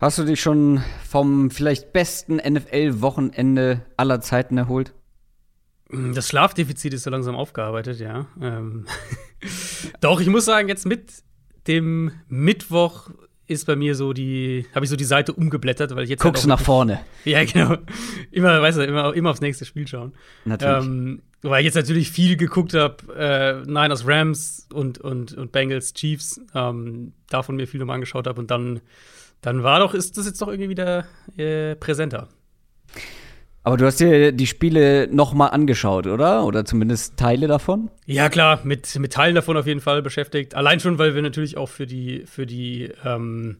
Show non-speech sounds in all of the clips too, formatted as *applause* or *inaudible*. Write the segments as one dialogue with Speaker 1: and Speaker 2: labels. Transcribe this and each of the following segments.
Speaker 1: Hast du dich schon vom vielleicht besten NFL-Wochenende aller Zeiten erholt?
Speaker 2: Das Schlafdefizit ist so langsam aufgearbeitet, ja. Ähm *laughs* Doch, ich muss sagen, jetzt mit dem Mittwoch ist bei mir so die, habe ich so die Seite umgeblättert, weil ich jetzt.
Speaker 1: Halt Guckst
Speaker 2: halt
Speaker 1: nach vorne. *laughs*
Speaker 2: Ja, genau. Immer, weißt du, immer, immer aufs nächste Spiel schauen.
Speaker 1: Natürlich.
Speaker 2: Ähm, weil ich jetzt natürlich viel geguckt habe, äh, Niners, Rams und, und, und Bengals, Chiefs, ähm, davon mir viel nochmal angeschaut habe und dann, dann war doch, ist das jetzt doch irgendwie wieder äh, präsenter.
Speaker 1: Aber du hast dir die Spiele noch mal angeschaut, oder? Oder zumindest Teile davon?
Speaker 2: Ja, klar, mit, mit Teilen davon auf jeden Fall beschäftigt. Allein schon, weil wir natürlich auch für die, für die ähm,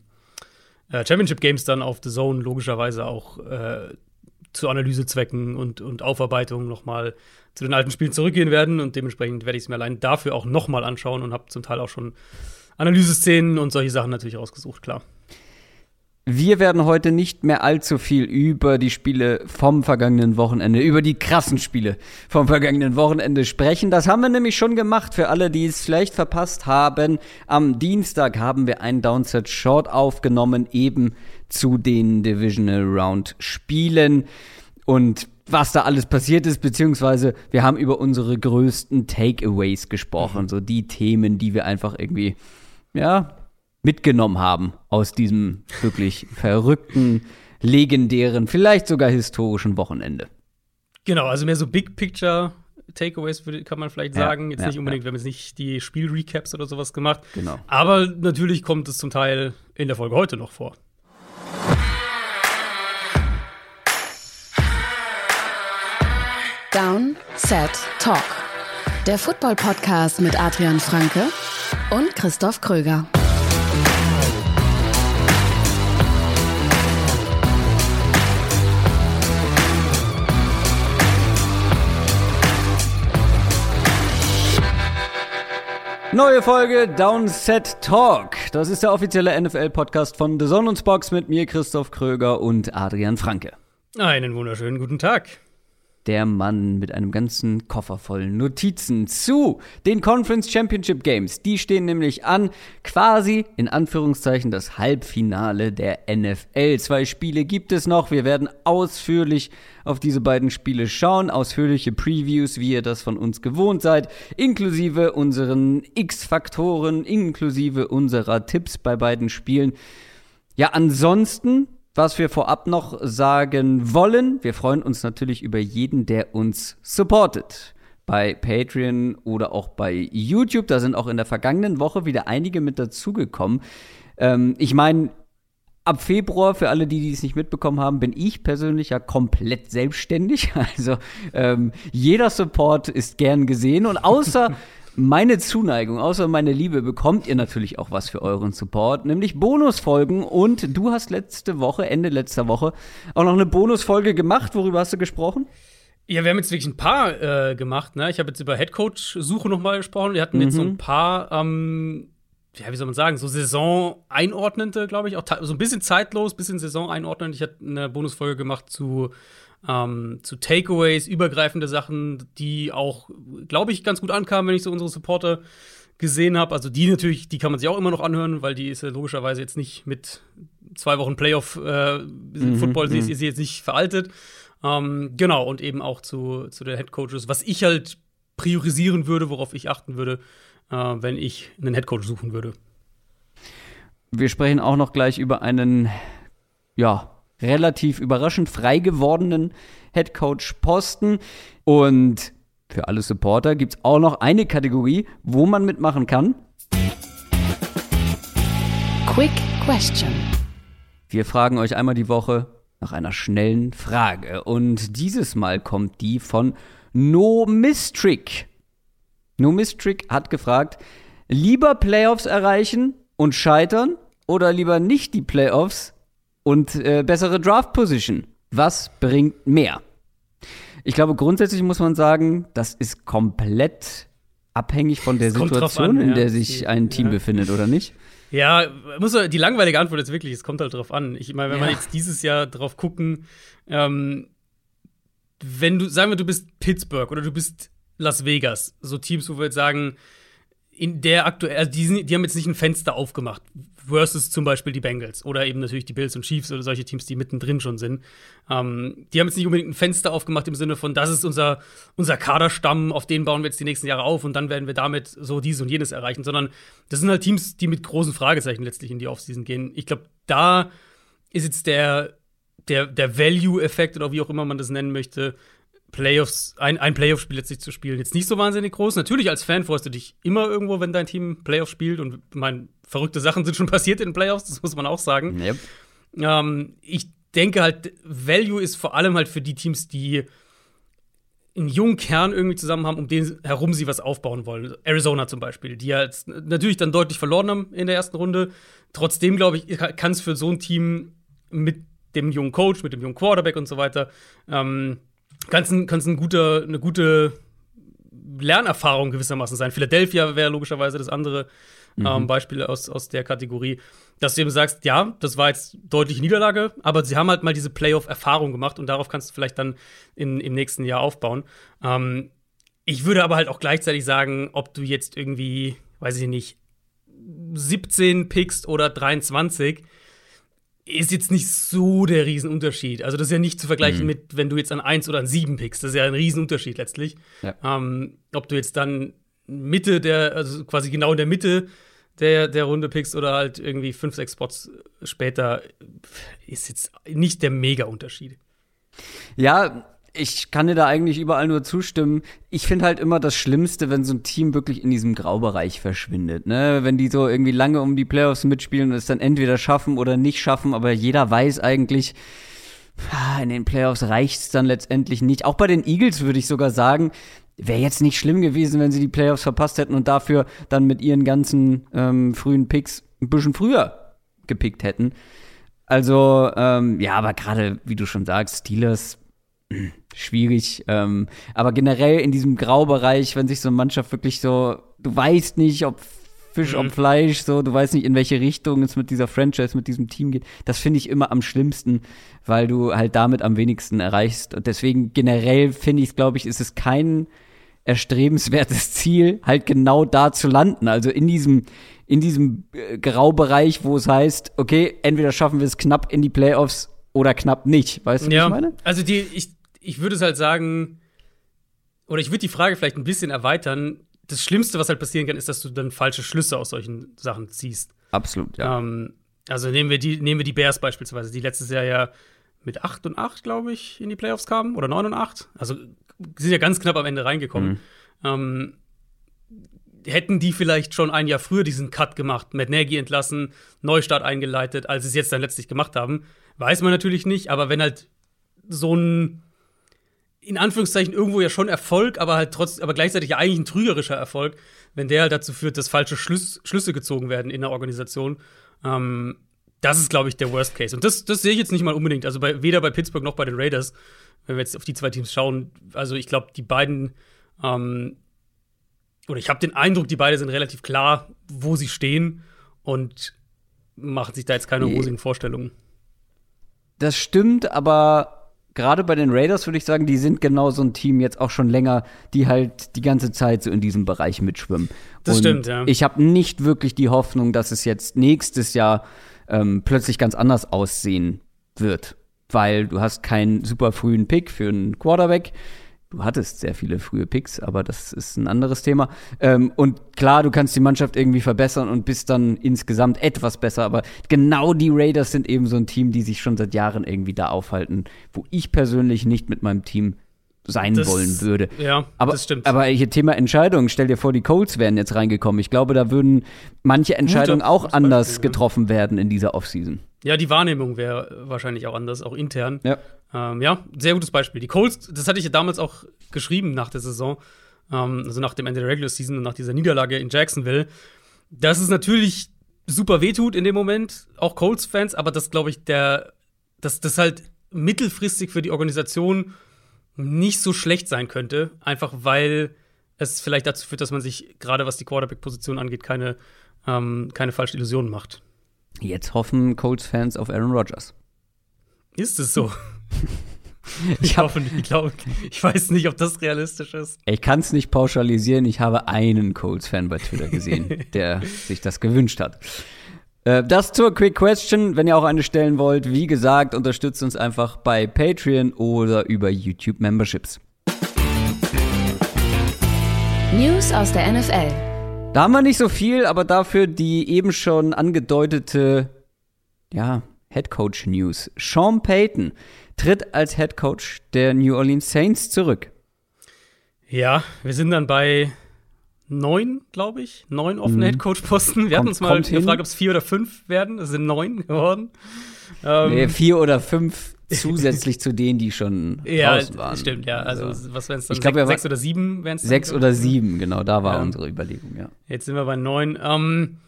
Speaker 2: äh, Championship Games dann auf The Zone logischerweise auch äh, zu Analysezwecken und, und Aufarbeitung noch mal zu den alten Spielen zurückgehen werden. Und dementsprechend werde ich es mir allein dafür auch noch mal anschauen und habe zum Teil auch schon Analyseszenen und solche Sachen natürlich rausgesucht, klar.
Speaker 1: Wir werden heute nicht mehr allzu viel über die Spiele vom vergangenen Wochenende, über die krassen Spiele vom vergangenen Wochenende sprechen. Das haben wir nämlich schon gemacht. Für alle, die es vielleicht verpasst haben, am Dienstag haben wir ein Downset Short aufgenommen, eben zu den Divisional Round Spielen. Und was da alles passiert ist, beziehungsweise wir haben über unsere größten Takeaways gesprochen, mhm. so die Themen, die wir einfach irgendwie, ja, mitgenommen haben aus diesem wirklich verrückten, legendären, vielleicht sogar historischen Wochenende.
Speaker 2: Genau, also mehr so Big Picture Takeaways kann man vielleicht sagen. Jetzt ja, nicht unbedingt, ja. wir haben jetzt nicht die Spielrecaps oder sowas gemacht.
Speaker 1: Genau.
Speaker 2: Aber natürlich kommt es zum Teil in der Folge heute noch vor.
Speaker 3: Down, Set, Talk. Der Football-Podcast mit Adrian Franke und Christoph Kröger.
Speaker 1: Neue Folge Downset Talk. Das ist der offizielle NFL-Podcast von The Zone und Box mit mir, Christoph Kröger und Adrian Franke.
Speaker 2: Einen wunderschönen guten Tag
Speaker 1: der Mann mit einem ganzen Koffer voll Notizen zu den Conference Championship Games. Die stehen nämlich an, quasi in Anführungszeichen das Halbfinale der NFL. Zwei Spiele gibt es noch. Wir werden ausführlich auf diese beiden Spiele schauen, ausführliche Previews, wie ihr das von uns gewohnt seid, inklusive unseren X-Faktoren, inklusive unserer Tipps bei beiden Spielen. Ja, ansonsten was wir vorab noch sagen wollen, wir freuen uns natürlich über jeden, der uns supportet. Bei Patreon oder auch bei YouTube. Da sind auch in der vergangenen Woche wieder einige mit dazugekommen. Ähm, ich meine, ab Februar, für alle, die, die es nicht mitbekommen haben, bin ich persönlich ja komplett selbstständig. *laughs* Also ähm, jeder Support ist gern gesehen. Und außer *laughs* meine Zuneigung, außer meine Liebe, bekommt ihr natürlich auch was für euren Support, nämlich Bonusfolgen. Und du hast letzte Woche, Ende letzter Woche, auch noch eine Bonusfolge gemacht. Worüber hast du gesprochen?
Speaker 2: Ja, wir haben jetzt wirklich ein paar äh, gemacht. Ne? Ich habe jetzt über Headcoach-Suche noch mal gesprochen. Wir hatten mhm. jetzt so ein mhm. paar, ähm, ja, wie soll man sagen, so Saison-einordnende, glaube ich, auch so ein bisschen zeitlos, bisschen Saison einordnend. Ich hatte eine Bonusfolge gemacht zu ähm, zu Takeaways, übergreifende Sachen, die auch, glaube ich, ganz gut ankamen, wenn ich so unsere Supporter gesehen habe. Also die natürlich, die kann man sich auch immer noch anhören, weil die ist ja logischerweise jetzt nicht mit zwei Wochen Playoff äh, mhm, Football, sie ist, mhm. ist jetzt nicht veraltet. Ähm, genau, und eben auch zu, zu den Head Coaches, was ich halt priorisieren würde, worauf ich achten würde, äh, wenn ich einen Head Coach suchen würde.
Speaker 1: Wir sprechen auch noch gleich über einen, ja, relativ überraschend frei gewordenen Headcoach-Posten. Und für alle Supporter gibt es auch noch eine Kategorie, wo man mitmachen kann.
Speaker 3: Quick Question.
Speaker 1: Wir fragen euch einmal die Woche nach einer schnellen Frage. Und dieses Mal kommt die von No Mistrick. No Mistrick hat gefragt, lieber Playoffs erreichen und scheitern oder lieber nicht die Playoffs und äh, bessere Draft Position. Was bringt mehr? Ich glaube, grundsätzlich muss man sagen, das ist komplett abhängig von der Situation, an, in der sich ein Team ja. befindet, oder nicht?
Speaker 2: Ja, muss die langweilige Antwort ist wirklich, es kommt halt drauf an. Ich meine, wenn ja. wir jetzt dieses Jahr drauf gucken, ähm, wenn du, sagen wir, du bist Pittsburgh oder du bist Las Vegas, so Teams, wo wir jetzt sagen, in der aktuell, also die, die haben jetzt nicht ein Fenster aufgemacht, versus zum Beispiel die Bengals oder eben natürlich die Bills und Chiefs oder solche Teams, die mittendrin schon sind. Ähm, die haben jetzt nicht unbedingt ein Fenster aufgemacht im Sinne von, das ist unser, unser Kaderstamm, auf den bauen wir jetzt die nächsten Jahre auf und dann werden wir damit so dies und jenes erreichen, sondern das sind halt Teams, die mit großen Fragezeichen letztlich in die Offseason gehen. Ich glaube, da ist jetzt der, der, der Value-Effekt oder wie auch immer man das nennen möchte, Playoffs, ein, ein Playoff-Spiel letztlich zu spielen, jetzt nicht so wahnsinnig groß. Natürlich als Fan freust du dich immer irgendwo, wenn dein Team Playoff spielt und mein verrückte Sachen sind schon *laughs* passiert in den Playoffs, das muss man auch sagen. Yep. Ähm, ich denke halt, Value ist vor allem halt für die Teams, die einen jungen Kern irgendwie zusammen haben, um den herum sie was aufbauen wollen. Arizona zum Beispiel, die ja jetzt natürlich dann deutlich verloren haben in der ersten Runde. Trotzdem, glaube ich, kann es für so ein Team mit dem jungen Coach, mit dem jungen Quarterback und so weiter, ähm, kann es ein, ein guter, eine gute Lernerfahrung gewissermaßen sein. Philadelphia wäre logischerweise das andere ähm, mhm. ähm, Beispiel aus, aus der Kategorie, dass du eben sagst, ja, das war jetzt deutliche Niederlage, aber sie haben halt mal diese Playoff-Erfahrung gemacht und darauf kannst du vielleicht dann in, im nächsten Jahr aufbauen. Ähm, ich würde aber halt auch gleichzeitig sagen, ob du jetzt irgendwie, weiß ich nicht, 17 pickst oder 23, ist jetzt nicht so der Riesenunterschied. Also, das ist ja nicht zu vergleichen mhm. mit, wenn du jetzt an 1 oder an 7 pickst. Das ist ja ein Riesenunterschied letztlich. Ja. Ähm, ob du jetzt dann Mitte der, also quasi genau in der Mitte der, der Runde pickst oder halt irgendwie 5, 6 Spots später, ist jetzt nicht der Mega-Unterschied.
Speaker 1: Ja, ich kann dir da eigentlich überall nur zustimmen. Ich finde halt immer das Schlimmste, wenn so ein Team wirklich in diesem Graubereich verschwindet. Ne? Wenn die so irgendwie lange um die Playoffs mitspielen und es dann entweder schaffen oder nicht schaffen, aber jeder weiß eigentlich, ah, in den Playoffs reicht es dann letztendlich nicht. Auch bei den Eagles würde ich sogar sagen, wäre jetzt nicht schlimm gewesen, wenn sie die Playoffs verpasst hätten und dafür dann mit ihren ganzen ähm, frühen Picks ein bisschen früher gepickt hätten. Also, ähm, ja, aber gerade, wie du schon sagst, Steelers schwierig. Ähm, aber generell in diesem Graubereich, wenn sich so eine Mannschaft wirklich so, du weißt nicht, ob Fisch, mhm. ob Fleisch, so, du weißt nicht, in welche Richtung es mit dieser Franchise, mit diesem Team geht. Das finde ich immer am schlimmsten, weil du halt damit am wenigsten erreichst. Und deswegen generell finde ich, glaube ich, ist es kein erstrebenswertes *laughs* Ziel, halt genau da zu landen. Also in diesem, in diesem äh, Graubereich, wo es heißt, okay, entweder schaffen wir es knapp in die Playoffs oder knapp nicht. Weißt du, ja. was ich meine?
Speaker 2: Also die, ich, ich würde es halt sagen, oder ich würde die Frage vielleicht ein bisschen erweitern. Das Schlimmste, was halt passieren kann, ist, dass du dann falsche Schlüsse aus solchen Sachen ziehst.
Speaker 1: Absolut, ja.
Speaker 2: Ähm, also nehmen wir die, nehmen wir die Bears beispielsweise, die letztes Jahr ja mit 8 und 8, glaube ich, in die Playoffs kamen. Oder 9 und 8. Also sind ja ganz knapp am Ende reingekommen. Mhm. Ähm, hätten die vielleicht schon ein Jahr früher diesen Cut gemacht, Matt Nagy entlassen, Neustart eingeleitet, als sie es jetzt dann letztlich gemacht haben, weiß man natürlich nicht. Aber wenn halt so ein in Anführungszeichen irgendwo ja schon Erfolg, aber halt trotzdem, aber gleichzeitig ja eigentlich ein trügerischer Erfolg, wenn der halt dazu führt, dass falsche Schlüs Schlüsse gezogen werden in der Organisation. Ähm, das ist, glaube ich, der Worst Case. Und das, das sehe ich jetzt nicht mal unbedingt. Also bei, weder bei Pittsburgh noch bei den Raiders, wenn wir jetzt auf die zwei Teams schauen. Also ich glaube, die beiden, ähm, oder ich habe den Eindruck, die beiden sind relativ klar, wo sie stehen und machen sich da jetzt keine rosigen Vorstellungen.
Speaker 1: Das stimmt, aber gerade bei den Raiders würde ich sagen, die sind genau so ein Team jetzt auch schon länger, die halt die ganze Zeit so in diesem Bereich mitschwimmen.
Speaker 2: Das und stimmt, ja.
Speaker 1: Ich habe nicht wirklich die Hoffnung, dass es jetzt nächstes Jahr ähm, plötzlich ganz anders aussehen wird. Weil du hast keinen super frühen Pick für einen Quarterback. Du hattest sehr viele frühe Picks, aber das ist ein anderes Thema. Ähm, und klar, du kannst die Mannschaft irgendwie verbessern und bist dann insgesamt etwas besser. Aber genau die Raiders sind eben so ein Team, die sich schon seit Jahren irgendwie da aufhalten, wo ich persönlich nicht mit meinem Team sein das, wollen würde.
Speaker 2: Ja,
Speaker 1: aber,
Speaker 2: das stimmt.
Speaker 1: Aber hier Thema Entscheidungen, stell dir vor, die Colts wären jetzt reingekommen. Ich glaube, da würden manche Entscheidungen Guter, auch anders Beispiel, getroffen werden in dieser Offseason.
Speaker 2: Ja, die Wahrnehmung wäre wahrscheinlich auch anders, auch intern.
Speaker 1: Ja.
Speaker 2: Ähm, ja, sehr gutes Beispiel. Die Colts, das hatte ich ja damals auch geschrieben nach der Saison, ähm, also nach dem Ende der Regular Season und nach dieser Niederlage in Jacksonville, dass es natürlich super wehtut in dem Moment, auch Colts-Fans, aber das glaube ich, der, dass das halt mittelfristig für die Organisation nicht so schlecht sein könnte, einfach weil es vielleicht dazu führt, dass man sich gerade was die Quarterback-Position angeht, keine, ähm, keine falschen Illusionen macht.
Speaker 1: Jetzt hoffen Colts-Fans auf Aaron Rodgers.
Speaker 2: Ist es so? *laughs* Ich hoffe nicht. Ich, glaub, ich weiß nicht, ob das realistisch ist.
Speaker 1: Ich kann es nicht pauschalisieren. Ich habe einen Colts-Fan bei Twitter gesehen, *laughs* der sich das gewünscht hat. Äh, das zur Quick Question. Wenn ihr auch eine stellen wollt, wie gesagt, unterstützt uns einfach bei Patreon oder über YouTube Memberships.
Speaker 3: News aus der NFL.
Speaker 1: Da haben wir nicht so viel, aber dafür die eben schon angedeutete, ja, Head Coach News. Sean Payton tritt als Head Coach der New Orleans Saints zurück.
Speaker 2: Ja, wir sind dann bei neun, glaube ich. Neun offene mhm. Headcoach-Posten. Wir kommt, hatten uns mal gefragt, ob es vier oder fünf werden. Es sind neun geworden.
Speaker 1: Ähm, nee, vier oder fünf *laughs* zusätzlich zu denen, die schon
Speaker 2: ja, draußen waren. Stimmt, ja. Also, also was wären es dann? Ich glaub, sechs, sechs oder sieben wären es
Speaker 1: Sechs oder sieben, genau, da war ja. unsere Überlegung, ja.
Speaker 2: Jetzt sind wir bei neun. Ähm,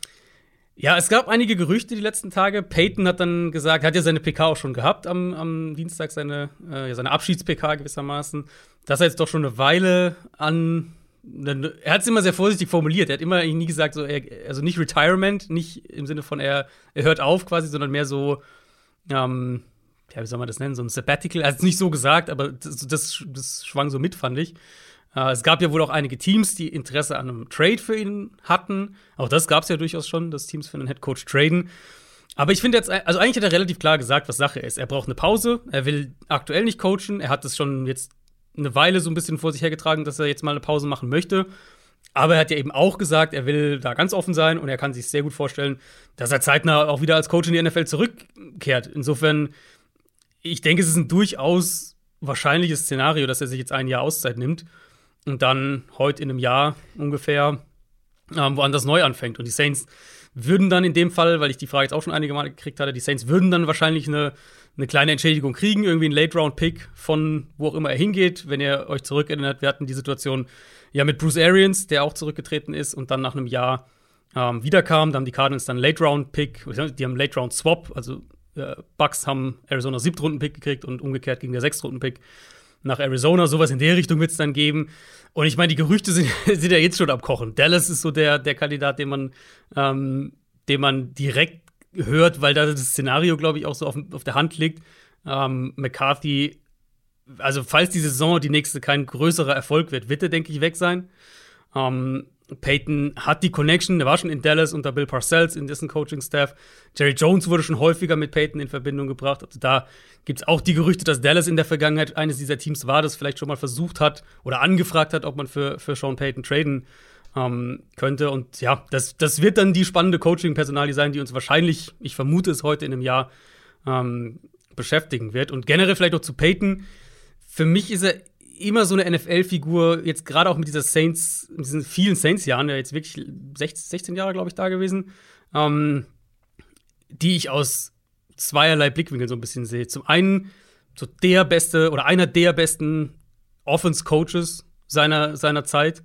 Speaker 2: ja, es gab einige Gerüchte die letzten Tage. Peyton hat dann gesagt, hat ja seine PK auch schon gehabt am, am Dienstag, seine, äh, seine Abschieds-PK gewissermaßen, dass er jetzt doch schon eine Weile an er hat es immer sehr vorsichtig formuliert. Er hat immer nie gesagt, so, er, also nicht Retirement, nicht im Sinne von er, er hört auf quasi, sondern mehr so, ähm, ja, wie soll man das nennen, so ein Sabbatical. Es nicht so gesagt, aber das, das, das schwang so mit, fand ich. Äh, es gab ja wohl auch einige Teams, die Interesse an einem Trade für ihn hatten. Auch das gab es ja durchaus schon, dass Teams für einen Headcoach traden. Aber ich finde jetzt, also eigentlich hat er relativ klar gesagt, was Sache ist. Er braucht eine Pause, er will aktuell nicht coachen, er hat es schon jetzt eine Weile so ein bisschen vor sich hergetragen, dass er jetzt mal eine Pause machen möchte. Aber er hat ja eben auch gesagt, er will da ganz offen sein und er kann sich sehr gut vorstellen, dass er zeitnah auch wieder als Coach in die NFL zurückkehrt. Insofern, ich denke, es ist ein durchaus wahrscheinliches Szenario, dass er sich jetzt ein Jahr Auszeit nimmt und dann heute in einem Jahr ungefähr ähm, woanders neu anfängt. Und die Saints würden dann in dem Fall, weil ich die Frage jetzt auch schon einige Male gekriegt hatte, die Saints würden dann wahrscheinlich eine, eine kleine Entschädigung kriegen, irgendwie einen Late-Round-Pick von wo auch immer er hingeht. Wenn ihr euch zurückerinnert, wir hatten die Situation ja mit Bruce Arians, der auch zurückgetreten ist und dann nach einem Jahr ähm, wiederkam. Da haben die Cardinals dann Late-Round-Pick, die haben Late-Round-Swap, also Bucks haben Arizona Siebtrunden-Pick gekriegt und umgekehrt gegen der Sechstrunden-Pick nach Arizona. Sowas in der Richtung wird es dann geben. Und ich meine, die Gerüchte *laughs* sind, sind ja jetzt schon am Kochen. Dallas ist so der, der Kandidat, den man, ähm, den man direkt hört, weil da das Szenario, glaube ich, auch so auf, auf der Hand liegt. Ähm, McCarthy, also falls die Saison die nächste kein größerer Erfolg wird, wird er, denke ich, weg sein. Ähm, Peyton hat die Connection, der war schon in Dallas unter Bill Parcells in dessen Coaching-Staff. Jerry Jones wurde schon häufiger mit Peyton in Verbindung gebracht. Also da gibt es auch die Gerüchte, dass Dallas in der Vergangenheit eines dieser Teams war, das vielleicht schon mal versucht hat oder angefragt hat, ob man für, für Sean Payton traden ähm, könnte. Und ja, das, das wird dann die spannende Coaching-Personalie sein, die uns wahrscheinlich, ich vermute es heute in einem Jahr, ähm, beschäftigen wird. Und generell vielleicht auch zu Peyton. Für mich ist er immer so eine NFL-Figur, jetzt gerade auch mit dieser Saints, mit diesen vielen Saints-Jahren, ja jetzt wirklich 16, 16 Jahre, glaube ich, da gewesen, ähm, die ich aus zweierlei Blickwinkeln so ein bisschen sehe. Zum einen so der beste oder einer der besten Offense-Coaches seiner, seiner Zeit.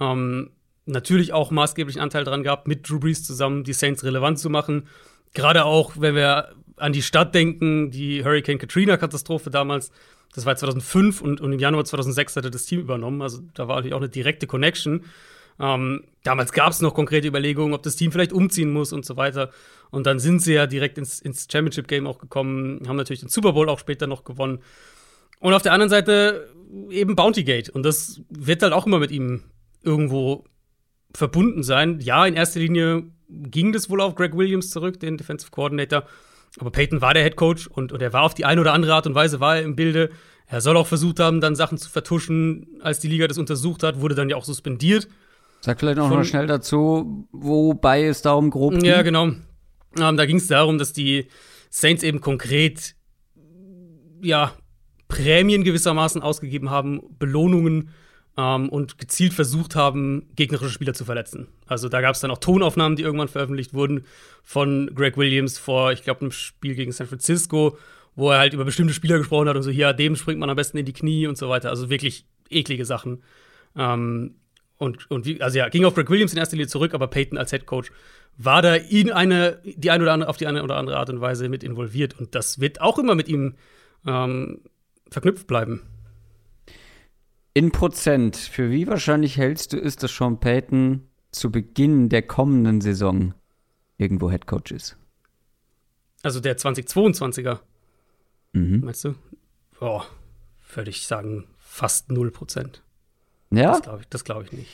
Speaker 2: Ähm, natürlich auch maßgeblichen Anteil daran gehabt, mit Drew Brees zusammen die Saints relevant zu machen. Gerade auch, wenn wir an die Stadt denken, die Hurricane Katrina-Katastrophe damals, das war 2005 und, und, im Januar 2006 hat er das Team übernommen. Also da war natürlich auch eine direkte Connection. Ähm, damals gab es noch konkrete Überlegungen, ob das Team vielleicht umziehen muss und so weiter. Und dann sind sie ja direkt ins, ins Championship-Game auch gekommen, haben natürlich den Super Bowl auch später noch gewonnen. Und auf der anderen Seite eben Bounty Gate. Und das wird halt auch immer mit ihm irgendwo verbunden sein. Ja, in erster Linie ging das wohl auf Greg Williams zurück, den Defensive Coordinator. Aber Peyton war der Head Coach und, und er war auf die eine oder andere Art und Weise war er im Bilde. Er soll auch versucht haben, dann Sachen zu vertuschen. Als die Liga das untersucht hat, wurde dann ja auch suspendiert.
Speaker 1: Sag vielleicht noch mal schnell dazu, wobei es darum grob ging.
Speaker 2: Ja, genau. Ähm, da ging es darum, dass die Saints eben konkret ja, Prämien gewissermaßen ausgegeben haben, Belohnungen ähm, und gezielt versucht haben, gegnerische Spieler zu verletzen. Also da gab es dann auch Tonaufnahmen, die irgendwann veröffentlicht wurden von Greg Williams vor, ich glaube, einem Spiel gegen San Francisco, wo er halt über bestimmte Spieler gesprochen hat und so, hier, dem springt man am besten in die Knie und so weiter. Also wirklich eklige Sachen. Ähm, und, und wie, also ja, ging auf Greg Williams in erster Linie zurück, aber Peyton als Head Coach war da in eine, die eine oder andere, auf die eine oder andere Art und Weise mit involviert. Und das wird auch immer mit ihm ähm, verknüpft bleiben.
Speaker 1: In Prozent, für wie wahrscheinlich hältst du es, dass Sean Payton zu Beginn der kommenden Saison irgendwo Head Coach ist?
Speaker 2: Also der 2022er. Mhm. Meinst du? Boah, würde ich sagen, fast 0 Prozent.
Speaker 1: Ja?
Speaker 2: Das glaube ich, glaub ich nicht.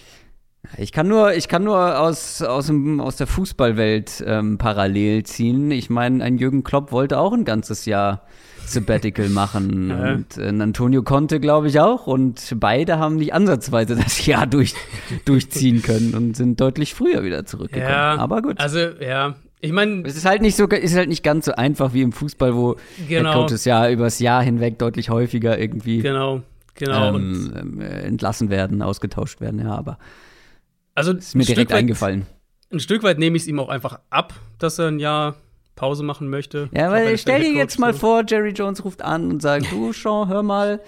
Speaker 1: Ich kann nur, ich kann nur aus, aus, dem, aus der Fußballwelt ähm, parallel ziehen. Ich meine, ein Jürgen Klopp wollte auch ein ganzes Jahr Sabbatical *laughs* machen.
Speaker 2: Ja.
Speaker 1: Und äh, Antonio Conte, glaube ich, auch. Und beide haben nicht ansatzweise *laughs* das Jahr durch, durchziehen können und sind deutlich früher wieder zurückgekommen.
Speaker 2: Ja,
Speaker 1: Aber gut.
Speaker 2: Also, ja. Ich meine,
Speaker 1: es ist halt nicht so, ist halt nicht ganz so einfach wie im Fußball, wo
Speaker 2: Genau.
Speaker 1: Headcoaches ja übers Jahr hinweg deutlich häufiger irgendwie
Speaker 2: genau, genau.
Speaker 1: ähm, ähm, äh, entlassen werden, ausgetauscht werden. Ja, aber
Speaker 2: also
Speaker 1: ist mir direkt
Speaker 2: weit,
Speaker 1: eingefallen.
Speaker 2: Ein Stück weit nehme ich es ihm auch einfach ab, dass er ein Jahr Pause machen möchte.
Speaker 1: Ja, weil stell dir jetzt mal vor, Jerry Jones ruft an und sagt, du Sean, hör mal,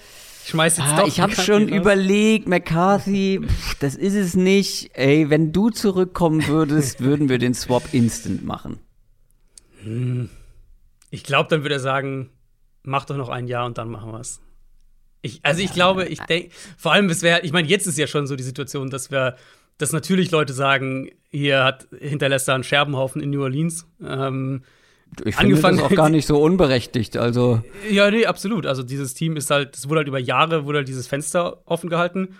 Speaker 2: Ich schmeiß jetzt
Speaker 1: ah,
Speaker 2: doch
Speaker 1: ich habe schon überlegt, McCarthy, pff, das ist es nicht. Ey, wenn du zurückkommen würdest, *laughs* würden wir den Swap instant machen.
Speaker 2: Ich glaube, dann würde er sagen, mach doch noch ein Jahr und dann machen wir es. Ich, also ich glaube, ich denke, vor allem, es wäre, ich meine, jetzt ist ja schon so die Situation, dass wir, dass natürlich Leute sagen, hier hat hinterlässt er einen Scherbenhaufen in New Orleans. Ähm,
Speaker 1: Ich finde
Speaker 2: Angefangen-
Speaker 1: das auch gar nicht so unberechtigt. Also,
Speaker 2: ja, nee, absolut. Also dieses Team ist halt, es wurde halt über Jahre, wurde halt dieses Fenster offen gehalten.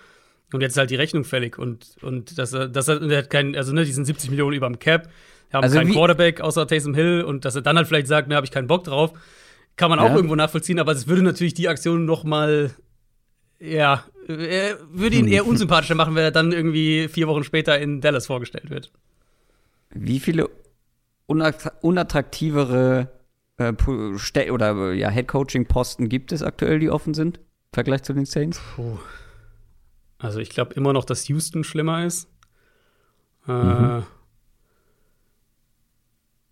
Speaker 2: Und jetzt ist halt die Rechnung fällig. Und, und dass er, dass er, er hat keinen, also ne, die sind 70 Millionen über dem Cap, haben
Speaker 1: Also
Speaker 2: keinen Quarterback außer Taysom Hill und dass er dann halt vielleicht sagt, ne, habe ich keinen Bock drauf, kann man auch
Speaker 1: Ja.
Speaker 2: irgendwo nachvollziehen, aber es würde natürlich die Aktion noch mal, ja, würde ihn eher unsympathischer machen, wenn er dann irgendwie vier Wochen später in Dallas vorgestellt wird.
Speaker 1: wie viele unattra- unattraktivere äh, oder äh, ja, Head-Coaching-Posten gibt es aktuell, die offen sind? Im Vergleich zu den Saints?
Speaker 2: Puh. Also ich glaube immer noch, dass Houston schlimmer ist. Äh,
Speaker 1: Mhm.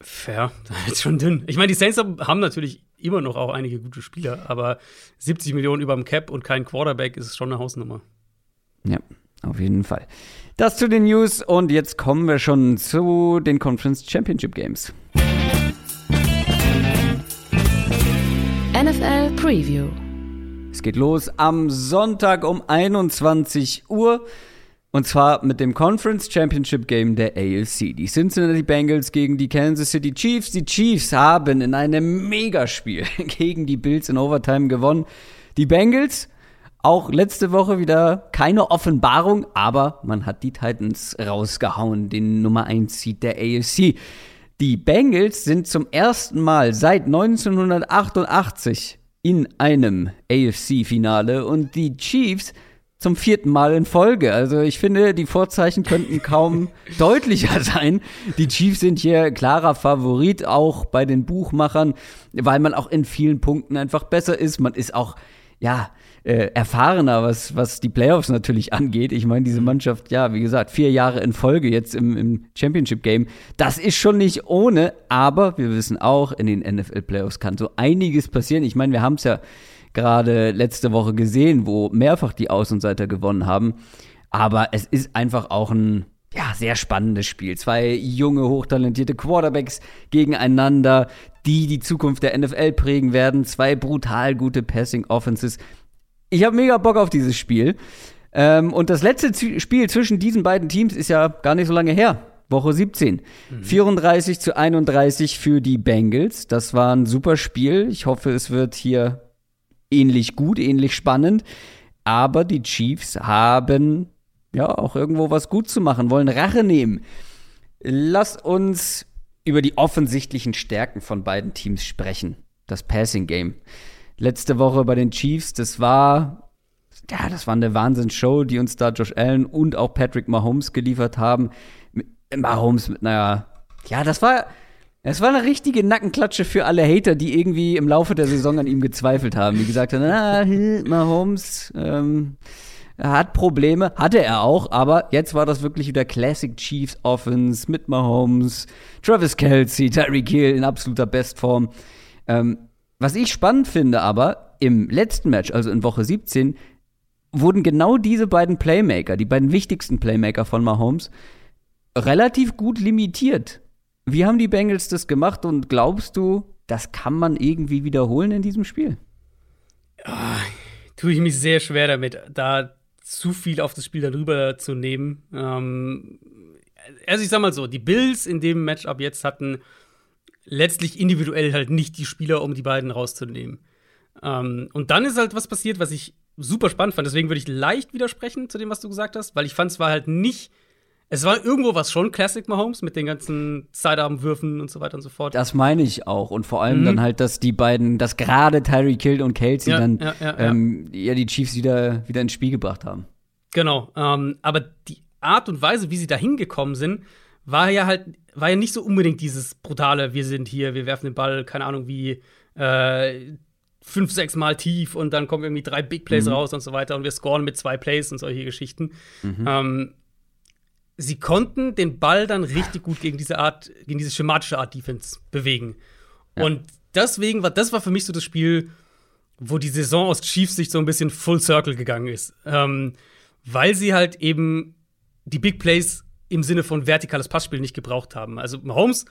Speaker 2: Fair, das *laughs* ist schon dünn. Ich meine, die Saints haben natürlich immer noch auch einige gute Spieler, aber 70 Millionen über dem Cap und kein Quarterback ist schon eine Hausnummer.
Speaker 1: Ja, auf jeden Fall. Das zu den News und jetzt kommen wir schon zu den Conference Championship Games.
Speaker 3: NFL Preview.
Speaker 1: Es geht los am Sonntag um 21 Uhr. Und zwar mit dem Conference Championship Game der AFC. Die Cincinnati Bengals gegen die Kansas City Chiefs. Die Chiefs haben in einem Megaspiel *laughs* gegen die Bills in Overtime gewonnen. Die Bengals auch letzte Woche wieder keine Offenbarung, aber man hat die Titans rausgehauen, den Nummer 1 Seed der AFC. Die Bengals sind zum ersten Mal seit 1988 in einem AFC-Finale und die Chiefs zum vierten Mal in Folge. Also ich finde, die Vorzeichen könnten kaum *laughs* deutlicher sein. Die Chiefs sind hier klarer Favorit, auch bei den Buchmachern, weil man auch in vielen Punkten einfach besser ist. Man ist auch, ja, äh, erfahrener, was, was die Playoffs natürlich angeht. Ich meine, diese Mannschaft, ja, wie gesagt, vier Jahre in Folge jetzt im, im Championship-Game, das ist schon nicht ohne, aber wir wissen auch, in den NFL-Playoffs kann so einiges passieren. Ich meine, wir haben es ja gerade letzte Woche gesehen, wo mehrfach die Außenseiter gewonnen haben. Aber es ist einfach auch ein ja, sehr spannendes Spiel. Zwei junge, hochtalentierte Quarterbacks gegeneinander, die die Zukunft der NFL prägen werden. Zwei brutal gute Passing-Offenses. Ich habe mega Bock auf dieses Spiel. Ähm, und das letzte Z Spiel zwischen diesen beiden Teams ist ja gar nicht so lange her. Woche 17. 34 zu 31 für die Bengals. Das war ein super Spiel. Ich hoffe, es wird hier ähnlich gut, ähnlich spannend. Aber die Chiefs haben ja auch irgendwo was gut zu machen, wollen Rache nehmen. Lass uns über die offensichtlichen Stärken von beiden Teams sprechen. Das Passing Game. Letzte Woche bei den Chiefs, das war ja, das war eine Wahnsinnsshow, die uns da Josh Allen und auch Patrick Mahomes geliefert haben. Mahomes mit einer ja, das war es war eine richtige Nackenklatsche für alle Hater, die irgendwie im Laufe der Saison an ihm gezweifelt haben, die gesagt haben, ah, Mahomes ähm, hat Probleme, hatte er auch, aber jetzt war das wirklich wieder Classic Chiefs Offense mit Mahomes, Travis Kelsey, Tyreek Hill in absoluter Bestform. Ähm, was ich spannend finde aber, im letzten Match, also in Woche 17, wurden genau diese beiden Playmaker, die beiden wichtigsten Playmaker von Mahomes, relativ gut limitiert. Wie haben die Bengals das gemacht und glaubst du, das kann man irgendwie wiederholen in diesem Spiel?
Speaker 2: tue ich mich sehr schwer damit, da zu viel auf das Spiel darüber zu nehmen. Ähm, also ich sag mal so, die Bills in dem Matchup jetzt hatten letztlich individuell halt nicht die Spieler, um die beiden rauszunehmen. Ähm, und dann ist halt was passiert, was ich super spannend fand. Deswegen würde ich leicht widersprechen zu dem, was du gesagt hast, weil ich fand, es war halt nicht. Es war irgendwo was schon Classic Mahomes mit den ganzen Sidearm-Würfen und so weiter und so fort.
Speaker 1: Das meine ich auch. Und vor allem mhm. dann halt, dass die beiden, dass gerade Tyreek Hill und Kelsey ja, dann ja, ja, ähm, ja, die Chiefs wieder, wieder ins Spiel gebracht haben.
Speaker 2: Genau. Ähm, aber die Art und Weise, wie sie da hingekommen sind, war ja halt, war ja nicht so unbedingt dieses brutale, wir sind hier, wir werfen den Ball, keine Ahnung, wie äh, fünf, sechs Mal tief und dann kommen irgendwie drei Big Plays mhm. raus und so weiter und wir scoren mit zwei Plays und solche Geschichten. Mhm. Ähm, sie konnten den Ball dann richtig gut gegen diese Art, gegen diese schematische Art Defense bewegen. Ja. Und deswegen war, das war für mich so das Spiel, wo die Saison aus Chiefs Sicht so ein bisschen Full Circle gegangen ist. Ähm, weil sie halt eben die Big Plays im Sinne von vertikales Passspiel nicht gebraucht haben. Also Mahomes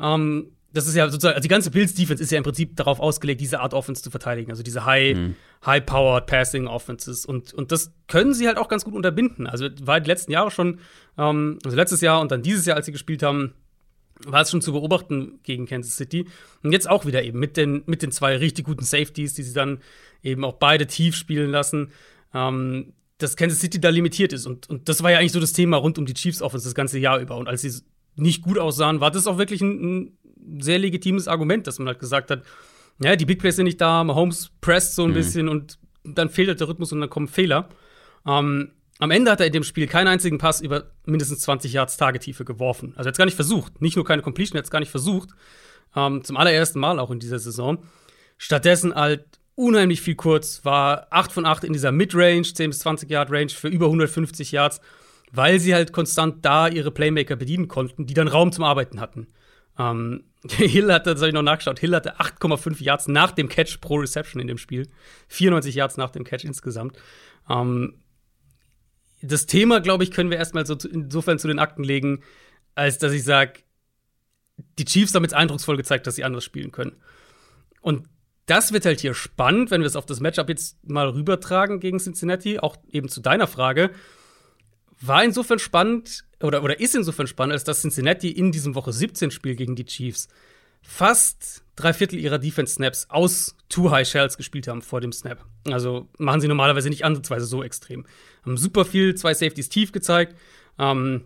Speaker 2: ähm, das ist ja sozusagen, also die ganze Bills Defense ist ja im Prinzip darauf ausgelegt, diese Art Offense zu verteidigen, also diese High, mhm. High Powered Passing Offenses und und das können sie halt auch ganz gut unterbinden. Also war die letzten Jahre schon, ähm, also letztes Jahr und dann dieses Jahr, als sie gespielt haben, war es schon zu beobachten gegen Kansas City und jetzt auch wieder eben mit den mit den zwei richtig guten Safeties, die sie dann eben auch beide tief spielen lassen. Ähm, dass Kansas City da limitiert ist. Und, und das war ja eigentlich so das Thema rund um die Chiefs Offense das ganze Jahr über. Und als sie nicht gut aussahen, war das auch wirklich ein, ein sehr legitimes Argument, dass man halt gesagt hat, ja, die Big Plays sind nicht da, Mahomes presst so ein mhm. bisschen und dann fehlt halt der Rhythmus und dann kommen Fehler. Ähm, am Ende hat er in dem Spiel keinen einzigen Pass über mindestens 20 Yards Tagetiefe geworfen. Also er hat gar nicht versucht. Nicht nur keine Completion, er hat es gar nicht versucht. Ähm, zum allerersten Mal auch in dieser Saison. Stattdessen halt unheimlich viel kurz, war 8 von 8 in dieser Midrange, 10 bis 20 Yard Range für über 150 Yards, weil sie halt konstant da ihre Playmaker bedienen konnten, die dann Raum zum Arbeiten hatten. Ähm, *laughs* Hill hatte, das habe ich noch nachgeschaut, Hill hatte 8,5 Yards nach dem Catch pro Reception in dem Spiel. 94 Yards nach dem Catch insgesamt. Ähm, das Thema, glaube ich, können wir erstmal so insofern zu den Akten legen, als dass ich sage, die Chiefs haben jetzt eindrucksvoll gezeigt, dass sie anders spielen können. Und das wird halt hier spannend, wenn wir es auf das Matchup jetzt mal rübertragen gegen Cincinnati, auch eben zu deiner Frage war insofern spannend oder, oder ist insofern spannend, als dass Cincinnati in diesem Woche 17 Spiel gegen die Chiefs fast drei Viertel ihrer Defense-Snaps aus Two High Shells gespielt haben vor dem Snap. Also machen sie normalerweise nicht ansatzweise so extrem. Haben super viel zwei Safeties tief gezeigt. Ähm,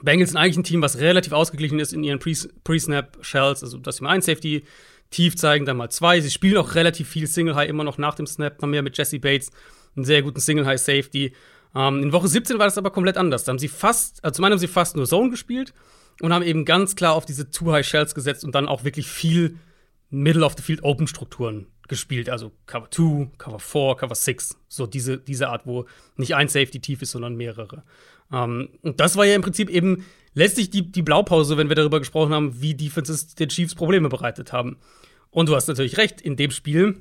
Speaker 2: Bengals sind eigentlich ein Team, was relativ ausgeglichen ist in ihren Pre-Snap-Shells, also dass sie mal ein Safety tief zeigen, dann mal zwei. Sie spielen auch relativ viel Single High immer noch nach dem Snap, haben mehr mit Jesse Bates einen sehr guten Single High Safety. Ähm, in Woche 17 war das aber komplett anders. Da haben sie fast, also zum einen haben sie fast nur Zone gespielt und haben eben ganz klar auf diese Too High Shells gesetzt und dann auch wirklich viel Middle of the Field Open Strukturen gespielt. Also Cover 2, Cover 4, Cover 6. So diese, diese Art, wo nicht ein Safety tief ist, sondern mehrere. Ähm, und das war ja im Prinzip eben letztlich die, die Blaupause, wenn wir darüber gesprochen haben, wie Defenses den Chiefs Probleme bereitet haben. Und du hast natürlich recht, in dem Spiel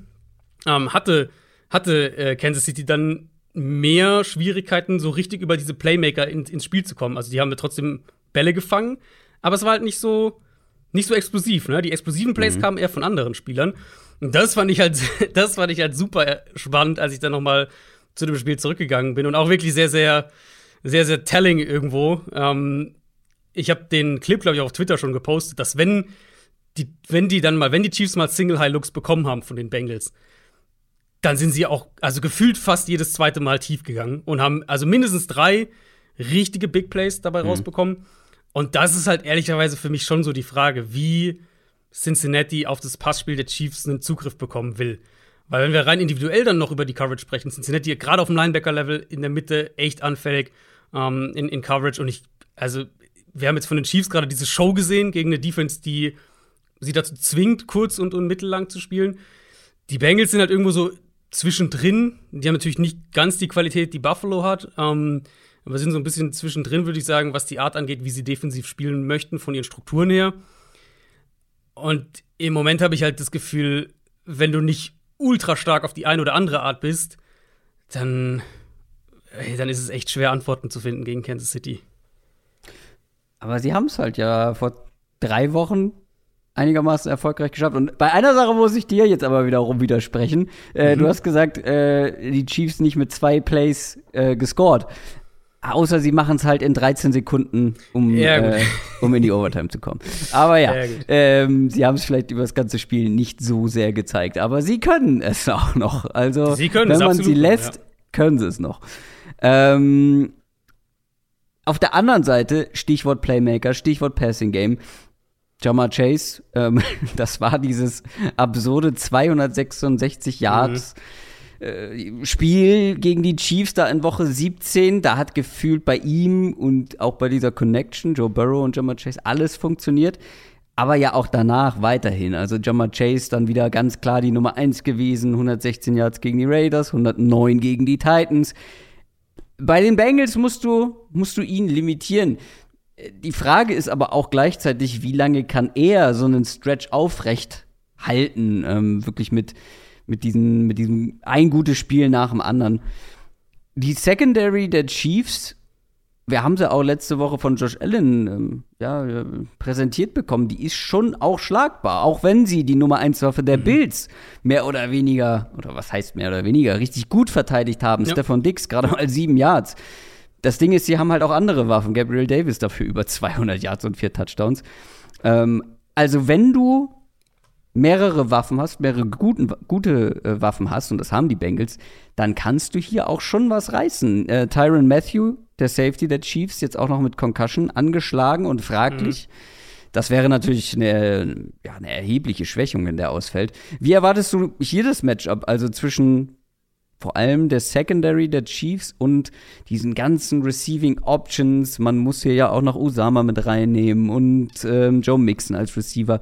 Speaker 2: ähm, hatte, hatte äh, Kansas City dann mehr Schwierigkeiten, so richtig über diese Playmaker in, ins Spiel zu kommen. Also die haben wir trotzdem Bälle gefangen, aber es war halt nicht so, nicht so explosiv. Ne? Die explosiven Plays mhm. kamen eher von anderen Spielern. Und das fand ich halt, *laughs* das fand ich halt super spannend, als ich dann noch mal zu dem Spiel zurückgegangen bin und auch wirklich sehr, sehr, sehr, sehr telling irgendwo. Ähm, ich habe den Clip, glaube ich, auf Twitter schon gepostet, dass wenn die, wenn die dann mal, wenn die Chiefs mal Single High Looks bekommen haben von den Bengals, dann sind sie auch, also gefühlt fast jedes zweite Mal tief gegangen und haben also mindestens drei richtige Big Plays dabei mhm. rausbekommen. Und das ist halt ehrlicherweise für mich schon so die Frage, wie Cincinnati auf das Passspiel der Chiefs einen Zugriff bekommen will. Weil wenn wir rein individuell dann noch über die Coverage sprechen, Cincinnati gerade auf dem Linebacker-Level in der Mitte echt anfällig ähm, in, in Coverage. Und ich, also, wir haben jetzt von den Chiefs gerade diese Show gesehen gegen eine Defense, die sie dazu zwingt, kurz und, und mittellang zu spielen. Die Bengals sind halt irgendwo so zwischendrin. Die haben natürlich nicht ganz die Qualität, die Buffalo hat. Ähm, aber sind so ein bisschen zwischendrin, würde ich sagen, was die Art angeht, wie sie defensiv spielen möchten, von ihren Strukturen her. Und im Moment habe ich halt das Gefühl, wenn du nicht ultra stark auf die eine oder andere Art bist, dann, ey, dann ist es echt schwer, Antworten zu finden gegen Kansas City.
Speaker 1: Aber sie haben es halt ja vor drei Wochen einigermaßen erfolgreich geschafft. Und bei einer Sache muss ich dir jetzt aber wiederum widersprechen. Äh, mhm. Du hast gesagt, äh, die Chiefs nicht mit zwei Plays äh, gescored. Außer sie machen es halt in 13 Sekunden, um,
Speaker 2: Ja,
Speaker 1: äh, *laughs* um in die Overtime zu kommen. Aber ja,
Speaker 2: Ja,
Speaker 1: ähm, sie haben es vielleicht über das ganze Spiel nicht so sehr gezeigt. Aber sie können es *laughs* auch noch. Also,
Speaker 2: Sie können
Speaker 1: wenn man sie lässt,
Speaker 2: ja.
Speaker 1: können sie es noch. Ähm, auf der anderen Seite, Stichwort Playmaker, Stichwort Passing Game. Jamar Chase, ähm, *laughs* das war dieses absurde 266 Yards äh, Spiel gegen die Chiefs da in Woche 17. Da hat gefühlt bei ihm und auch bei dieser Connection, Joe Burrow und Jamar Chase, alles funktioniert. Aber ja auch danach weiterhin. Also Jamar Chase dann wieder ganz klar die Nummer 1 gewesen. 116 Yards gegen die Raiders, 109 gegen die Titans. Bei den Bengals musst du, musst du ihn limitieren. Die Frage ist aber auch gleichzeitig, wie lange kann er so einen Stretch aufrecht halten, ähm, wirklich mit, mit, diesen, mit diesem ein gutes Spiel nach dem anderen. Die Secondary der Chiefs, wir haben sie auch letzte Woche von Josh Allen ähm, ja, präsentiert bekommen, die ist schon auch schlagbar, auch wenn sie die Nummer 1 Waffe der Bills mehr oder weniger, oder was heißt mehr oder weniger, richtig gut verteidigt haben.
Speaker 2: Ja.
Speaker 1: Stefan Dix, gerade mal sieben Yards. Das Ding ist, sie haben halt auch andere Waffen. Gabriel Davis dafür über 200 Yards und vier Touchdowns. Ähm, also wenn du mehrere Waffen hast, mehrere guten, gute äh, Waffen hast, und das haben die Bengals, dann kannst du hier auch schon was reißen. Äh, Tyron Matthew, der Safety der Chiefs, jetzt auch noch mit Concussion angeschlagen und fraglich. Das wäre natürlich eine, ja, eine erhebliche Schwächung, wenn der ausfällt. Wie erwartest du hier das Matchup? Also zwischen vor allem der Secondary der Chiefs und diesen ganzen Receiving Options. Man muss hier ja auch noch Usama mit reinnehmen und ähm, Joe Mixon als Receiver.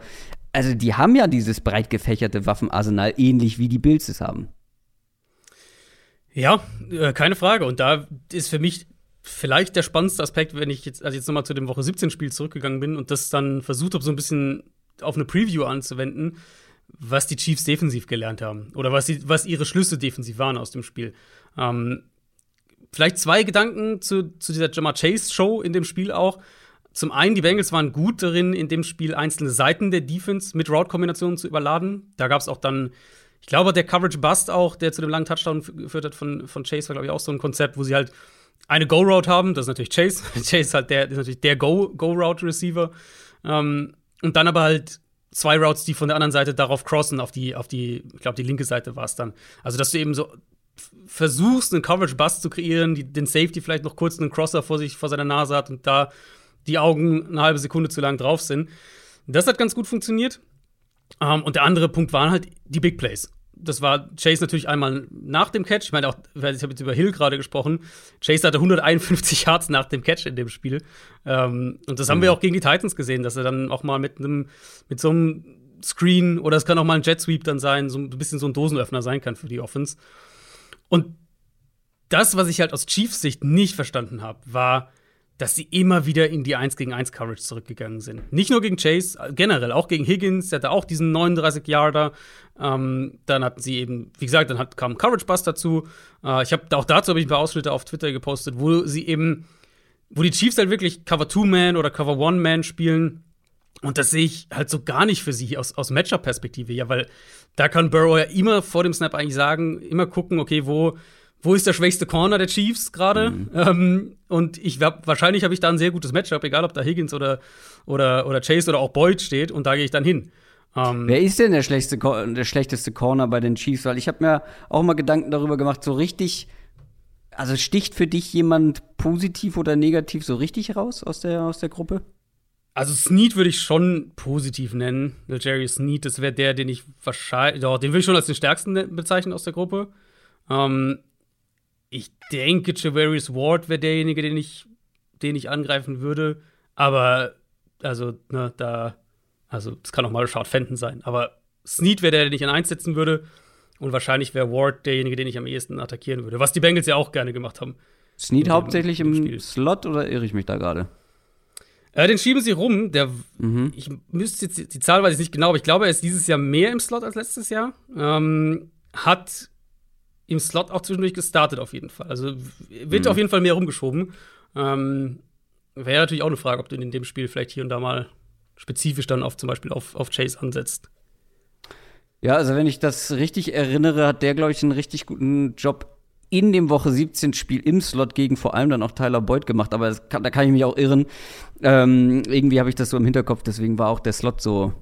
Speaker 1: Also die haben ja dieses breit gefächerte Waffenarsenal, ähnlich wie die Bills es haben.
Speaker 2: Ja, äh, keine Frage. Und da ist für mich vielleicht der spannendste Aspekt, wenn ich jetzt, also jetzt nochmal zu dem Woche 17-Spiel zurückgegangen bin und das dann versucht habe, so ein bisschen auf eine Preview anzuwenden, was die Chiefs defensiv gelernt haben. Oder was, sie, was ihre Schlüsse defensiv waren aus dem Spiel. Ähm, vielleicht zwei Gedanken zu, zu dieser Jamar Chase-Show in dem Spiel auch. Zum einen, die Bengals waren gut darin, in dem Spiel einzelne Seiten der Defense mit Route-Kombinationen zu überladen. Da gab es auch dann, ich glaube, der Coverage Bust auch, der zu dem langen Touchdown geführt hat von, von Chase, war, glaube ich, auch so ein Konzept, wo sie halt eine Go-Route haben. Das ist natürlich Chase. *laughs* Chase ist halt der, ist natürlich der Go- Go-Route-Receiver. ähm, und dann aber halt zwei Routes, die von der anderen Seite darauf crossen, auf die, auf die, ich glaube, die linke Seite war es dann. Also, dass du eben so versuchst, einen Coverage-Bust zu kreieren, die, den Safety vielleicht noch kurz einen Crosser vor sich, vor seiner Nase hat und da die Augen eine halbe Sekunde zu lang drauf sind. Das hat ganz gut funktioniert. Ähm, und der andere Punkt waren halt die Big Plays. Das war Chase natürlich einmal nach dem Catch. Ich meine auch, ich habe jetzt über Hill gerade gesprochen. Chase hatte 151 Yards nach dem Catch in dem Spiel. Ähm, und das haben wir auch gegen die Titans gesehen, dass er dann auch mal mit einem, mit so einem Screen oder es kann auch mal ein Jet Sweep dann sein, so ein bisschen so ein Dosenöffner sein kann für die Offense. Und das, was ich halt aus Chiefs Sicht nicht verstanden habe, war, dass sie immer wieder in die 1 gegen 1 Coverage zurückgegangen sind. Nicht nur gegen Chase, generell, auch gegen Higgins, der hatte auch diesen 39 Yarder. Ähm, dann hatten sie eben, wie gesagt, dann hat, kam Coverage Bust dazu. Äh, ich habe auch dazu habe ich ein paar Ausschnitte auf Twitter gepostet, wo sie eben, wo die Chiefs halt wirklich Cover 2 Man oder Cover 1 Man spielen. Und das sehe ich halt so gar nicht für sie aus, aus Matchup-Perspektive. Ja, weil da kann Burrow ja immer vor dem Snap eigentlich sagen, immer gucken, okay, wo, wo ist der schwächste Corner der Chiefs gerade? Ähm, und ich hab, wahrscheinlich habe ich da ein sehr gutes Matchup, egal ob da Higgins oder, oder, oder Chase oder auch Boyd steht, und da gehe ich dann hin. Ähm,
Speaker 1: Wer ist denn der, schlechteste, der schlechteste Corner bei den Chiefs? Weil ich habe mir auch mal Gedanken darüber gemacht, so richtig, also sticht für dich jemand positiv oder negativ so richtig raus aus der, aus der Gruppe?
Speaker 2: Also Snead würde ich schon positiv nennen. Jerry Snead, das wäre der, den ich wahrscheinlich, doch, den würde ich schon als den stärksten ne- bezeichnen aus der Gruppe. Ähm, ich denke, Javarius Ward wäre derjenige, den ich, den ich angreifen würde. Aber, also, ne, da, also, es kann auch mal Shard Fenton sein. Aber Snead wäre der, den ich an eins setzen würde. Und wahrscheinlich wäre Ward derjenige, den ich am ehesten attackieren würde. Was die Bengals ja auch gerne gemacht haben.
Speaker 1: Snead hauptsächlich
Speaker 2: im
Speaker 1: im. Slot oder irre ich mich da gerade?
Speaker 2: Äh, den schieben sie rum. Der,
Speaker 1: Mhm.
Speaker 2: ich müsste jetzt die, die Zahl weiß ich nicht genau, aber ich glaube, er ist dieses Jahr mehr im Slot als letztes Jahr. Ähm, hat im Slot auch zwischendurch gestartet auf jeden Fall. Also wird
Speaker 1: Mhm.
Speaker 2: auf jeden Fall mehr rumgeschoben. Ähm, Wäre natürlich auch eine Frage, ob du in dem Spiel vielleicht hier und da mal spezifisch dann auf zum Beispiel auf, auf Chase ansetzt.
Speaker 1: Ja, also wenn ich das richtig erinnere, hat der, glaube ich, einen richtig guten Job in dem Woche 17 Spiel im Slot gegen vor allem dann auch Tyler Boyd gemacht, aber kann, da kann ich mich auch irren. Ähm, irgendwie habe ich das so im Hinterkopf, deswegen war auch der Slot so.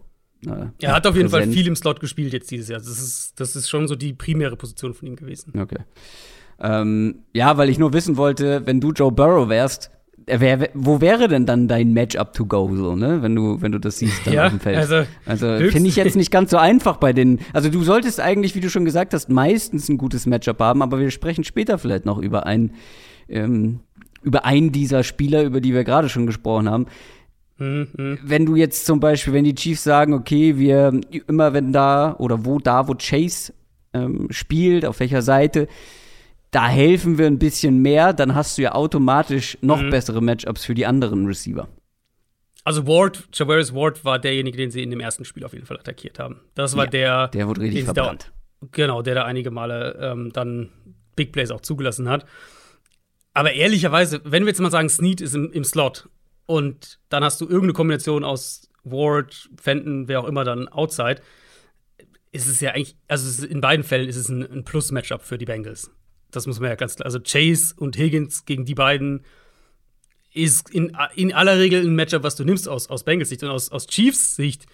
Speaker 2: Äh, er hat auf jeden Fall viel im Slot gespielt jetzt dieses Jahr. Das ist, das ist schon so die primäre Position von ihm gewesen.
Speaker 1: Okay. Ähm, ja, weil ich nur wissen wollte, wenn du Joe Burrow wärst, Wär, wo wäre denn dann dein Matchup to go, so, ne? Wenn du, wenn du das siehst dann ja, auf dem Feld. Also, also finde ich jetzt nicht ganz so einfach bei den. Also du solltest eigentlich, wie du schon gesagt hast, meistens ein gutes Matchup haben, aber wir sprechen später vielleicht noch über einen, ähm, über einen dieser Spieler, über die wir gerade schon gesprochen haben. Mhm. Wenn du jetzt zum Beispiel, wenn die Chiefs sagen, okay, wir immer wenn da oder wo da, wo Chase ähm, spielt, auf welcher Seite, da helfen wir ein bisschen mehr, dann hast du ja automatisch noch mhm. bessere Matchups für die anderen Receiver.
Speaker 2: Also Ward, Javaris Ward war derjenige, den sie in dem ersten Spiel auf jeden Fall attackiert haben. Das war ja, der,
Speaker 1: der wurde richtig verbrannt.
Speaker 2: Da, genau, der da einige Male ähm, dann Big Plays auch zugelassen hat. Aber ehrlicherweise, wenn wir jetzt mal sagen, Snead ist im, im Slot und dann hast du irgendeine Kombination aus Ward, Fenton, wer auch immer dann outside, ist es ja eigentlich, also in beiden Fällen ist es ein, ein Plus-Matchup für die Bengals. Das muss man ja ganz klar. Also Chase und Higgins gegen die beiden ist in, in aller Regel ein Matchup, was du nimmst aus, aus Bengals Sicht. Und aus, aus Chiefs Sicht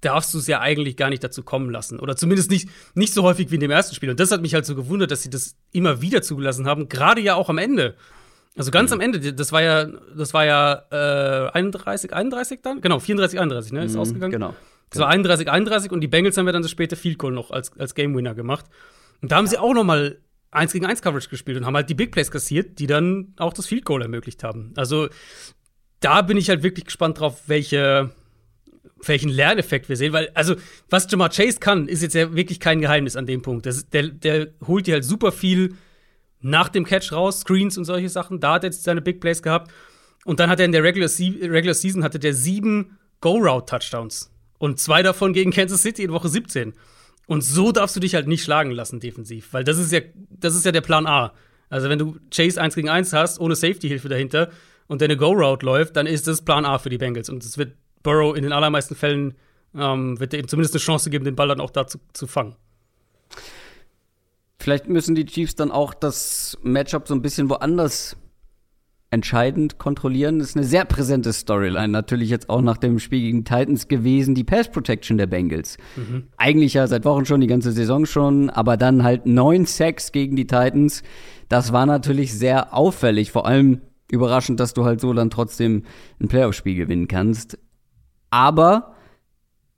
Speaker 2: darfst du es ja eigentlich gar nicht dazu kommen lassen. Oder zumindest nicht, nicht so häufig wie in dem ersten Spiel. Und das hat mich halt so gewundert, dass sie das immer wieder zugelassen haben, gerade ja auch am Ende. Also ganz mhm. am Ende, das war ja, das war ja äh, 31, 31 dann? Genau, 34, 31, ne? Ist mhm, ausgegangen. Genau. Das war 31, 31 und die Bengals haben ja dann das späte Field Goal noch als, als Game Winner gemacht. Und da haben sie auch noch mal 1 gegen 1 Coverage gespielt und haben halt die Big Plays kassiert, die dann auch das Field Goal ermöglicht haben. Also da bin ich halt wirklich gespannt drauf, welche, welchen Lerneffekt wir sehen, weil, also, was Jamar Chase kann, ist jetzt ja wirklich kein Geheimnis an dem Punkt. Das, der, der holt dir halt super viel nach dem Catch raus, Screens und solche Sachen. Da hat er jetzt seine Big Plays gehabt. Und dann hat er in der Regular, Se Regular Season hatte der sieben Go-Route-Touchdowns. Und zwei davon gegen Kansas City in Woche 17. Und so darfst du dich halt nicht schlagen lassen defensiv, weil das ist ja, das ist ja der Plan A. Also wenn du Chase 1 gegen 1 hast, ohne Safety-Hilfe dahinter und deine Go-Route läuft, dann ist das Plan A für die Bengals. Und es wird Burrow in den allermeisten Fällen, ähm, wird er eben zumindest eine Chance geben, den Ball dann auch da zu, zu fangen.
Speaker 1: Vielleicht müssen die Chiefs dann auch das Matchup so ein bisschen woanders entscheidend kontrollieren. Das ist eine sehr präsente Storyline. Natürlich jetzt auch nach dem Spiel gegen Titans gewesen, die Pass Protection der Bengals. Mhm. Eigentlich ja seit Wochen schon, die ganze Saison schon, aber dann halt neun Sacks gegen die Titans. Das war natürlich sehr auffällig. Vor allem überraschend, dass du halt so dann trotzdem ein Playoff-Spiel gewinnen kannst. Aber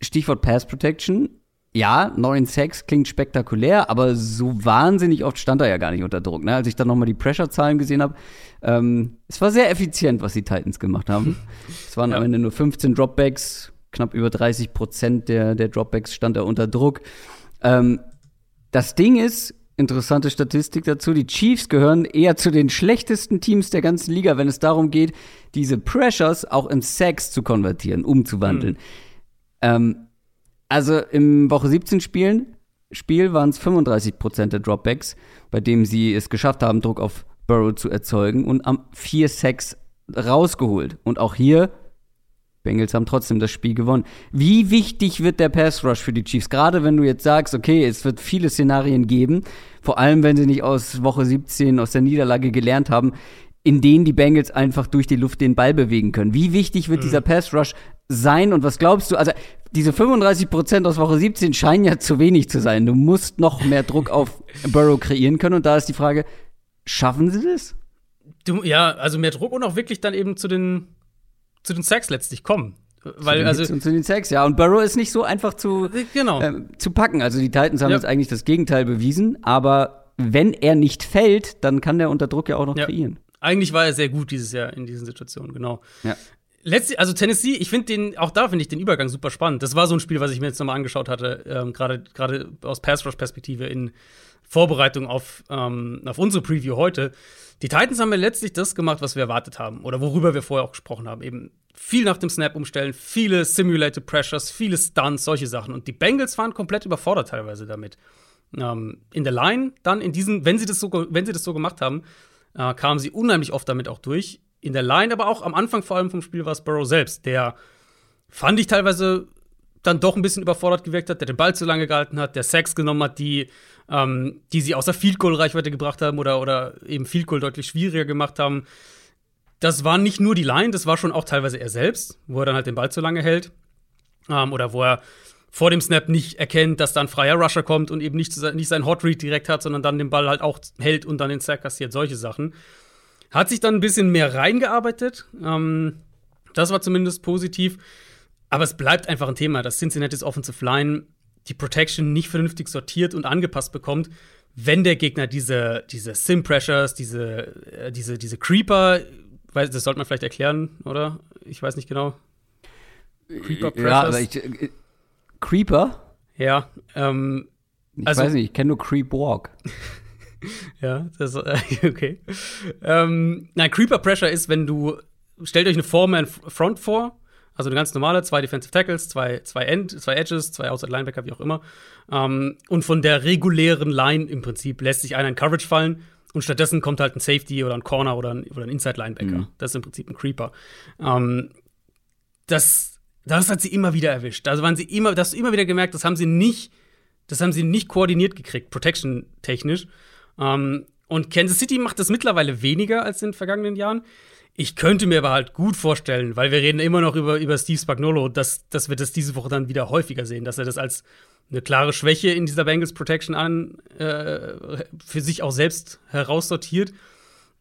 Speaker 1: Stichwort Pass Protection, ja, 9 Sacks klingt spektakulär, aber so wahnsinnig oft stand er ja gar nicht unter Druck. Ne? Als ich dann nochmal die Pressure-Zahlen gesehen habe, ähm, es war sehr effizient, was die Titans gemacht haben. *laughs* es waren ja. am Ende nur 15 Dropbacks, knapp über 30 Prozent der, der Dropbacks stand er unter Druck. Ähm, das Ding ist, interessante Statistik dazu, die Chiefs gehören eher zu den schlechtesten Teams der ganzen Liga, wenn es darum geht, diese Pressures auch in Sacks zu konvertieren, umzuwandeln. Mhm. Ähm, also im Woche 17 Spielen, Spiel waren es 35 Prozent der Dropbacks, bei dem sie es geschafft haben, Druck auf Burrow zu erzeugen und am vier Sacks rausgeholt. Und auch hier, Bengals haben trotzdem das Spiel gewonnen. Wie wichtig wird der Pass Rush für die Chiefs? Gerade wenn du jetzt sagst, okay, es wird viele Szenarien geben, vor allem wenn sie nicht aus Woche 17 aus der Niederlage gelernt haben, in denen die Bengals einfach durch die Luft den Ball bewegen können. Wie wichtig wird mhm. dieser Pass Rush sein und was glaubst du? Also diese 35 Prozent aus Woche 17 scheinen ja zu wenig zu sein. Du musst noch mehr Druck auf Burrow kreieren können und da ist die Frage, schaffen sie das?
Speaker 2: Du, ja, also mehr Druck und auch wirklich dann eben zu den zu den Sacks letztlich kommen. Weil, zu also,
Speaker 1: zu, zu den Sacks, ja. Und Burrow ist nicht so einfach zu,
Speaker 2: genau.
Speaker 1: äh, zu packen. Also die Titans haben ja. jetzt eigentlich das Gegenteil bewiesen, aber wenn er nicht fällt, dann kann der unter Druck ja auch noch ja. kreieren.
Speaker 2: Eigentlich war er sehr gut dieses Jahr in diesen Situationen, genau. Ja letztlich, also Tennessee, ich finde den, auch da finde ich den Übergang super spannend. Das war so ein Spiel, was ich mir jetzt nochmal angeschaut hatte, ähm, gerade aus Pass-Rush-Perspektive in Vorbereitung auf, ähm, auf unsere Preview heute. Die Titans haben ja letztlich das gemacht, was wir erwartet haben oder worüber wir vorher auch gesprochen haben. Eben viel nach dem Snap umstellen, viele Simulated Pressures, viele Stunts, solche Sachen. Und die Bengals waren komplett überfordert teilweise damit. Ähm, in der Line dann in diesen, wenn sie das so, wenn sie das so gemacht haben, äh, kamen sie unheimlich oft damit auch durch in der Line, aber auch am Anfang vor allem vom Spiel war es Burrow selbst, der fand ich teilweise dann doch ein bisschen überfordert gewirkt hat, der den Ball zu lange gehalten hat, der Sex genommen hat, die, ähm, die sie außer Field Goal Reichweite gebracht haben oder, oder eben Field Goal deutlich schwieriger gemacht haben. Das war nicht nur die Line, das war schon auch teilweise er selbst, wo er dann halt den Ball zu lange hält. Ähm, oder wo er vor dem Snap nicht erkennt, dass da ein freier Rusher kommt und eben nicht, nicht seinen Hot Read direkt hat, sondern dann den Ball halt auch hält und dann den Sack kassiert, solche Sachen. Hat sich dann ein bisschen mehr reingearbeitet. Ähm, das war zumindest positiv. Aber es bleibt einfach ein Thema, dass Cincinnati's Offensive Line die Protection nicht vernünftig sortiert und angepasst bekommt, wenn der Gegner diese, diese Sim-Pressures, diese, äh, diese, diese Creeper, das sollte man vielleicht erklären, oder? Ich weiß nicht genau.
Speaker 1: Creeper Pressures. Ja, ich, äh, Creeper?
Speaker 2: Ja, ähm,
Speaker 1: ich also, weiß nicht, ich kenne nur Creep Walk. *laughs*
Speaker 2: ja, das äh, *laughs* okay. Ähm, nein, Creeper Pressure ist, wenn du stellt euch eine Four-Man Front vor also eine ganz normale, zwei Defensive Tackles, zwei, zwei End, zwei Edges, zwei Outside Linebacker, wie auch immer. Ähm, und von der regulären Line im Prinzip lässt sich einer in Coverage fallen und stattdessen kommt halt ein Safety oder ein Corner oder ein, oder ein Inside Linebacker. Mhm. Das ist im Prinzip ein Creeper. Ähm, das, das hat sie immer wieder erwischt. Also waren sie immer, das hast du immer wieder gemerkt, das haben sie nicht, das haben sie nicht koordiniert gekriegt, protection technisch. Ähm, und Kansas City macht das mittlerweile weniger als in den vergangenen Jahren. Ich könnte mir aber halt gut vorstellen, weil wir reden immer noch über, über Steve Spagnolo, dass, dass wir das diese Woche dann wieder häufiger sehen, dass er das als eine klare Schwäche in dieser Bengals Protection an äh, für sich auch selbst heraussortiert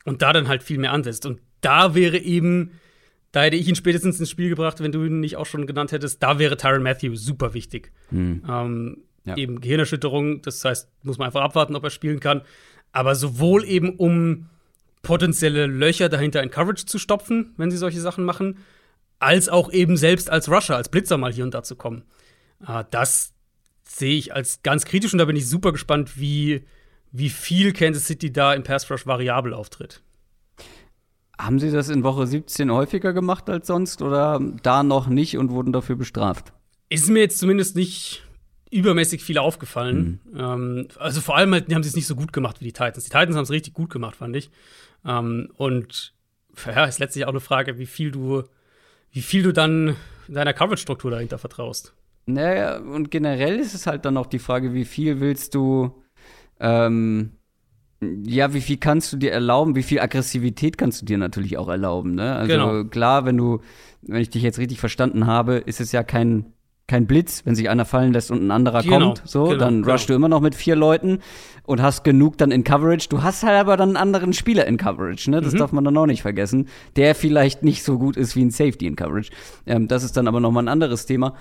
Speaker 2: und da dann halt viel mehr ansetzt. Und da wäre eben, da hätte ich ihn spätestens ins Spiel gebracht, wenn du ihn nicht auch schon genannt hättest, da wäre Tyron Matthew super wichtig. Mhm. Ähm, ja. Eben Gehirnerschütterung, das heißt, muss man einfach abwarten, ob er spielen kann. Aber sowohl eben um potenzielle Löcher dahinter in Coverage zu stopfen, wenn sie solche Sachen machen, als auch eben selbst als Rusher, als Blitzer mal hier und da zu kommen. Äh, das sehe ich als ganz kritisch und da bin ich super gespannt, wie, wie viel Kansas City da im Pass Rush variabel auftritt.
Speaker 1: Haben Sie das in Woche 17 häufiger gemacht als sonst oder da noch nicht und wurden dafür bestraft?
Speaker 2: Ist mir jetzt zumindest nicht übermäßig viel aufgefallen. Mhm. Ähm, also vor allem halt, die haben sie es nicht so gut gemacht wie die Titans. Die Titans haben es richtig gut gemacht, fand ich. Ähm, und ja, ist letztlich auch eine Frage, wie viel du, wie viel du dann deiner Coverage-Struktur dahinter vertraust.
Speaker 1: Naja, und generell ist es halt dann auch die Frage, wie viel willst du, ähm, ja, wie viel kannst du dir erlauben, wie viel Aggressivität kannst du dir natürlich auch erlauben, ne? Also genau. klar, wenn du, wenn ich dich jetzt richtig verstanden habe, ist es ja kein kein Blitz, wenn sich einer fallen lässt und ein anderer genau, kommt, so, genau, dann rushst genau. du immer noch mit vier Leuten und hast genug dann in Coverage. Du hast halt aber dann einen anderen Spieler in Coverage, ne? Das mhm. darf man dann auch nicht vergessen, der vielleicht nicht so gut ist wie ein Safety in Coverage. Ähm, das ist dann aber noch mal ein anderes Thema.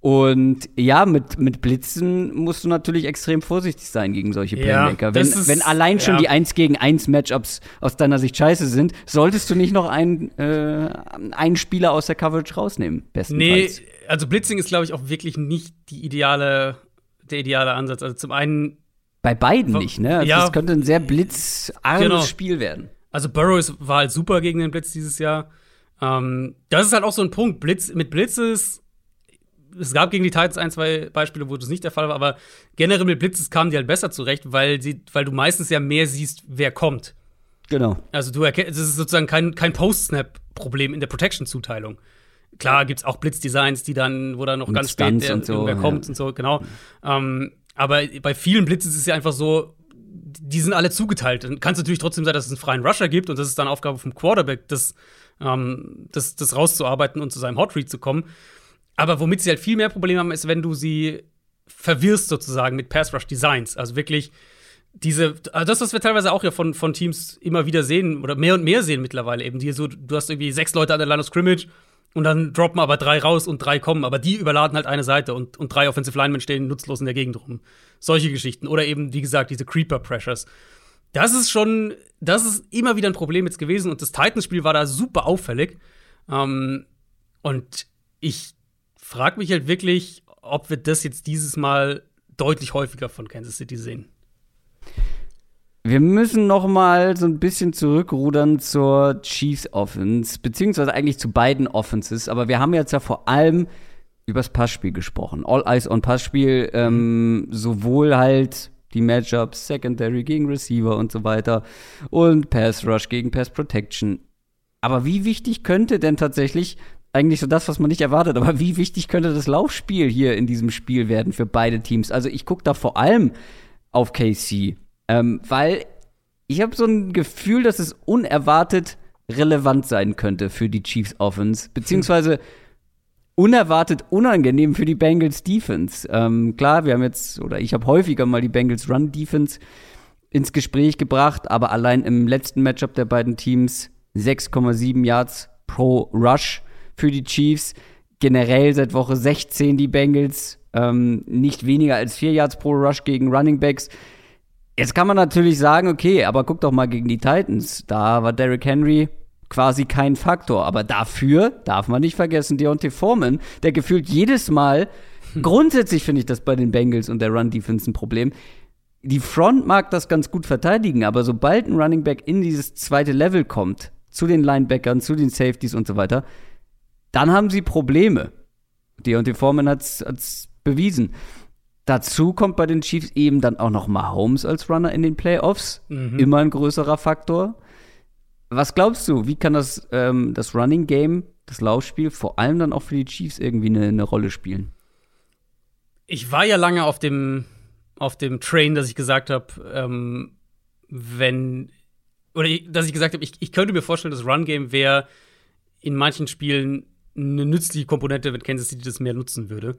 Speaker 1: Und ja, mit, mit Blitzen musst du natürlich extrem vorsichtig sein gegen solche Playmaker. Ja, wenn, ist, wenn allein schon ja. die 1 gegen 1 Matchups aus deiner Sicht scheiße sind, solltest du nicht noch einen, äh, einen Spieler aus der Coverage rausnehmen, bestenfalls.
Speaker 2: Nee, also Blitzing ist, glaube ich, auch wirklich nicht die ideale, der ideale Ansatz. Also zum einen.
Speaker 1: Bei beiden nicht, ne? Also ja, das könnte ein sehr blitzarmes genau. Spiel werden.
Speaker 2: Also Burrow war halt super gegen den Blitz dieses Jahr. Ähm, das ist halt auch so ein Punkt. Blitz, mit Blitzes, es gab gegen die Titans ein, zwei Beispiele, wo das nicht der Fall war, aber generell mit Blitzes kamen die halt besser zurecht, weil, sie, weil du meistens ja mehr siehst, wer kommt.
Speaker 1: Genau.
Speaker 2: Also du erkennst, es ist sozusagen kein, kein Post-Snap-Problem in der Protection-Zuteilung. Klar gibt es auch Blitzdesigns, die dann, wo dann noch und ganz spät der, so, irgendwer ja. kommt und so, genau. Ähm, aber bei vielen Blitzen ist es ja einfach so, die sind alle zugeteilt. Dann kann es natürlich trotzdem sein, dass es einen freien Rusher gibt und das ist dann Aufgabe vom Quarterback, das, ähm, das, das rauszuarbeiten und zu seinem Hot Read zu kommen. Aber womit sie halt viel mehr Probleme haben, ist, wenn du sie verwirrst sozusagen mit Pass Rush Designs. Also wirklich diese, also das, was wir teilweise auch ja von, von Teams immer wieder sehen oder mehr und mehr sehen mittlerweile eben, die so, du hast irgendwie sechs Leute an der Line of Scrimmage und dann droppen aber drei raus und drei kommen, aber die überladen halt eine Seite und, und drei Offensive Linemen stehen nutzlos in der Gegend rum. Solche Geschichten. Oder eben, wie gesagt, diese Creeper-Pressures. Das ist schon, das ist immer wieder ein Problem jetzt gewesen und das Titans-Spiel war da super auffällig. Ähm, und ich frage mich halt wirklich, ob wir das jetzt dieses Mal deutlich häufiger von Kansas City sehen.
Speaker 1: Wir müssen noch mal so ein bisschen zurückrudern zur Chiefs Offense, beziehungsweise eigentlich zu beiden Offenses. Aber wir haben jetzt ja vor allem übers Passspiel gesprochen. All Eyes on Passspiel, ähm, sowohl halt die Matchups, Secondary gegen Receiver und so weiter und Pass Rush gegen Pass Protection. Aber wie wichtig könnte denn tatsächlich eigentlich so das, was man nicht erwartet. Aber wie wichtig könnte das Laufspiel hier in diesem Spiel werden für beide Teams? Also ich gucke da vor allem auf KC, ähm, weil ich habe so ein Gefühl, dass es unerwartet relevant sein könnte für die Chiefs Offense, beziehungsweise unerwartet unangenehm für die Bengals Defense. Ähm, klar, wir haben jetzt, oder ich habe häufiger mal die Bengals Run Defense ins Gespräch gebracht, aber allein im letzten Matchup der beiden Teams 6,7 Yards pro Rush für die Chiefs. Generell seit Woche 16 die Bengals ähm, nicht weniger als 4 Yards pro Rush gegen Running Backs. Jetzt kann man natürlich sagen, okay, aber guck doch mal gegen die Titans. Da war Derrick Henry quasi kein Faktor. Aber dafür darf man nicht vergessen, Deontay Foreman, der gefühlt jedes Mal, hm. grundsätzlich finde ich das bei den Bengals und der Run-Defense ein Problem. Die Front mag das ganz gut verteidigen, aber sobald ein Running Back in dieses zweite Level kommt, zu den Linebackern, zu den Safeties und so weiter, dann haben sie Probleme. Deontay Foreman hat es bewiesen. Dazu kommt bei den Chiefs eben dann auch noch Mahomes als Runner in den Playoffs. Mhm. Immer ein größerer Faktor. Was glaubst du, wie kann das, ähm, das Running Game, das Laufspiel, vor allem dann auch für die Chiefs irgendwie eine, eine Rolle spielen?
Speaker 2: Ich war ja lange auf dem, auf dem Train, dass ich gesagt habe, ähm, wenn, oder dass ich gesagt habe, ich, ich könnte mir vorstellen, das Run Game wäre in manchen Spielen eine nützliche Komponente, wenn Kansas City das mehr nutzen würde.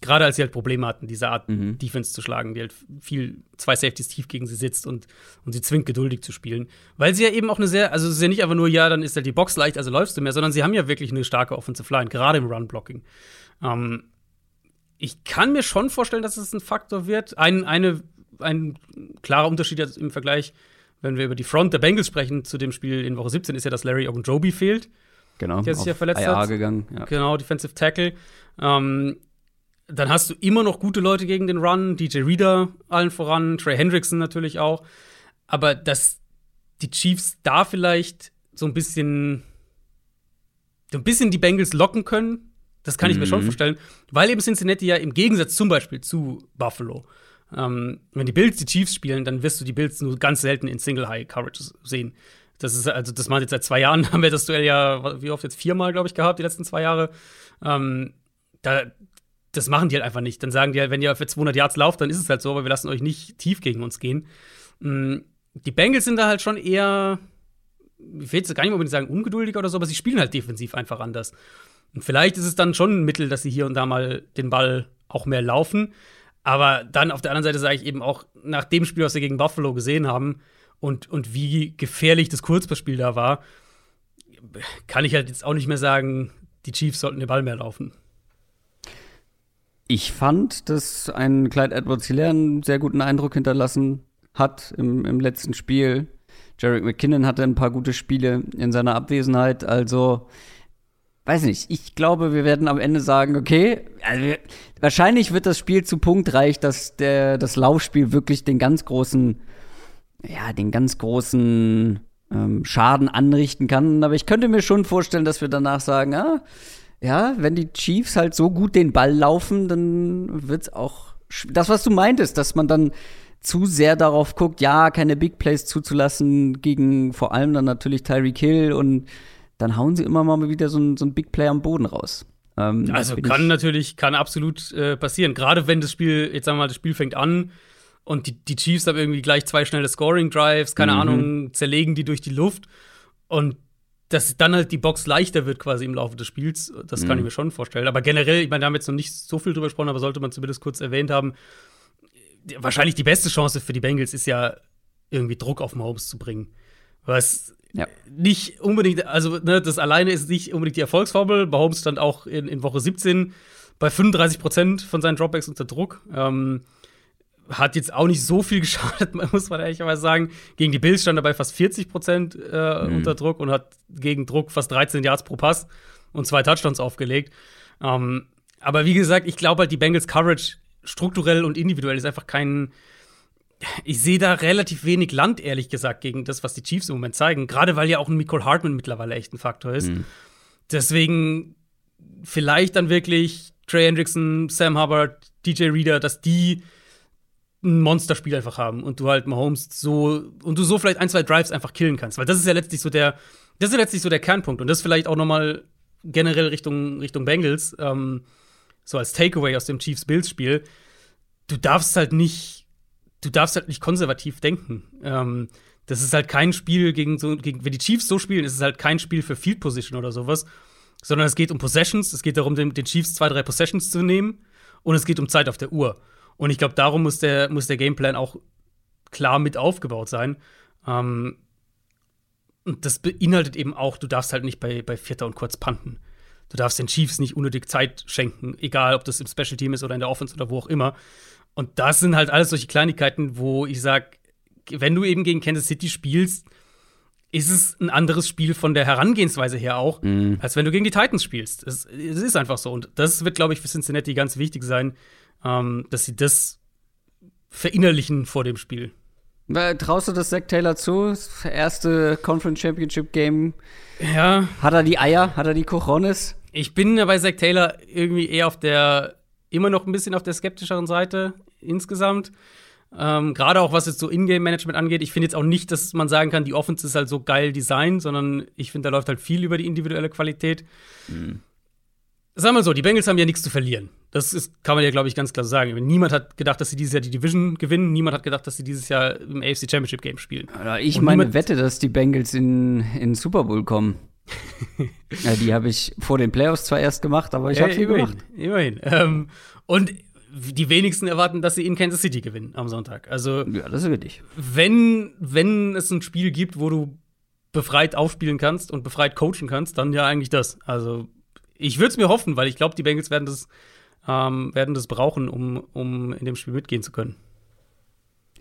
Speaker 2: Gerade als sie halt Probleme hatten, diese Art mhm. Defense zu schlagen, die halt viel zwei Safeties tief gegen sie sitzt und, und sie zwingt, geduldig zu spielen. Weil sie ja eben auch eine sehr, also es ist ja nicht einfach nur, ja, dann ist halt die Box leicht, also läufst du mehr, sondern sie haben ja wirklich eine starke Offensive Line, gerade im Run-Blocking. Ähm, ich kann mir schon vorstellen, dass es ein Faktor wird. Ein, eine, ein klarer Unterschied im Vergleich, wenn wir über die Front der Bengals sprechen, zu dem Spiel in Woche 17, ist ja, dass Larry Ogunjobi fehlt.
Speaker 1: Genau.
Speaker 2: Der sich ja verletzt
Speaker 1: IR
Speaker 2: hat.
Speaker 1: gegangen.
Speaker 2: Ja. Genau, Defensive Tackle. Ähm, dann hast du immer noch gute Leute gegen den Run, DJ Reader allen voran, Trey Hendrickson natürlich auch. Aber dass die Chiefs da vielleicht so ein bisschen, so ein bisschen die Bengals locken können, das kann ich mir schon mhm. vorstellen, weil eben Cincinnati ja im Gegensatz zum Beispiel zu Buffalo, ähm, wenn die Bills die Chiefs spielen, dann wirst du die Bills nur ganz selten in Single High Coverage sehen. Das ist also, das macht jetzt seit zwei Jahren, *laughs* haben wir das Duell ja, wie oft jetzt viermal, glaube ich, gehabt, die letzten zwei Jahre. Ähm, da, das machen die halt einfach nicht. Dann sagen die halt, wenn ihr für 200 Yards lauft, dann ist es halt so, aber wir lassen euch nicht tief gegen uns gehen. Mm, die Bengals sind da halt schon eher, ich will jetzt gar nicht unbedingt sagen ungeduldiger oder so, aber sie spielen halt defensiv einfach anders. Und vielleicht ist es dann schon ein Mittel, dass sie hier und da mal den Ball auch mehr laufen. Aber dann auf der anderen Seite sage ich eben auch, nach dem Spiel, was wir gegen Buffalo gesehen haben und, und wie gefährlich das Kurzpassspiel da war, kann ich halt jetzt auch nicht mehr sagen, die Chiefs sollten den Ball mehr laufen.
Speaker 1: Ich fand, dass ein Clyde Edwards Hilaire einen sehr guten Eindruck hinterlassen hat im, im letzten Spiel. Jarek McKinnon hatte ein paar gute Spiele in seiner Abwesenheit. Also, weiß nicht, ich glaube, wir werden am Ende sagen, okay, also wahrscheinlich wird das Spiel zu punktreich, dass der, das Laufspiel wirklich den ganz großen, ja, den ganz großen ähm, Schaden anrichten kann. Aber ich könnte mir schon vorstellen, dass wir danach sagen, ah, ja, wenn die Chiefs halt so gut den Ball laufen, dann wird's auch das, was du meintest, dass man dann zu sehr darauf guckt, ja, keine Big Plays zuzulassen gegen vor allem dann natürlich Tyreek Hill und dann hauen sie immer mal wieder so ein, so ein Big Play am Boden raus.
Speaker 2: Ähm, also kann natürlich, kann absolut äh, passieren. Gerade wenn das Spiel, jetzt sagen wir mal, das Spiel fängt an und die, die Chiefs haben irgendwie gleich zwei schnelle Scoring-Drives, keine mhm. Ahnung, zerlegen die durch die Luft und dass dann halt die Box leichter wird quasi im Laufe des Spiels, das kann mhm. ich mir schon vorstellen. Aber generell, ich meine, da haben wir jetzt noch nicht so viel drüber gesprochen, aber sollte man zumindest kurz erwähnt haben, wahrscheinlich die beste Chance für die Bengals ist ja irgendwie Druck auf Mahomes zu bringen. Was ja. nicht unbedingt, also ne, das alleine ist nicht unbedingt die Erfolgsformel. Mahomes stand auch in, in Woche 17 bei 35 Prozent von seinen Dropbacks unter Druck. Ähm, hat jetzt auch nicht so viel *laughs* geschadet, muss man ehrlicherweise sagen. Gegen die Bills stand er bei fast 40 Prozent äh, mhm. unter Druck und hat gegen Druck fast 13 Yards pro Pass und zwei Touchdowns aufgelegt. Ähm, aber wie gesagt, ich glaube halt, die Bengals Coverage strukturell und individuell ist einfach kein. Ich sehe da relativ wenig Land, ehrlich gesagt, gegen das, was die Chiefs im Moment zeigen. Gerade weil ja auch ein Nicole Hartman mittlerweile echt ein Faktor ist. Mhm. Deswegen vielleicht dann wirklich Trey Hendrickson, Sam Hubbard, DJ Reader, dass die ein Monsterspiel einfach haben und du halt Mahomes so und du so vielleicht ein, zwei Drives einfach killen kannst. Weil das ist ja letztlich so der, das ist ja letztlich so der Kernpunkt. Und das vielleicht auch noch mal generell Richtung, Richtung Bengals, ähm, so als Takeaway aus dem Chiefs-Bills-Spiel, du darfst halt nicht, du darfst halt nicht konservativ denken. Ähm, das ist halt kein Spiel gegen so, gegen, wenn die Chiefs so spielen, ist es halt kein Spiel für Field Position oder sowas, sondern es geht um Possessions, es geht darum, den, den Chiefs zwei, drei Possessions zu nehmen und es geht um Zeit auf der Uhr. Und ich glaube, darum muss der, muss der Gameplan auch klar mit aufgebaut sein. Ähm, und das beinhaltet eben auch, du darfst halt nicht bei, bei Vierter und Kurz panten. Du darfst den Chiefs nicht unnötig Zeit schenken, egal ob das im Special Team ist oder in der Offense oder wo auch immer. Und das sind halt alles solche Kleinigkeiten, wo ich sage, wenn du eben gegen Kansas City spielst, ist es ein anderes Spiel von der Herangehensweise her auch, mhm. als wenn du gegen die Titans spielst. Es, es, ist einfach so. Und das wird, glaube ich, für Cincinnati ganz wichtig sein, ähm, dass sie das verinnerlichen vor dem Spiel.
Speaker 1: Traust du das Zach Taylor zu? Das erste Conference Championship Game.
Speaker 2: Ja.
Speaker 1: Hat er die Eier? Hat er die Cojones?
Speaker 2: Ich bin bei Zach Taylor irgendwie eher auf der, immer noch ein bisschen auf der skeptischeren Seite insgesamt. Ähm, Gerade auch was jetzt so Ingame-Management angeht. Ich finde jetzt auch nicht, dass man sagen kann, die Offense ist halt so geil designt, sondern ich finde, da läuft halt viel über die individuelle Qualität. Mhm. Sag mal so, die Bengals haben ja nichts zu verlieren. Das ist, kann man ja, glaube ich, ganz klar sagen. Niemand hat gedacht, dass sie dieses Jahr die Division gewinnen. Niemand hat gedacht, dass sie dieses Jahr im AFC Championship Game spielen.
Speaker 1: Ich Und meine Wette, dass die Bengals in, in Super Bowl kommen. *laughs* ja, die habe ich vor den Playoffs zwar erst gemacht, aber ich habe sie
Speaker 2: immerhin,
Speaker 1: gemacht.
Speaker 2: Immerhin. Ähm, und die wenigsten erwarten, dass sie in Kansas City gewinnen am Sonntag. Also,
Speaker 1: ja, das ist richtig.
Speaker 2: Wenn, wenn es ein Spiel gibt, wo du befreit aufspielen kannst und befreit coachen kannst, dann ja eigentlich das. Also, ich würde es mir hoffen, weil ich glaube, die Bengals werden das, ähm, werden das brauchen, um, um in dem Spiel mitgehen zu können.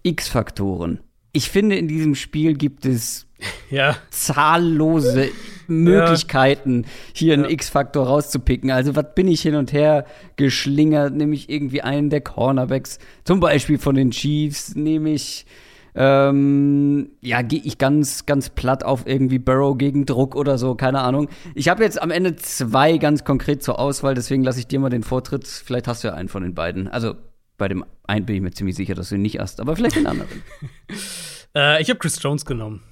Speaker 1: X-Faktoren. Ich finde, in diesem Spiel gibt es *laughs*
Speaker 2: ja.
Speaker 1: zahllose Möglichkeiten, hier einen X-Faktor rauszupicken. Also, was bin ich hin und her geschlingert? Nehme ich irgendwie einen der Cornerbacks, zum Beispiel von den Chiefs, nehme ich. Ähm, ja, gehe ich ganz, ganz platt auf irgendwie Burrow gegen Druck oder so, keine Ahnung. Ich habe jetzt am Ende zwei ganz konkret zur Auswahl, deswegen lasse ich dir mal den Vortritt. Vielleicht hast du ja einen von den beiden. Also bei dem einen bin ich mir ziemlich sicher, dass du ihn nicht hast, aber vielleicht den anderen. *laughs*
Speaker 2: äh, ich habe Chris Jones genommen.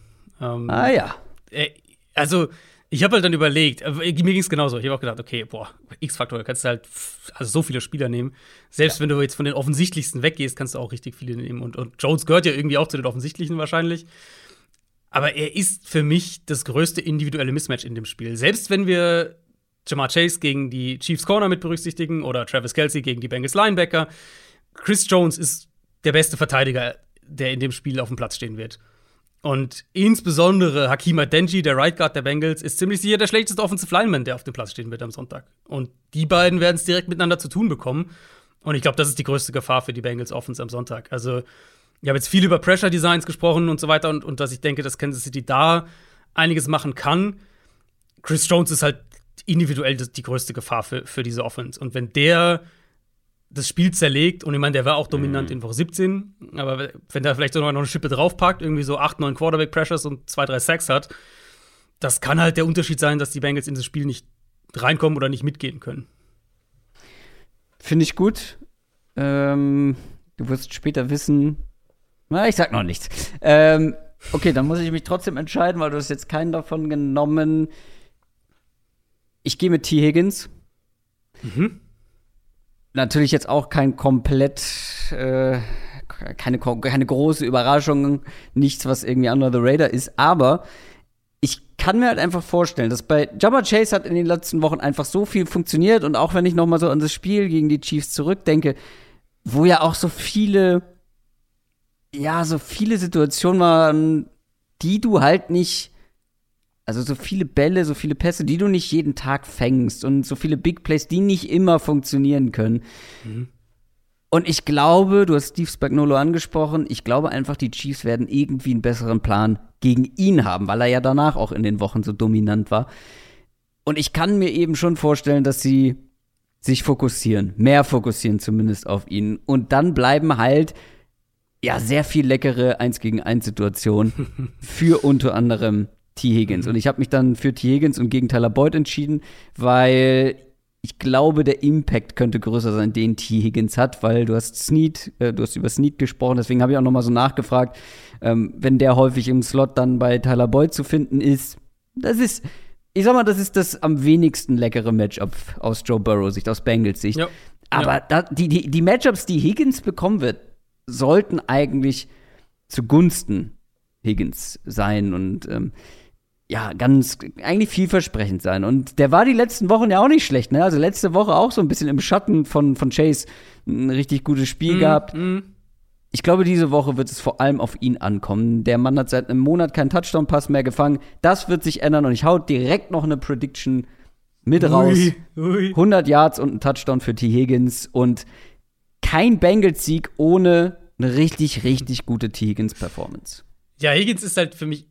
Speaker 1: Ähm, ah ja.
Speaker 2: Äh, also, ich habe halt dann überlegt, äh, mir ging es genauso. Ich habe auch gedacht, okay, boah, X-Faktor, kannst du halt also so viele Spieler nehmen. Selbst ja. wenn du jetzt von den offensichtlichsten weggehst, kannst du auch richtig viele nehmen. Und, und Jones gehört ja irgendwie auch zu den offensichtlichen wahrscheinlich. Aber er ist für mich das größte individuelle Mismatch in dem Spiel. Selbst wenn wir Jamar Chase gegen die Chiefs Corner mit berücksichtigen oder Travis Kelsey gegen die Bengals Linebacker, Chris Jones ist der beste Verteidiger, der in dem Spiel auf dem Platz stehen wird. Und insbesondere Hakima Denji, der Right Guard der Bengals, ist ziemlich sicher der schlechteste Offensive Lineman, der auf dem Platz stehen wird am Sonntag. Und die beiden werden es direkt miteinander zu tun bekommen. Und ich glaube, das ist die größte Gefahr für die Bengals Offense am Sonntag. Also, ich habe jetzt viel über Pressure Designs gesprochen und so weiter und, und dass ich denke, dass Kansas City da einiges machen kann. Chris Jones ist halt individuell die größte Gefahr für, für diese Offense. Und wenn der das Spiel zerlegt. Und ich meine, der war auch dominant mhm. in Woche 17. Aber wenn der vielleicht sogar noch eine Schippe draufpackt, irgendwie so 8, 9 Quarterback-Pressures und 2, 3 Sacks hat, das kann halt der Unterschied sein, dass die Bengals in das Spiel nicht reinkommen oder nicht mitgehen können.
Speaker 1: Finde ich gut. Ähm, du wirst später wissen. Na, ich sag noch nichts. Ähm, okay, dann muss ich mich trotzdem entscheiden, weil du hast jetzt keinen davon genommen. Ich gehe mit T. Higgins. Mhm natürlich jetzt auch kein komplett, äh, keine, keine große Überraschung, nichts, was irgendwie under the radar ist, aber ich kann mir halt einfach vorstellen, dass bei Jabba Chase hat in den letzten Wochen einfach so viel funktioniert und auch wenn ich noch mal so an das Spiel gegen die Chiefs zurückdenke, wo ja auch so viele, ja, so viele Situationen waren, die du halt nicht also so viele Bälle, so viele Pässe, die du nicht jeden Tag fängst und so viele Big Plays, die nicht immer funktionieren können. Mhm. Und ich glaube, du hast Steve Spagnolo angesprochen, ich glaube einfach, die Chiefs werden irgendwie einen besseren Plan gegen ihn haben, weil er ja danach auch in den Wochen so dominant war. Und ich kann mir eben schon vorstellen, dass sie sich fokussieren, mehr fokussieren zumindest auf ihn. Und dann bleiben halt ja sehr viel leckere 1 gegen 1 Situationen *laughs* für unter anderem T. Higgins. Mhm. Und ich habe mich dann für T. Higgins und gegen Tyler Boyd entschieden, weil ich glaube, der Impact könnte größer sein, den T. Higgins hat, weil du hast Snead, äh, du hast über Snead gesprochen, deswegen habe ich auch noch mal so nachgefragt, ähm, wenn der häufig im Slot dann bei Tyler Boyd zu finden ist, das ist ich sag mal, das ist das am wenigsten leckere Matchup aus Joe Burrow Sicht, aus Bengals Sicht.
Speaker 2: Ja.
Speaker 1: Aber
Speaker 2: Ja.
Speaker 1: da, die, die, die Matchups, die Higgins bekommen wird, sollten eigentlich zugunsten Higgins sein und ähm, ja, ganz eigentlich vielversprechend sein. Und der war die letzten Wochen ja auch nicht schlecht, ne? Also letzte Woche auch so ein bisschen im Schatten von, von Chase ein richtig gutes Spiel gehabt.
Speaker 2: Mhm.
Speaker 1: Ich glaube, diese Woche wird es vor allem auf ihn ankommen. Der Mann hat seit einem Monat keinen Touchdown-Pass mehr gefangen. Das wird sich ändern und ich hau direkt noch eine Prediction mit raus.
Speaker 2: Ui, ui.
Speaker 1: 100 Yards und ein Touchdown für T. Higgins und kein Bengals-Sieg ohne eine richtig, richtig gute T. Higgins-Performance.
Speaker 2: Ja, Higgins ist halt für mich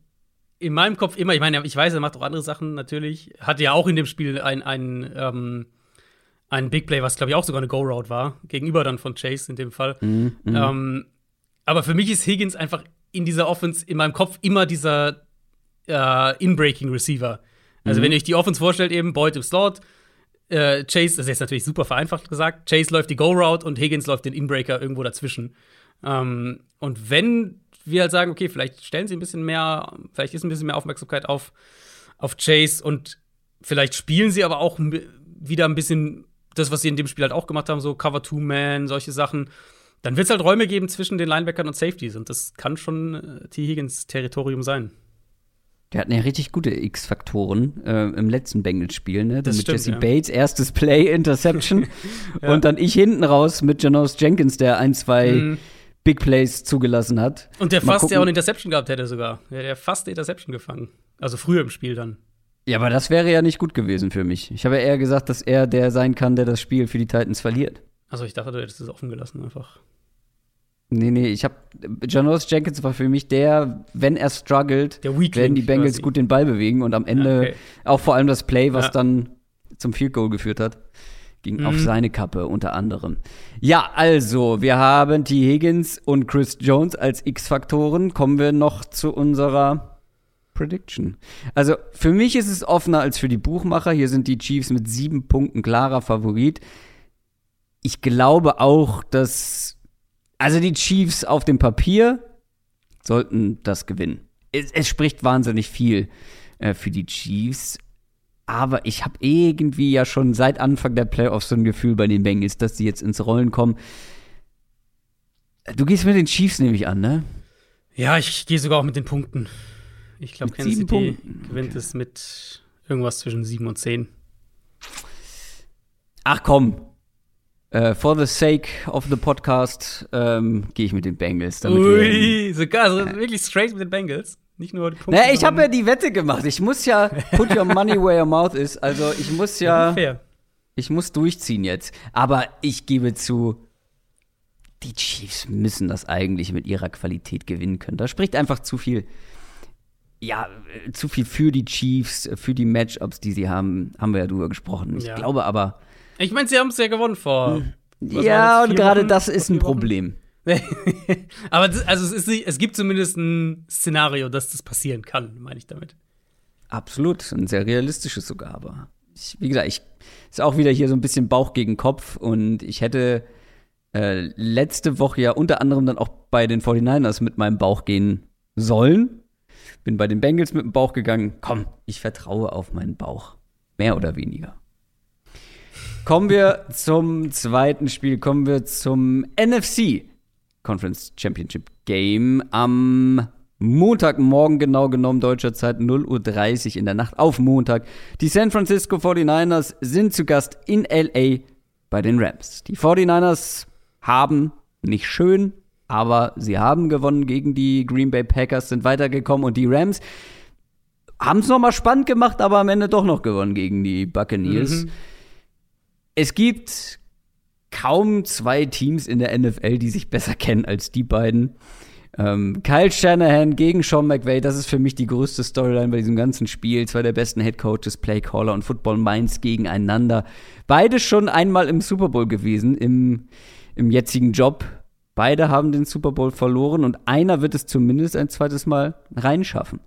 Speaker 2: in meinem Kopf immer, ich meine, ich weiß, er macht auch andere Sachen natürlich. Hatte ja auch in dem Spiel ein, ein, ähm, ein Big Play, was glaube ich auch sogar eine Go-Route war, gegenüber dann von Chase in dem Fall.
Speaker 1: Mhm,
Speaker 2: Ähm, aber für mich ist Higgins einfach in dieser Offense in meinem Kopf immer dieser äh, In-Breaking Receiver. Also, wenn ihr euch die Offense vorstellt, eben Boyd im Slot, äh, Chase, das ist jetzt natürlich super vereinfacht gesagt, Chase läuft die Go-Route und Higgins läuft den In-Breaker irgendwo dazwischen. Ähm, und wenn wir halt sagen, okay, vielleicht stellen sie ein bisschen mehr, vielleicht ist ein bisschen mehr Aufmerksamkeit auf, auf Chase und vielleicht spielen sie aber auch wieder ein bisschen das, was sie in dem Spiel halt auch gemacht haben, so Cover Two Man, solche Sachen. Dann wird es halt Räume geben zwischen den Linebackern und Safeties und das kann schon äh, T. Higgins Territorium sein.
Speaker 1: Der hatten ja richtig gute X-Faktoren äh, im letzten Bengals-Spiel, ne?
Speaker 2: Das
Speaker 1: mit
Speaker 2: stimmt,
Speaker 1: Jesse
Speaker 2: ja.
Speaker 1: Bates, erstes Play, Interception. *laughs*
Speaker 2: Ja.
Speaker 1: Und dann ich hinten raus mit Janos Jenkins, der ein, zwei
Speaker 2: Mhm.
Speaker 1: Big Plays zugelassen hat.
Speaker 2: Und der
Speaker 1: Mal
Speaker 2: fast ja auch eine Interception gehabt hätte sogar. Der hat ja fast eine Interception gefangen. Also früher im Spiel dann.
Speaker 1: Ja, aber das wäre ja nicht gut gewesen für mich. Ich habe ja eher gesagt, dass er der sein kann, der das Spiel für die Titans verliert.
Speaker 2: Also ich dachte, du hättest es offen gelassen einfach.
Speaker 1: Nee, nee, ich habe Janos Jenkins war für mich der, wenn er struggelt, werden die Bengals gut den Ball bewegen und am Ende
Speaker 2: Ja, okay.
Speaker 1: auch vor allem das Play, was
Speaker 2: Ja.
Speaker 1: dann zum Field Goal geführt hat, ging
Speaker 2: Mhm.
Speaker 1: auf seine Kappe unter anderem. Ja, also, wir haben T. Higgins und Chris Jones als X-Faktoren. Kommen wir noch zu unserer Prediction. Also, für mich ist es offener als für die Buchmacher. Hier sind die Chiefs mit sieben Punkten klarer Favorit. Ich glaube auch, dass also die Chiefs auf dem Papier sollten das gewinnen. Es, es spricht wahnsinnig viel äh, für die Chiefs. Aber ich habe irgendwie ja schon seit Anfang der Playoffs so ein Gefühl bei den Bengals, dass die jetzt ins Rollen kommen. Du gehst mit den Chiefs nämlich an, ne?
Speaker 2: Ja, ich gehe sogar auch mit den Punkten. Ich glaube, Kansas City
Speaker 1: Punkten,
Speaker 2: gewinnt
Speaker 1: okay.
Speaker 2: es mit irgendwas zwischen sieben und zehn.
Speaker 1: Ach komm. Äh, for the sake of the podcast ähm, gehe ich mit den Bengals.
Speaker 2: Ui, sogar also wirklich straight mit den Bengals. Nicht nur die Punkte.
Speaker 1: naja, ich habe ja die Wette gemacht. Ich muss ja put your money where your mouth is. Also ich muss ja,
Speaker 2: fair.
Speaker 1: ich muss durchziehen jetzt. Aber ich gebe zu, die Chiefs müssen das eigentlich mit ihrer Qualität gewinnen können. Da spricht einfach zu viel, ja, zu viel für die Chiefs, für die Matchups, die sie haben. Haben wir ja drüber gesprochen. Ich
Speaker 2: Ja.
Speaker 1: glaube aber,
Speaker 2: Ich meine, sie haben es ja gewonnen vor. was
Speaker 1: ja, und gerade das ist ein? Problem. *laughs*
Speaker 2: Aber das, also es, ist, nicht- es gibt zumindest ein Szenario, dass das passieren kann, meine ich damit.
Speaker 1: Absolut, ein sehr realistisches sogar, aber ich, wie gesagt, ich ist auch wieder hier so ein bisschen Bauch gegen Kopf und ich hätte äh, letzte Woche ja unter anderem dann auch bei den 49ers mit meinem Bauch gehen sollen. Bin bei den Bengals mit dem Bauch gegangen. Komm, ich vertraue auf meinen Bauch. Mehr oder weniger. Kommen wir zum zweiten Spiel, kommen wir zum NFC Conference Championship Game am Montagmorgen, genau genommen deutscher Zeit 0.30 Uhr in der Nacht auf Montag. Die San Francisco 49ers sind zu Gast in LA bei den Rams. Die 49ers haben nicht schön, aber sie haben gewonnen gegen die Green Bay Packers, sind weitergekommen und die Rams haben es nochmal spannend gemacht, aber am Ende doch noch gewonnen gegen die Buccaneers.
Speaker 2: Mhm.
Speaker 1: Es gibt kaum zwei Teams in der NFL, die sich besser kennen als die beiden. Ähm, Kyle Shanahan gegen Sean McVay, das ist für mich die größte Storyline bei diesem ganzen Spiel. Zwei der besten Head Coaches, Playcaller und Football Minds gegeneinander. Beide schon einmal im Super Bowl gewesen, im, im jetzigen Job. Beide haben den Super Bowl verloren und einer wird es zumindest ein zweites Mal reinschaffen.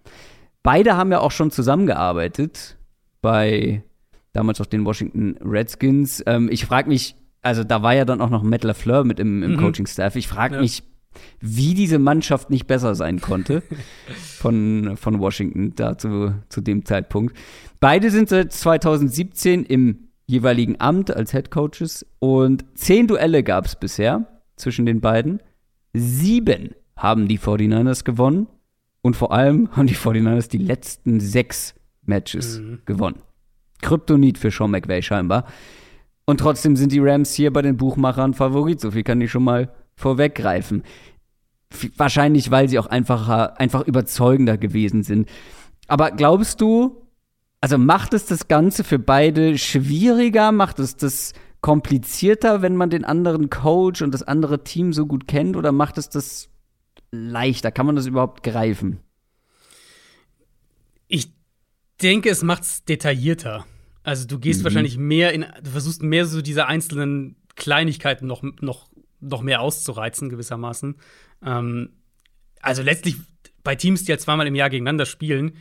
Speaker 1: Beide haben ja auch schon zusammengearbeitet bei damals auch den Washington Redskins. Ähm, ich frage mich, also da war ja dann auch noch Matt LaFleur mit im, im
Speaker 2: Mhm.
Speaker 1: Coaching-Staff. Ich frage
Speaker 2: Ja.
Speaker 1: mich, wie diese Mannschaft nicht besser sein konnte *laughs* von, von Washington da zu, zu dem Zeitpunkt. Beide sind seit 2017 im jeweiligen Amt als Head Coaches und zehn Duelle gab es bisher zwischen den beiden. Sieben haben die 49ers gewonnen und vor allem haben die 49ers die letzten sechs Matches mhm. gewonnen. Kryptonit für Sean McVay scheinbar. Und trotzdem sind die Rams hier bei den Buchmachern Favorit. So viel kann ich schon mal vorweggreifen. Wahrscheinlich, weil sie auch einfacher, einfach überzeugender gewesen sind. Aber glaubst du, also macht es das Ganze für beide schwieriger? Macht es das komplizierter, wenn man den anderen Coach und das andere Team so gut kennt? Oder macht es das leichter? Kann man das überhaupt greifen?
Speaker 2: Ich denke, es macht es detaillierter. Also du gehst mhm. wahrscheinlich mehr in, du versuchst mehr so diese einzelnen Kleinigkeiten noch, noch, noch mehr auszureizen, gewissermaßen. Ähm, also letztlich bei Teams, die ja zweimal im Jahr gegeneinander spielen,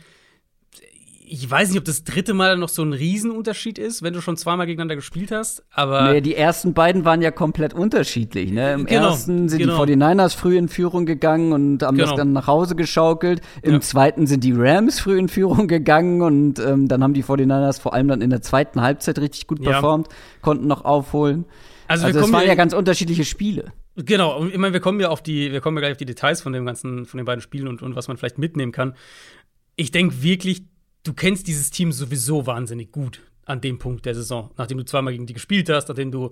Speaker 2: ich weiß nicht, ob das dritte Mal noch so ein Riesenunterschied ist, wenn du schon zweimal gegeneinander gespielt hast, aber.
Speaker 1: Nee, die ersten beiden waren ja komplett unterschiedlich, ne? Im genau, ersten sind genau. die 49ers früh in Führung gegangen und haben genau. das dann nach Hause geschaukelt. Im ja. zweiten sind die Rams früh in Führung gegangen und ähm, dann haben die 49ers vor allem dann in der zweiten Halbzeit richtig gut performt, ja. konnten noch aufholen. Also, also es waren ja ganz unterschiedliche Spiele.
Speaker 2: Genau, und ich meine, wir kommen ja auf die, wir kommen ja gleich auf die Details von dem ganzen, von den beiden Spielen und, und was man vielleicht mitnehmen kann. Ich denke wirklich, du kennst dieses Team sowieso wahnsinnig gut an dem Punkt der Saison, nachdem du zweimal gegen die gespielt hast, nachdem du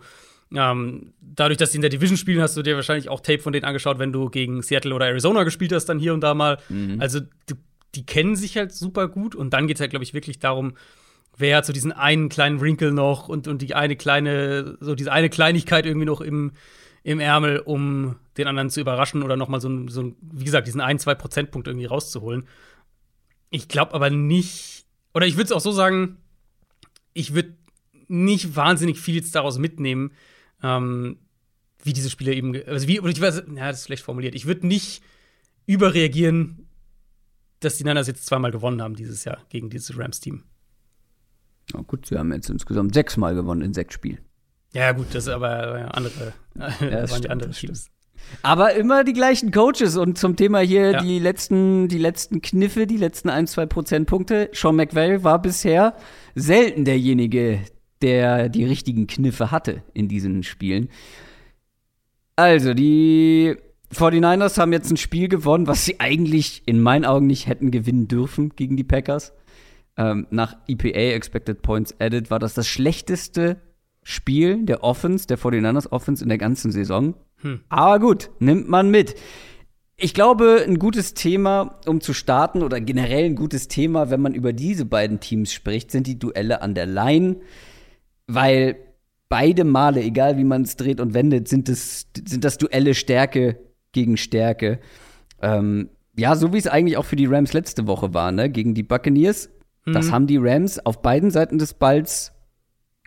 Speaker 2: ähm, dadurch, dass sie in der Division spielen, hast du dir wahrscheinlich auch Tape von denen angeschaut, wenn du gegen Seattle oder Arizona gespielt hast, dann hier und da mal. Mhm. Also du, die kennen sich halt super gut und dann geht es halt, glaube ich, wirklich darum, wer hat so diesen einen kleinen Wrinkle noch und, und die eine kleine, so diese eine Kleinigkeit irgendwie noch im, im Ärmel, um den anderen zu überraschen oder noch mal so, so wie gesagt, diesen ein, zwei Prozentpunkt irgendwie rauszuholen. Ich glaube aber nicht, oder ich würde es auch so sagen, ich würde nicht wahnsinnig viel jetzt daraus mitnehmen, ähm, wie diese Spieler eben, also wie, oder ich weiß, ja, das ist schlecht formuliert. Ich würde nicht überreagieren, dass die Niners jetzt zweimal gewonnen haben dieses Jahr gegen dieses Rams-Team.
Speaker 1: Oh gut, sie haben jetzt insgesamt sechsmal gewonnen in sechs Spielen.
Speaker 2: Ja, gut, das ist aber andere, ja, *laughs* das waren stimmt, die anderen Teams.
Speaker 1: Aber immer die gleichen Coaches und zum Thema hier ja. die letzten, die letzten Kniffe, die letzten ein, zwei Prozentpunkte. Sean McVay war bisher selten derjenige, der die richtigen Kniffe hatte in diesen Spielen. Also, die 49ers haben jetzt ein Spiel gewonnen, was sie eigentlich in meinen Augen nicht hätten gewinnen dürfen gegen die Packers. Ähm, nach EPA, Expected Points Added, war das das schlechteste Spiel der Offense, der 49ers Offense in der ganzen Saison. Hm. Aber gut, nimmt man mit. Ich glaube, ein gutes Thema, um zu starten, oder generell ein gutes Thema, wenn man über diese beiden Teams spricht, sind die Duelle an der Line. Weil beide Male, egal wie man es dreht und wendet, sind das, sind das Duelle Stärke gegen Stärke. Ähm, ja, so wie es eigentlich auch für die Rams letzte Woche war, ne? Gegen die Buccaneers. Mhm. Das haben die Rams auf beiden Seiten des Balls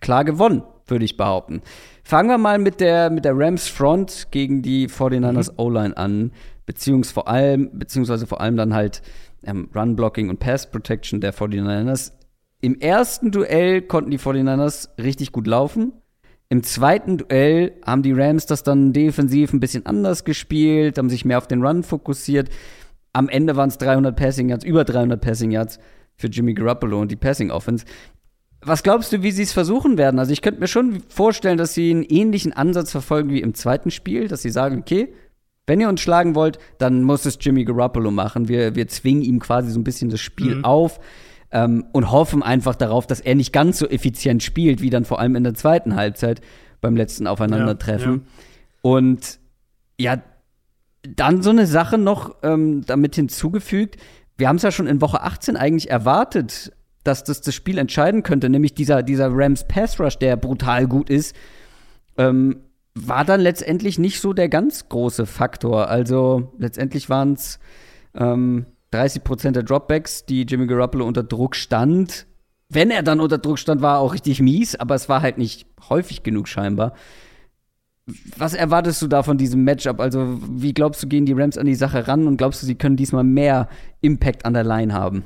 Speaker 1: klar gewonnen, würde ich behaupten. Fangen wir mal mit der, mit der Rams Front gegen die 49ers mhm. O-Line an, beziehungsweise vor allem, beziehungsweise vor allem dann halt ähm, Run Blocking und Pass Protection der 49ers. Im ersten Duell konnten die 49ers richtig gut laufen. Im zweiten Duell haben die Rams das dann defensiv ein bisschen anders gespielt, haben sich mehr auf den Run fokussiert. Am Ende waren es 300 Passing Yards, über 300 Passing Yards für Jimmy Garoppolo und die Passing Offense. Was glaubst du, wie sie es versuchen werden? Also ich könnte mir schon vorstellen, dass sie einen ähnlichen Ansatz verfolgen wie im zweiten Spiel, dass sie sagen, okay, wenn ihr uns schlagen wollt, dann muss es Jimmy Garoppolo machen. Wir, wir zwingen ihm quasi so ein bisschen das Spiel mhm. auf ähm, und hoffen einfach darauf, dass er nicht ganz so effizient spielt, wie dann vor allem in der zweiten Halbzeit beim letzten Aufeinandertreffen. Ja, ja. Und ja, dann so eine Sache noch ähm, damit hinzugefügt. Wir haben es ja schon in Woche 18 eigentlich erwartet, dass das das Spiel entscheiden könnte, nämlich dieser, dieser Rams Pass Rush, der brutal gut ist, ähm, war dann letztendlich nicht so der ganz große Faktor. Also letztendlich waren es ähm, 30 Prozent der Dropbacks, die Jimmy Garoppolo unter Druck stand. Wenn er dann unter Druck stand, war er auch richtig mies, aber es war halt nicht häufig genug scheinbar. Was erwartest du da von diesem Matchup? Also, wie glaubst du, gehen die Rams an die Sache ran und glaubst du, sie können diesmal mehr Impact an der Line haben?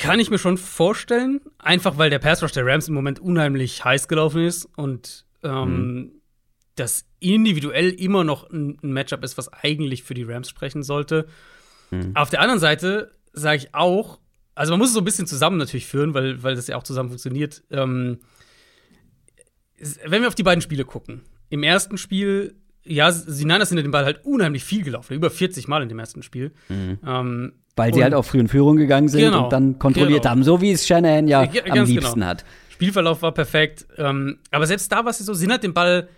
Speaker 2: Kann ich mir schon vorstellen, einfach weil der Pass Rush der Rams im Moment unheimlich heiß gelaufen ist und ähm, mhm. das individuell immer noch ein, ein Matchup ist, was eigentlich für die Rams sprechen sollte. Mhm. Auf der anderen Seite sage ich auch, also man muss es so ein bisschen zusammen natürlich führen, weil, weil das ja auch zusammen funktioniert. Ähm, wenn wir auf die beiden Spiele gucken, im ersten Spiel, ja, Niners sind den Ball halt unheimlich viel gelaufen, über 40 Mal in dem ersten Spiel. Mhm.
Speaker 1: Ähm, weil sie halt auch früh in Führung gegangen sind genau, und dann kontrolliert genau. haben, so wie es Shanahan ja, ja am liebsten genau. hat.
Speaker 2: Spielverlauf war perfekt, ähm, aber selbst da war es so, sie sind halt den Ball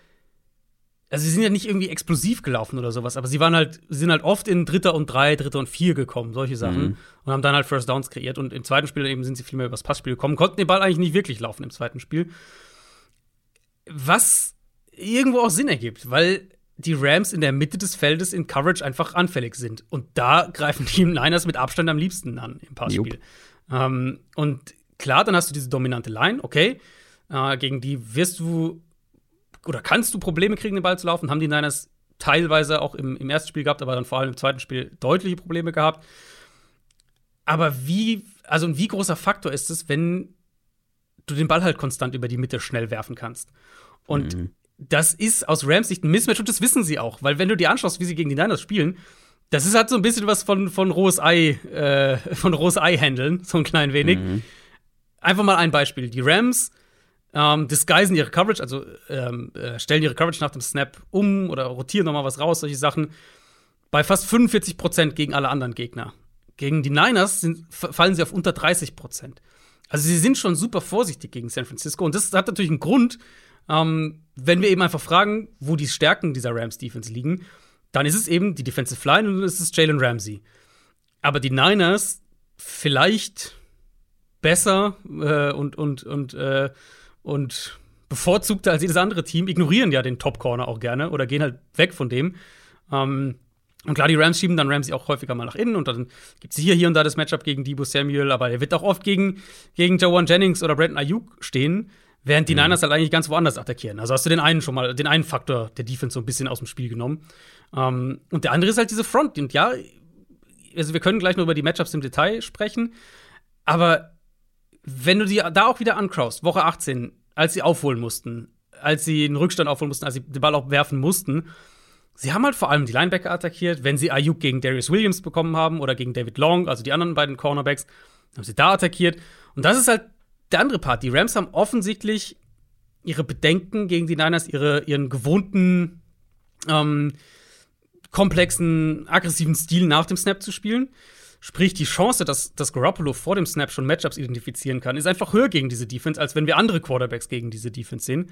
Speaker 2: also sie sind ja nicht irgendwie explosiv gelaufen oder sowas, aber sie waren halt, sind halt oft in Dritter und Drei, Dritter und Vier gekommen, solche Sachen. Mhm. Und haben dann halt First Downs kreiert. Und im zweiten Spiel eben sind sie viel mehr übers Passspiel gekommen, konnten den Ball eigentlich nicht wirklich laufen im zweiten Spiel. Was irgendwo auch Sinn ergibt, weil die Rams in der Mitte des Feldes in Coverage einfach anfällig sind. Und da greifen *laughs* die Niners mit Abstand am liebsten an im Passspiel. Ähm, und klar, dann hast du diese dominante Line, okay. Äh, gegen die wirst du oder kannst du Probleme kriegen, den Ball zu laufen? Haben die Niners teilweise auch im, im ersten Spiel gehabt, aber dann vor allem im zweiten Spiel deutliche Probleme gehabt. Aber wie, also ein wie großer Faktor ist es, wenn du den Ball halt konstant über die Mitte schnell werfen kannst? Und mhm. Das ist aus Rams Sicht ein Mismatch und das wissen sie auch, weil wenn du dir anschaust, wie sie gegen die Niners spielen, das ist halt so ein bisschen was von, von rohes Ei, äh, von rohes Ei handeln, so ein klein wenig. Mhm. Einfach mal ein Beispiel. Die Rams ähm, disguisen ihre Coverage, also ähm, äh, stellen ihre Coverage nach dem Snap um oder rotieren nochmal was raus, solche Sachen, bei fast 45 Prozent gegen alle anderen Gegner. Gegen die Niners sind, fallen sie auf unter 30 Prozent. Also sie sind schon super vorsichtig gegen San Francisco und das hat natürlich einen Grund, ähm, wenn wir eben einfach fragen, wo die Stärken dieser Rams-Defense liegen, dann ist es eben die Defensive Line und dann ist es Jalen Ramsey. Aber die Niners vielleicht besser äh, und, und, und äh, und bevorzugter als jedes andere Team, ignorieren ja den Top-Corner auch gerne oder gehen halt weg von dem. Ähm, und klar, die Rams schieben dann Ramsey auch häufiger mal nach innen und dann gibt es hier, hier und da das Matchup gegen Debo Samuel, aber er wird auch oft gegen, gegen Jawan Jennings oder Brandon Ayuk stehen, während die mhm. Niners halt eigentlich ganz woanders attackieren. Also hast du den einen schon mal, den einen Faktor der Defense so ein bisschen aus dem Spiel genommen. Ähm, und der andere ist halt diese Front. Und ja, also wir können gleich noch über die Matchups im Detail sprechen, aber wenn du die da auch wieder ancrossst, Woche 18, als sie aufholen mussten, als sie einen Rückstand aufholen mussten, als sie den Ball auch werfen mussten, sie haben halt vor allem die Linebacker attackiert. Wenn sie Ayuk gegen Darius Williams bekommen haben oder gegen David Long, also die anderen beiden Cornerbacks, haben sie da attackiert. Und das ist halt der andere Part. Die Rams haben offensichtlich ihre Bedenken gegen die Niners, ihre, ihren gewohnten, ähm, komplexen, aggressiven Stil nach dem Snap zu spielen. Sprich, die Chance, dass, dass Garoppolo vor dem Snap schon Matchups identifizieren kann, ist einfach höher gegen diese Defense, als wenn wir andere Quarterbacks gegen diese Defense sehen.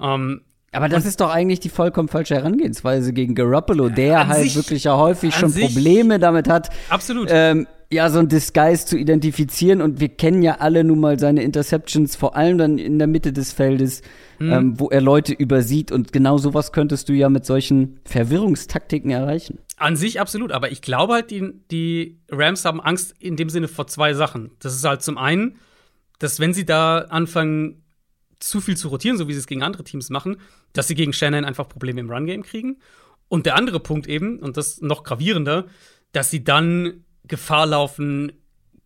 Speaker 2: Ähm,
Speaker 1: aber das ist doch eigentlich die vollkommen falsche Herangehensweise gegen Garoppolo, der halt sich, wirklich ja häufig schon Probleme damit hat.
Speaker 2: Absolut.
Speaker 1: Ähm, ja, so ein Disguise zu identifizieren. Und wir kennen ja alle nun mal seine Interceptions, vor allem dann in der Mitte des Feldes, mhm. ähm, wo er Leute übersieht. Und genau sowas könntest du ja mit solchen Verwirrungstaktiken erreichen.
Speaker 2: An sich absolut, aber ich glaube halt, die, die Rams haben Angst in dem Sinne vor zwei Sachen. Das ist halt zum einen, dass wenn sie da anfangen, zu viel zu rotieren, so wie sie es gegen andere Teams machen, dass sie gegen Shannon einfach Probleme im Run-Game kriegen. Und der andere Punkt eben, und das noch gravierender, dass sie dann Gefahr laufen,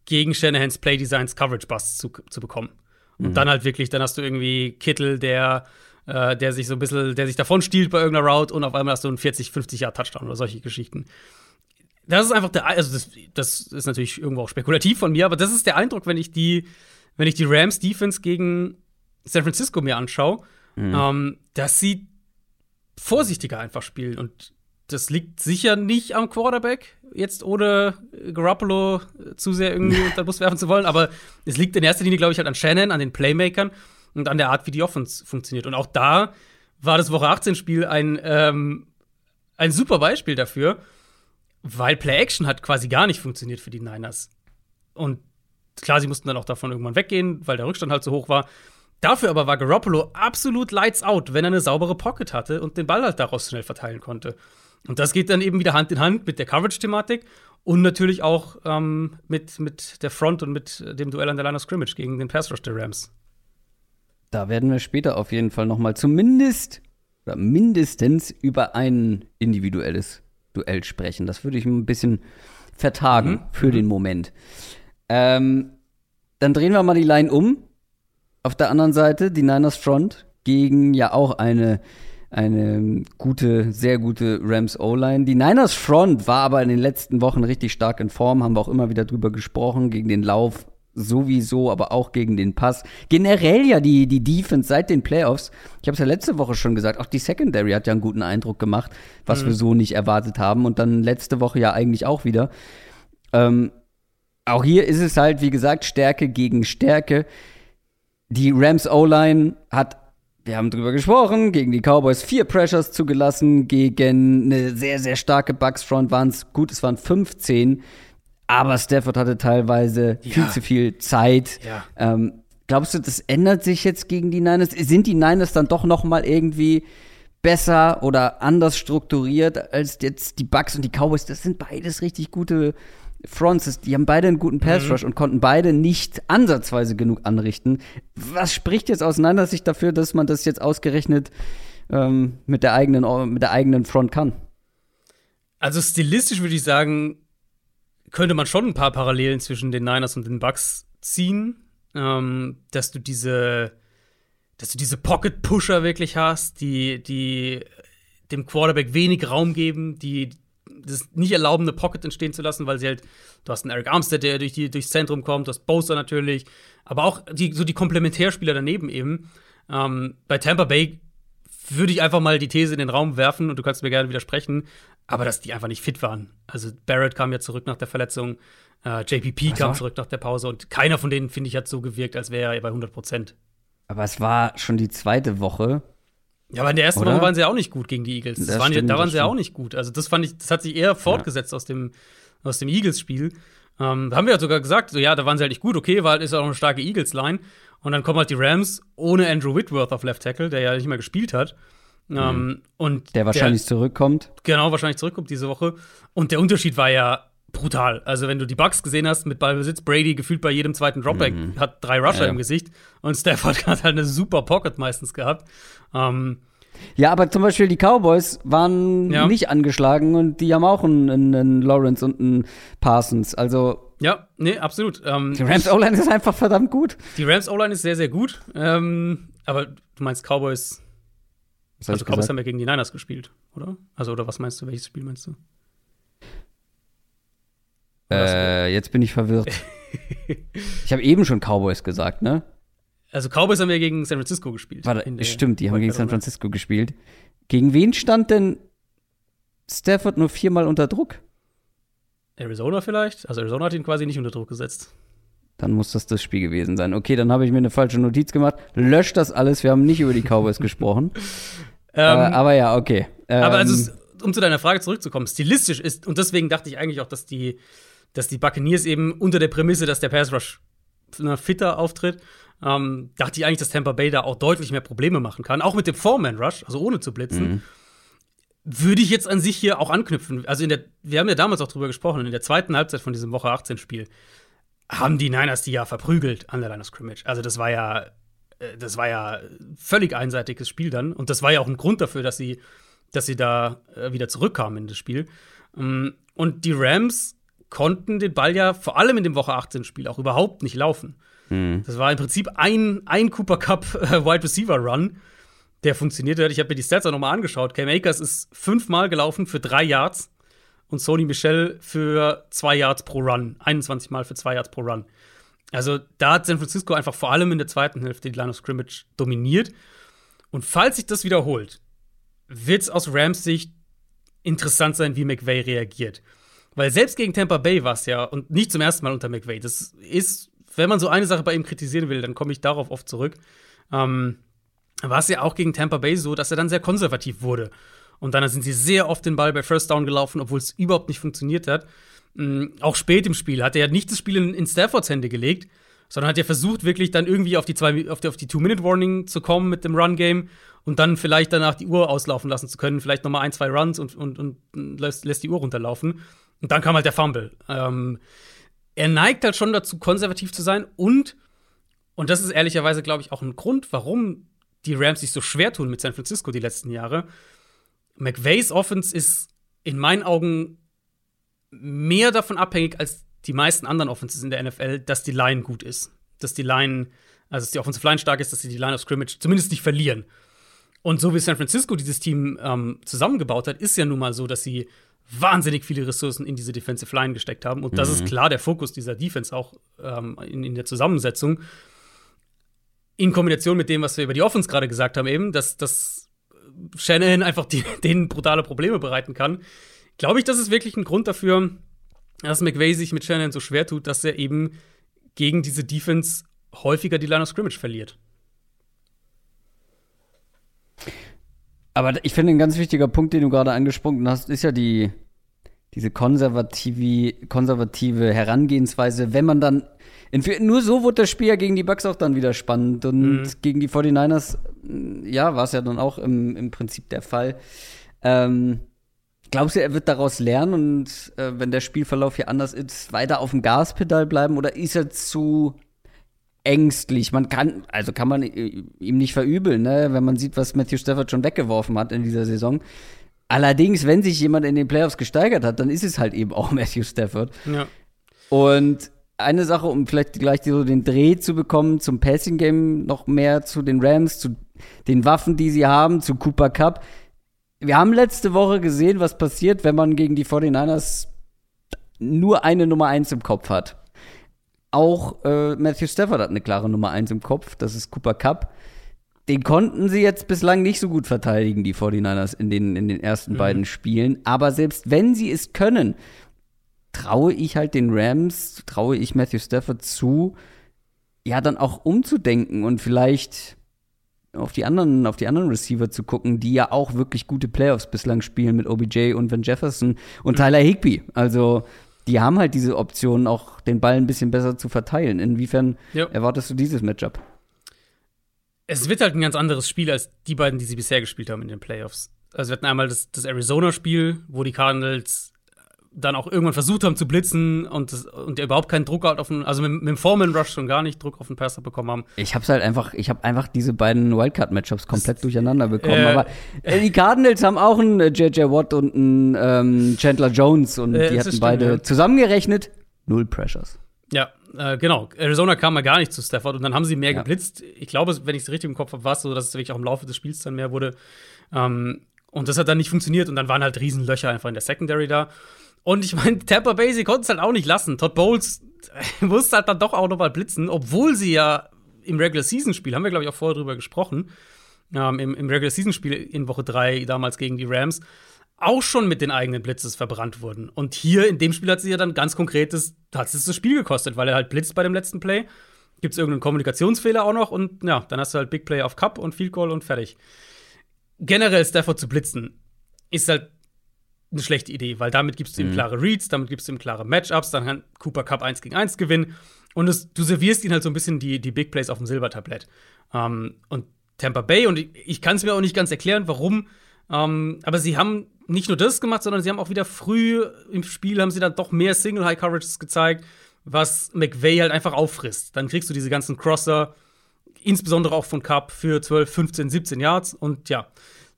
Speaker 2: gegen Shanahans Play Designs Coverage Busts zu, zu bekommen. Und mhm. dann halt wirklich, dann hast du irgendwie Kittel, der, äh, der sich so ein bisschen, der sich davon stiehlt bei irgendeiner Route und auf einmal hast du einen 40, 50 Jahr Touchdown oder solche Geschichten. Das ist einfach der, also das, das ist natürlich irgendwo auch spekulativ von mir, aber das ist der Eindruck, wenn ich die, wenn ich die Rams Defense gegen San Francisco mir anschaue, mhm. ähm, dass sie vorsichtiger einfach spielen und das liegt sicher nicht am Quarterback, jetzt ohne Garoppolo zu sehr irgendwie *laughs* unter den Bus werfen zu wollen, aber es liegt in erster Linie, glaube ich, halt an Shannon, an den Playmakern und an der Art, wie die Offense funktioniert. Und auch da war das Woche 18-Spiel ein, ähm, ein super Beispiel dafür, weil Play-Action hat quasi gar nicht funktioniert für die Niners. Und klar, sie mussten dann auch davon irgendwann weggehen, weil der Rückstand halt so hoch war. Dafür aber war Garoppolo absolut lights out, wenn er eine saubere Pocket hatte und den Ball halt daraus schnell verteilen konnte. Und das geht dann eben wieder Hand in Hand mit der Coverage-Thematik und natürlich auch ähm, mit, mit der Front und mit dem Duell an der Line of Scrimmage gegen den Pass Rush der Rams.
Speaker 1: Da werden wir später auf jeden Fall noch mal zumindest oder mindestens über ein individuelles Duell sprechen. Das würde ich ein bisschen vertagen mhm. für mhm. den Moment. Ähm, dann drehen wir mal die Line um. Auf der anderen Seite die Niners Front gegen ja auch eine eine gute, sehr gute Rams O-Line. Die Niners Front war aber in den letzten Wochen richtig stark in Form, haben wir auch immer wieder drüber gesprochen, gegen den Lauf sowieso, aber auch gegen den Pass. Generell ja die, die Defense seit den Playoffs. Ich habe es ja letzte Woche schon gesagt, auch die Secondary hat ja einen guten Eindruck gemacht, was mhm. wir so nicht erwartet haben. Und dann letzte Woche ja eigentlich auch wieder. Ähm, auch hier ist es halt, wie gesagt, Stärke gegen Stärke. Die Rams O-Line hat wir haben drüber gesprochen, gegen die Cowboys vier Pressures zugelassen, gegen eine sehr, sehr starke Bucks-Front waren es, gut, es waren 15, aber Stafford hatte teilweise ja. viel zu viel Zeit. Ja. Ähm, glaubst du, das ändert sich jetzt gegen die Niners? Sind die Niners dann doch noch mal irgendwie besser oder anders strukturiert als jetzt die Bucks und die Cowboys? Das sind beides richtig gute Fronts, die haben beide einen guten Pass Rush mhm. und konnten beide nicht ansatzweise genug anrichten. Was spricht jetzt auseinander sich dafür, dass man das jetzt ausgerechnet ähm, mit, der eigenen, mit der eigenen Front kann?
Speaker 2: Also stilistisch würde ich sagen, könnte man schon ein paar Parallelen zwischen den Niners und den Bucks ziehen, ähm, dass du diese, dass du diese Pocket-Pusher wirklich hast, die, die dem Quarterback wenig Raum geben, die das nicht erlauben, eine Pocket entstehen zu lassen, weil sie halt, du hast einen Eric Armstead, der durch die, durchs Zentrum kommt, du hast Bowser natürlich, aber auch die, so die Komplementärspieler daneben eben. Ähm, bei Tampa Bay würde ich einfach mal die These in den Raum werfen und du kannst mir gerne widersprechen, aber dass die einfach nicht fit waren. Also Barrett kam ja zurück nach der Verletzung, äh, JPP kam zurück nach der Pause und keiner von denen, finde ich, hat so gewirkt, als wäre er bei 100 Prozent.
Speaker 1: Aber es war schon die zweite Woche
Speaker 2: ja, aber in der ersten Oder? Woche waren sie auch nicht gut gegen die Eagles. Das waren, stimmt, da waren sie auch nicht gut. Also das fand ich, das hat sich eher fortgesetzt ja. aus dem, aus dem Eagles-Spiel. Ähm, da haben wir ja sogar gesagt, so ja, da waren sie halt nicht gut, okay, weil ist ja auch eine starke Eagles-Line. Und dann kommen halt die Rams ohne Andrew Whitworth auf Left Tackle, der ja nicht mehr gespielt hat.
Speaker 1: Mhm. Ähm, und der wahrscheinlich der, zurückkommt.
Speaker 2: Genau, wahrscheinlich zurückkommt diese Woche. Und der Unterschied war ja brutal. Also, wenn du die Bucks gesehen hast mit Ballbesitz, Brady gefühlt bei jedem zweiten Dropback mhm. hat drei Rusher ja. im Gesicht und *laughs* Stafford hat halt eine super Pocket meistens gehabt. Ähm,
Speaker 1: ja, aber zum Beispiel die Cowboys waren nicht angeschlagen und die haben auch einen, einen Lawrence und einen Parsons. Also
Speaker 2: ja, nee, absolut. Ähm,
Speaker 1: die Rams O-Line ist einfach verdammt gut.
Speaker 2: Die Rams O-Line ist sehr, sehr gut. Ähm, aber du meinst Cowboys. also Cowboys haben ja gegen die Niners gespielt, oder? Also, oder was meinst du? Welches Spiel meinst du?
Speaker 1: Äh, jetzt bin ich verwirrt. *laughs* ich habe eben schon Cowboys gesagt, ne?
Speaker 2: Also Cowboys haben ja gegen San Francisco gespielt.
Speaker 1: Warte, stimmt, die haben gegen San Francisco gespielt. Gegen wen stand denn Stafford nur viermal unter Druck?
Speaker 2: Arizona vielleicht? Also Arizona hat ihn quasi nicht unter Druck gesetzt.
Speaker 1: Dann muss das das Spiel gewesen sein. Okay, dann habe ich mir eine falsche Notiz gemacht. Löscht das alles. Wir haben nicht über die Cowboys *laughs* gesprochen. Ähm, aber, aber, ja, okay.
Speaker 2: Ähm, aber also, um zu deiner Frage zurückzukommen, stilistisch ist, und deswegen dachte ich eigentlich auch, dass die, dass die Buccaneers eben unter der Prämisse, dass der Pass Rush fitter auftritt, ähm, dachte ich eigentlich, dass Tampa Bay da auch deutlich mehr Probleme machen kann. Auch mit dem Foreman Rush, also ohne zu blitzen. Mhm. Würde ich jetzt an sich hier auch anknüpfen. Also, in der, wir haben ja damals auch drüber gesprochen, in der zweiten Halbzeit von diesem Woche 18-Spiel haben die Niners die ja verprügelt an der Line of Scrimmage. Also, das war ja, äh, das war ja völlig einseitiges Spiel dann. Und das war ja auch ein Grund dafür, dass sie, dass sie da äh, wieder zurückkamen in das Spiel. Ähm, und die Rams konnten den Ball ja vor allem in dem Woche 18-Spiel auch überhaupt nicht laufen. Mhm. Das war im Prinzip ein, ein Cooper Cup äh, Wide Receiver Run, der funktioniert hat. Ich habe mir die Stats auch nochmal angeschaut. Cam Akers ist fünfmal gelaufen für drei Yards und Sony Michel für zwei Yards pro Run. 21 Mal für zwei Yards pro Run. Also da hat San Francisco einfach vor allem in der zweiten Hälfte die Line of Scrimmage dominiert. Und falls sich das wiederholt, wird es aus Rams Sicht interessant sein, wie McVay reagiert. Weil selbst gegen Tampa Bay war es ja, und nicht zum ersten Mal unter McVay, das ist wenn man so eine Sache bei ihm kritisieren will, dann komme ich darauf oft zurück. Ähm, war es ja auch gegen Tampa Bay so, dass er dann sehr konservativ wurde. Und dann sind sie sehr oft den Ball bei First Down gelaufen, obwohl es überhaupt nicht funktioniert hat. Ähm, auch spät im Spiel hat er nicht das Spiel in, in Staffords Hände gelegt, sondern hat er versucht, wirklich dann irgendwie auf die, zwei, auf die, auf die Two-Minute-Warning zu kommen mit dem Run-Game und dann vielleicht danach die Uhr auslaufen lassen zu können. Vielleicht nochmal ein, zwei Runs und, und, und lässt, lässt die Uhr runterlaufen. Und dann kam halt der Fumble. Ähm, er neigt halt schon dazu, konservativ zu sein und, und das ist ehrlicherweise, glaube ich, auch ein Grund, warum die Rams sich so schwer tun mit San Francisco die letzten Jahre. McVays Offense ist in meinen Augen mehr davon abhängig als die meisten anderen Offenses in der NFL, dass die Line gut ist. Dass die Line, also dass die Offensive Line stark ist, dass sie die Line of Scrimmage zumindest nicht verlieren. Und so wie San Francisco dieses Team ähm, zusammengebaut hat, ist ja nun mal so, dass sie wahnsinnig viele Ressourcen in diese Defensive Line gesteckt haben. Und das mhm. ist klar der Fokus dieser Defense auch ähm, in, in der Zusammensetzung. In Kombination mit dem, was wir über die Offense gerade gesagt haben, eben, dass, dass Shanahan einfach die, *laughs* denen brutale Probleme bereiten kann, glaube ich, das ist wirklich ein Grund dafür, dass McVay sich mit Shanahan so schwer tut, dass er eben gegen diese Defense häufiger die Line of Scrimmage verliert.
Speaker 1: Aber ich finde, ein ganz wichtiger Punkt, den du gerade angesprochen hast, ist ja die, diese konservative, konservative Herangehensweise, wenn man dann. Nur so wurde das Spiel ja gegen die Bucks auch dann wieder spannend. Und mhm. gegen die 49ers, ja, war es ja dann auch im, im Prinzip der Fall. Ähm, glaubst du, er wird daraus lernen und äh, wenn der Spielverlauf hier anders ist, weiter auf dem Gaspedal bleiben oder ist er zu ängstlich. Man kann, also kann man ihm nicht verübeln, ne? wenn man sieht, was Matthew Stafford schon weggeworfen hat in dieser Saison. Allerdings, wenn sich jemand in den Playoffs gesteigert hat, dann ist es halt eben auch *laughs* Matthew Stafford. Ja. Und eine Sache, um vielleicht gleich so den Dreh zu bekommen zum Passing Game noch mehr zu den Rams, zu den Waffen, die sie haben, zu Cooper Cup. Wir haben letzte Woche gesehen, was passiert, wenn man gegen die 49ers nur eine Nummer 1 im Kopf hat. Auch äh, Matthew Stafford hat eine klare Nummer 1 im Kopf, das ist Cooper Cup. Den konnten sie jetzt bislang nicht so gut verteidigen, die 49ers, in den, in den ersten mhm. beiden Spielen. Aber selbst wenn sie es können, traue ich halt den Rams, traue ich Matthew Stafford zu, ja, dann auch umzudenken und vielleicht auf die anderen, auf die anderen Receiver zu gucken, die ja auch wirklich gute Playoffs bislang spielen mit OBJ und Van Jefferson und Tyler Higby. Also die haben halt diese Option, auch den Ball ein bisschen besser zu verteilen. Inwiefern ja. erwartest du dieses Matchup?
Speaker 2: Es wird halt ein ganz anderes Spiel als die beiden, die sie bisher gespielt haben in den Playoffs. Also wir hatten einmal das, das Arizona-Spiel, wo die Cardinals dann auch irgendwann versucht haben zu blitzen und, das, und überhaupt keinen Druck auf den, also mit, mit dem Foreman Rush schon gar nicht Druck auf den Passer bekommen haben.
Speaker 1: Ich hab's halt einfach, ich habe einfach diese beiden Wildcard-Matchups komplett das, durcheinander bekommen. Äh, aber äh, die Cardinals haben auch einen JJ äh, Watt und einen ähm, Chandler Jones und äh, die hatten stimmt, beide ja. zusammengerechnet null Pressures.
Speaker 2: Ja, äh, genau. Arizona kam mal gar nicht zu Stafford und dann haben sie mehr ja. geblitzt. Ich glaube, wenn ich es richtig im Kopf habe, war es so, dass es wirklich auch im Laufe des Spiels dann mehr wurde. Ähm, und das hat dann nicht funktioniert und dann waren halt Riesenlöcher einfach in der Secondary da. Und ich meine, Tampa Bay, sie konnten es halt auch nicht lassen. Todd Bowles *laughs* musste halt dann doch auch noch mal blitzen, obwohl sie ja im Regular Season Spiel, haben wir glaube ich auch vorher drüber gesprochen, ähm, im, im Regular Season Spiel in Woche 3 damals gegen die Rams, auch schon mit den eigenen Blitzes verbrannt wurden. Und hier in dem Spiel hat sie ja dann ganz konkretes, hat es das Spiel gekostet, weil er halt blitzt bei dem letzten Play. Gibt es irgendeinen Kommunikationsfehler auch noch und ja, dann hast du halt Big Play auf Cup und Field Goal und fertig. Generell Stafford zu blitzen ist halt eine schlechte Idee, weil damit gibst du ihm mhm. klare Reads, damit gibst du ihm klare Matchups, dann kann Cooper Cup 1 gegen 1 gewinnen und es, du servierst ihn halt so ein bisschen die, die Big Plays auf dem Silbertablett. Ähm, und Tampa Bay, und ich, ich kann es mir auch nicht ganz erklären, warum, ähm, aber sie haben nicht nur das gemacht, sondern sie haben auch wieder früh im Spiel haben sie dann doch mehr Single High Coverages gezeigt, was McVay halt einfach auffrisst. Dann kriegst du diese ganzen Crosser, insbesondere auch von Cup für 12, 15, 17 Yards und ja,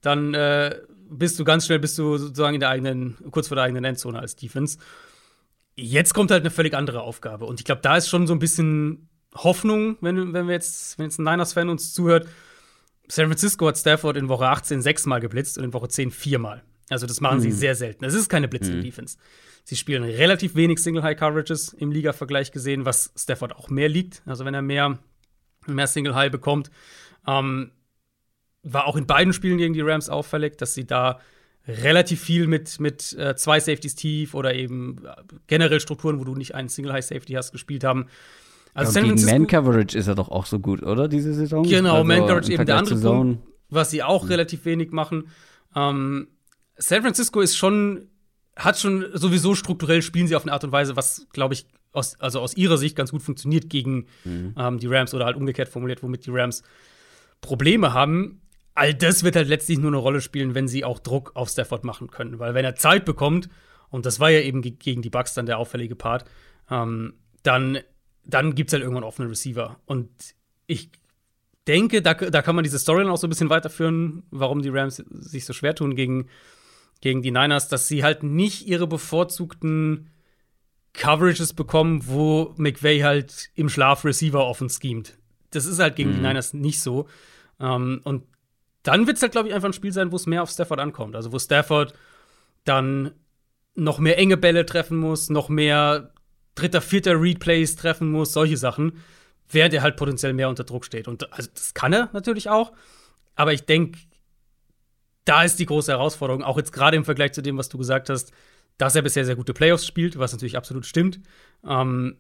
Speaker 2: dann äh, bist du ganz schnell, bist du sozusagen in der eigenen, kurz vor der eigenen Endzone als Defense. Jetzt kommt halt eine völlig andere Aufgabe. Und ich glaube, da ist schon so ein bisschen Hoffnung, wenn, wenn wir jetzt, wenn jetzt ein Niners-Fan uns zuhört. San Francisco hat Stafford in Woche 18 sechsmal geblitzt und in Woche 10 viermal. Also das machen mhm. sie sehr selten. Es ist keine blitzende mhm. Defense. Sie spielen relativ wenig Single-High-Coverages im Liga-Vergleich gesehen, was Stafford auch mehr liegt. Also wenn er mehr, mehr Single-High bekommt. Ähm, war auch in beiden Spielen gegen die Rams auffällig, dass sie da relativ viel mit, mit äh, zwei Safeties tief oder eben äh, generell Strukturen, wo du nicht einen Single High Safety hast, gespielt haben.
Speaker 1: Also ja, gegen Man Coverage ist er doch auch so gut, oder diese Saison?
Speaker 2: Genau, also Man Coverage eben der andere Punkt, was sie auch mhm. relativ wenig machen. Ähm, San Francisco ist schon hat schon sowieso strukturell spielen sie auf eine Art und Weise, was glaube ich aus, also aus ihrer Sicht ganz gut funktioniert gegen mhm. ähm, die Rams oder halt umgekehrt formuliert, womit die Rams Probleme haben all das wird halt letztlich nur eine Rolle spielen, wenn sie auch Druck auf Stafford machen können. Weil wenn er Zeit bekommt, und das war ja eben gegen die Bucks dann der auffällige Part, ähm, dann, dann gibt es halt irgendwann offene Receiver. Und ich denke, da, da kann man diese Storyline auch so ein bisschen weiterführen, warum die Rams sich so schwer tun gegen, gegen die Niners, dass sie halt nicht ihre bevorzugten Coverages bekommen, wo McVay halt im Schlaf Receiver offen schemt. Das ist halt gegen mhm. die Niners nicht so. Um, ähm, und dann wird es halt, glaube ich, einfach ein Spiel sein, wo es mehr auf Stafford ankommt. Also wo Stafford dann noch mehr enge Bälle treffen muss, noch mehr dritter, vierter Replays treffen muss, solche Sachen, während er halt potenziell mehr unter Druck steht. Und also das kann er natürlich auch, aber ich denke, da ist die große Herausforderung, auch jetzt gerade im Vergleich zu dem, was du gesagt hast, dass er bisher sehr gute Playoffs spielt, was natürlich absolut stimmt, ähm,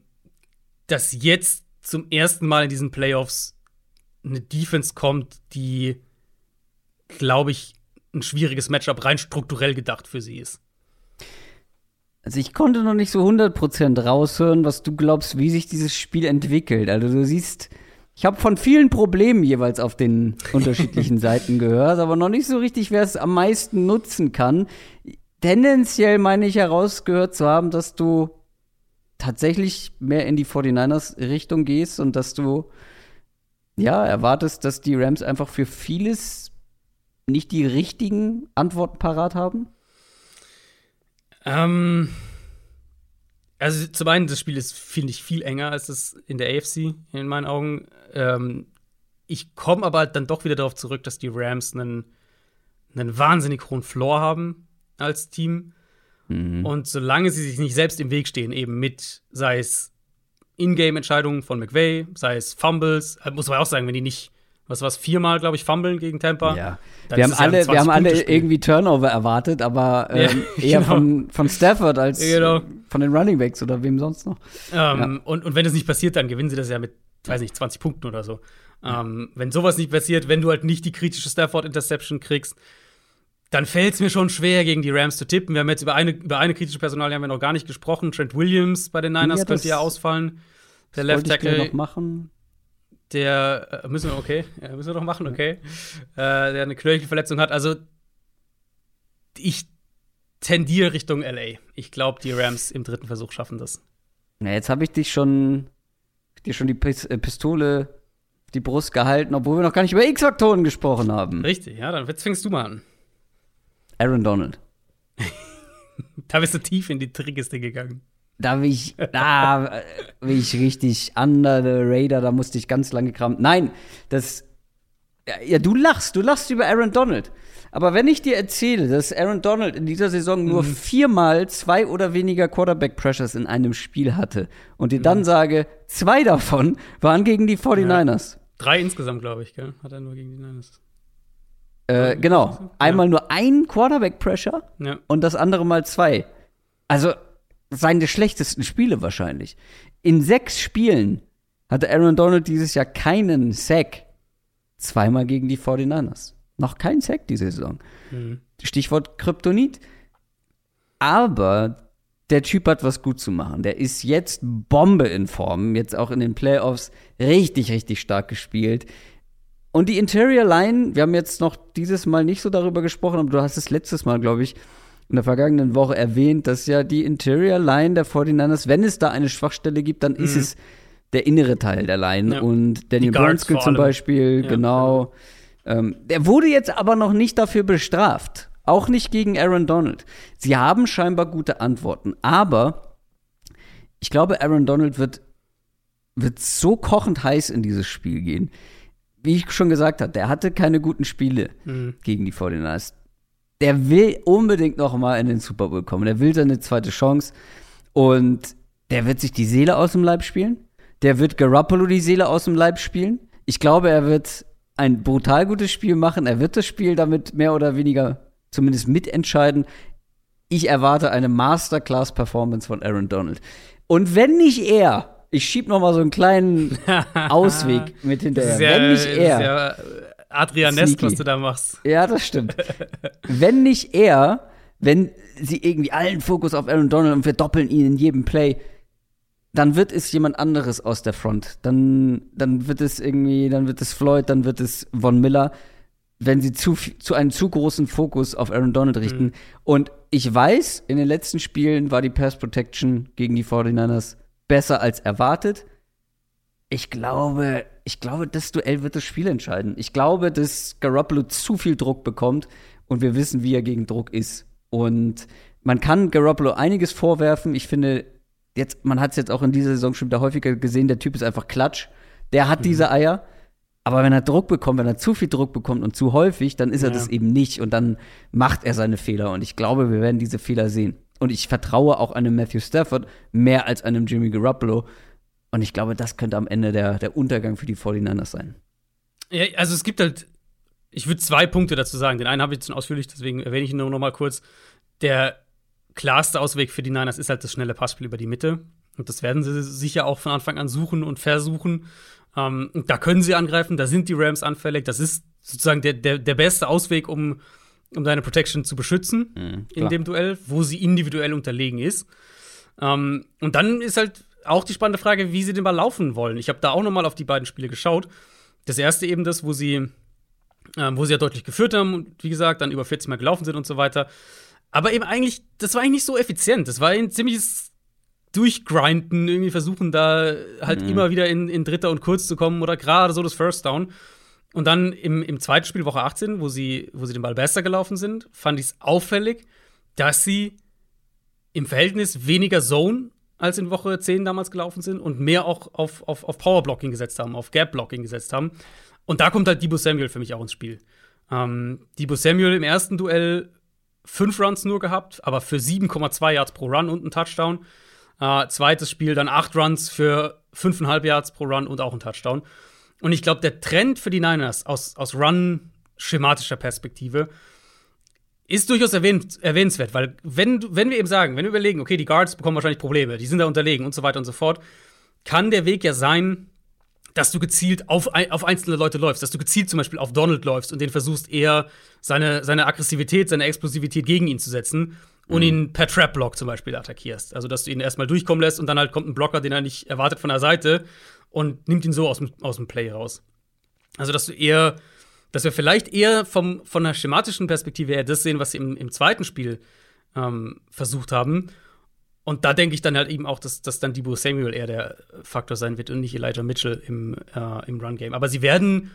Speaker 2: dass jetzt zum ersten Mal in diesen Playoffs eine Defense kommt, die, glaube ich, ein schwieriges Matchup rein strukturell gedacht für sie ist.
Speaker 1: Also ich konnte noch nicht so 100% raushören, was du glaubst, wie sich dieses Spiel entwickelt. Also du siehst, ich habe von vielen Problemen jeweils auf den *laughs* unterschiedlichen Seiten gehört, aber noch nicht so richtig, wer es am meisten nutzen kann. Tendenziell meine ich herausgehört zu haben, dass du tatsächlich mehr in die 49ers Richtung gehst und dass du ja erwartest, dass die Rams einfach für vieles nicht die richtigen Antworten parat haben?
Speaker 2: Ähm, also zum einen, das Spiel ist, finde ich, viel enger als das in der AFC, in meinen Augen. Ähm, ich komme aber dann doch wieder darauf zurück, dass die Rams einen, einen wahnsinnig hohen Floor haben als Team. Mhm. Und solange sie sich nicht selbst im Weg stehen, eben mit, sei es Ingame-Entscheidungen von McVay, sei es Fumbles, äh, muss man auch sagen, wenn die nicht was was viermal, glaube ich, fummeln gegen Tampa.
Speaker 1: Ja. Wir haben, alle, wir haben alle irgendwie Turnover erwartet, aber *laughs* ähm, ja, eher genau. von, von Stafford als genau. von den Running Backs oder wem sonst noch.
Speaker 2: Ähm, ja. und, und wenn das nicht passiert, dann gewinnen sie das ja mit, weiß nicht, 20 Punkten oder so. Ähm, wenn sowas nicht passiert, wenn du halt nicht die kritische Stafford-Interception kriegst, dann fällt es mir schon schwer, gegen die Rams zu tippen. Wir haben jetzt über eine, über eine kritische Personal haben wir noch gar nicht gesprochen. Trent Williams bei den Niners ja, könnte ja ausfallen. Der Left Tackle.
Speaker 1: noch machen
Speaker 2: der äh, müssen wir okay, ja, müssen wir doch machen, okay, äh, der eine Knöchelverletzung hat. Also ich tendiere Richtung LA. Ich glaube, die Rams im dritten Versuch schaffen das.
Speaker 1: Na, jetzt habe ich dich schon dir schon die äh, Pistole die Brust gehalten, obwohl wir noch gar nicht über X-Faktoren gesprochen haben.
Speaker 2: Richtig, ja, dann fängst du mal an.
Speaker 1: Aaron Donald. *laughs*
Speaker 2: da bist du tief in die Trickkiste gegangen.
Speaker 1: Da bin ich, da bin ich richtig under the radar, da musste ich ganz lange kramen. Nein, das, ja, du lachst, du lachst über Aaron Donald. Aber wenn ich dir erzähle, dass Aaron Donald in dieser Saison nur mhm. viermal zwei oder weniger Quarterback-Pressures in einem Spiel hatte und dir dann mhm. sage, zwei davon waren gegen die 49ers. Ja.
Speaker 2: Drei insgesamt, glaube ich, gell? Hat er nur gegen die Niners.
Speaker 1: Äh, genau. Einmal ja. nur ein Quarterback-Pressure ja. und das andere mal zwei. Also, seine schlechtesten Spiele wahrscheinlich. In sechs Spielen hatte Aaron Donald dieses Jahr keinen Sack. Zweimal gegen die 49ers. Noch kein Sack diese Saison. Mhm. Stichwort Kryptonit. Aber der Typ hat was gut zu machen. Der ist jetzt Bombe in Form. Jetzt auch in den Playoffs richtig, richtig stark gespielt. Und die Interior Line, wir haben jetzt noch dieses Mal nicht so darüber gesprochen, aber du hast es letztes Mal, glaube ich, in der vergangenen Woche erwähnt, dass ja die Interior Line der 49ers, wenn es da eine Schwachstelle gibt, dann mhm. ist es der innere Teil der Line. Ja. Und Daniel Brunskill zum Beispiel, ja, genau. genau. Ähm, der wurde jetzt aber noch nicht dafür bestraft. Auch nicht gegen Aaron Donald. Sie haben scheinbar gute Antworten. Aber ich glaube, Aaron Donald wird, wird so kochend heiß in dieses Spiel gehen. Wie ich schon gesagt habe, der hatte keine guten Spiele mhm. gegen die 49ers der will unbedingt noch mal in den Super Bowl kommen. Der will seine zweite Chance und der wird sich die Seele aus dem Leib spielen. Der wird Garoppolo die Seele aus dem Leib spielen. Ich glaube, er wird ein brutal gutes Spiel machen. Er wird das Spiel damit mehr oder weniger zumindest mitentscheiden. Ich erwarte eine Masterclass-Performance von Aaron Donald. Und wenn nicht er, ich schieb noch mal so einen kleinen *laughs* Ausweg mit hinterher.
Speaker 2: Ja, wenn nicht er, ja Adrianesk, was du da machst.
Speaker 1: Ja, das stimmt. wenn nicht er, wenn sie irgendwie allen Fokus auf Aaron Donald und wir doppeln ihn in jedem Play, dann wird es jemand anderes aus der Front. Dann, dann wird es irgendwie, dann wird es Floyd, dann wird es Von Miller, wenn sie zu, zu einen zu großen Fokus auf Aaron Donald richten. Mhm. Und ich weiß, in den letzten Spielen war die Pass Protection gegen die 49ers besser als erwartet. Ich glaube, ich glaube, das Duell wird das Spiel entscheiden. Ich glaube, dass Garoppolo zu viel Druck bekommt und wir wissen, wie er gegen Druck ist. Und man kann Garoppolo einiges vorwerfen. Ich finde, jetzt, man hat es jetzt auch in dieser Saison schon wieder häufiger gesehen, der Typ ist einfach klatsch. Der hat mhm. diese Eier. Aber wenn er Druck bekommt, wenn er zu viel Druck bekommt und zu häufig, dann ist er ja. das eben nicht und dann macht er seine Fehler. Und ich glaube, wir werden diese Fehler sehen. Und ich vertraue auch einem Matthew Stafford mehr als einem Jimmy Garoppolo. Und ich glaube, das könnte am Ende der, der Untergang für die 49ers sein.
Speaker 2: Ja, also es gibt halt, ich würde zwei Punkte dazu sagen. Den einen habe ich jetzt schon ausführlich, deswegen erwähne ich ihn nur noch mal kurz. Der klarste Ausweg für die Niners ist halt das schnelle Passspiel über die Mitte. Und das werden sie sicher auch von Anfang an suchen und versuchen. Ähm, da können sie angreifen, da sind die Rams anfällig. Das ist sozusagen der, der, der beste Ausweg, um, um deine Protection zu beschützen mhm, in dem Duell, wo sie individuell unterlegen ist. Ähm, und dann ist halt auch die spannende Frage, wie sie den Ball laufen wollen. Ich habe da auch noch mal auf die beiden Spiele geschaut. Das erste eben das, wo sie, ähm, wo sie ja deutlich geführt haben und wie gesagt, dann über 40 Mal gelaufen sind und so weiter. Aber eben eigentlich, das war eigentlich nicht so effizient. Das war ein ziemliches Durchgrinden, irgendwie versuchen da halt mhm. immer wieder in, in Dritter und Kurz zu kommen oder gerade so das First Down. Und dann im, im zweiten Spiel, Woche 18, wo sie, wo sie den Ball besser gelaufen sind, fand ich es auffällig, dass sie im Verhältnis weniger Zone als in Woche 10 damals gelaufen sind und mehr auch auf, auf, auf Powerblocking gesetzt haben, auf Gap-Blocking gesetzt haben. Und da kommt halt Debo Samuel für mich auch ins Spiel. Ähm, Debo Samuel im ersten Duell fünf Runs nur gehabt, aber für 7,2 Yards pro Run und ein Touchdown. Äh, zweites Spiel dann acht Runs für 5,5 Yards pro Run und auch ein Touchdown. Und ich glaube, der Trend für die Niners aus, aus Run-schematischer Perspektive ist durchaus erwähn erwähnenswert, weil wenn, wenn wir eben sagen, wenn wir überlegen, okay, die Guards bekommen wahrscheinlich Probleme, die sind da unterlegen und so weiter und so fort, kann der Weg ja sein, dass du gezielt auf, auf einzelne Leute läufst, dass du gezielt zum Beispiel auf Donald läufst und den versuchst eher seine, seine Aggressivität, seine Explosivität gegen ihn zu setzen und mhm. ihn per Trap-Block zum Beispiel attackierst. Also, dass du ihn erstmal durchkommen lässt und dann halt kommt ein Blocker, den er nicht erwartet von der Seite und nimmt ihn so aus dem, aus dem Play raus. Also, dass du eher, dass wir vielleicht eher vom, von der schematischen Perspektive her das sehen, was sie im, im zweiten Spiel ähm, versucht haben und da denke ich dann halt eben auch, dass, dass dann Debo Samuel eher der Faktor sein wird und nicht Elijah Mitchell im, äh, im Run-Game. Aber sie werden,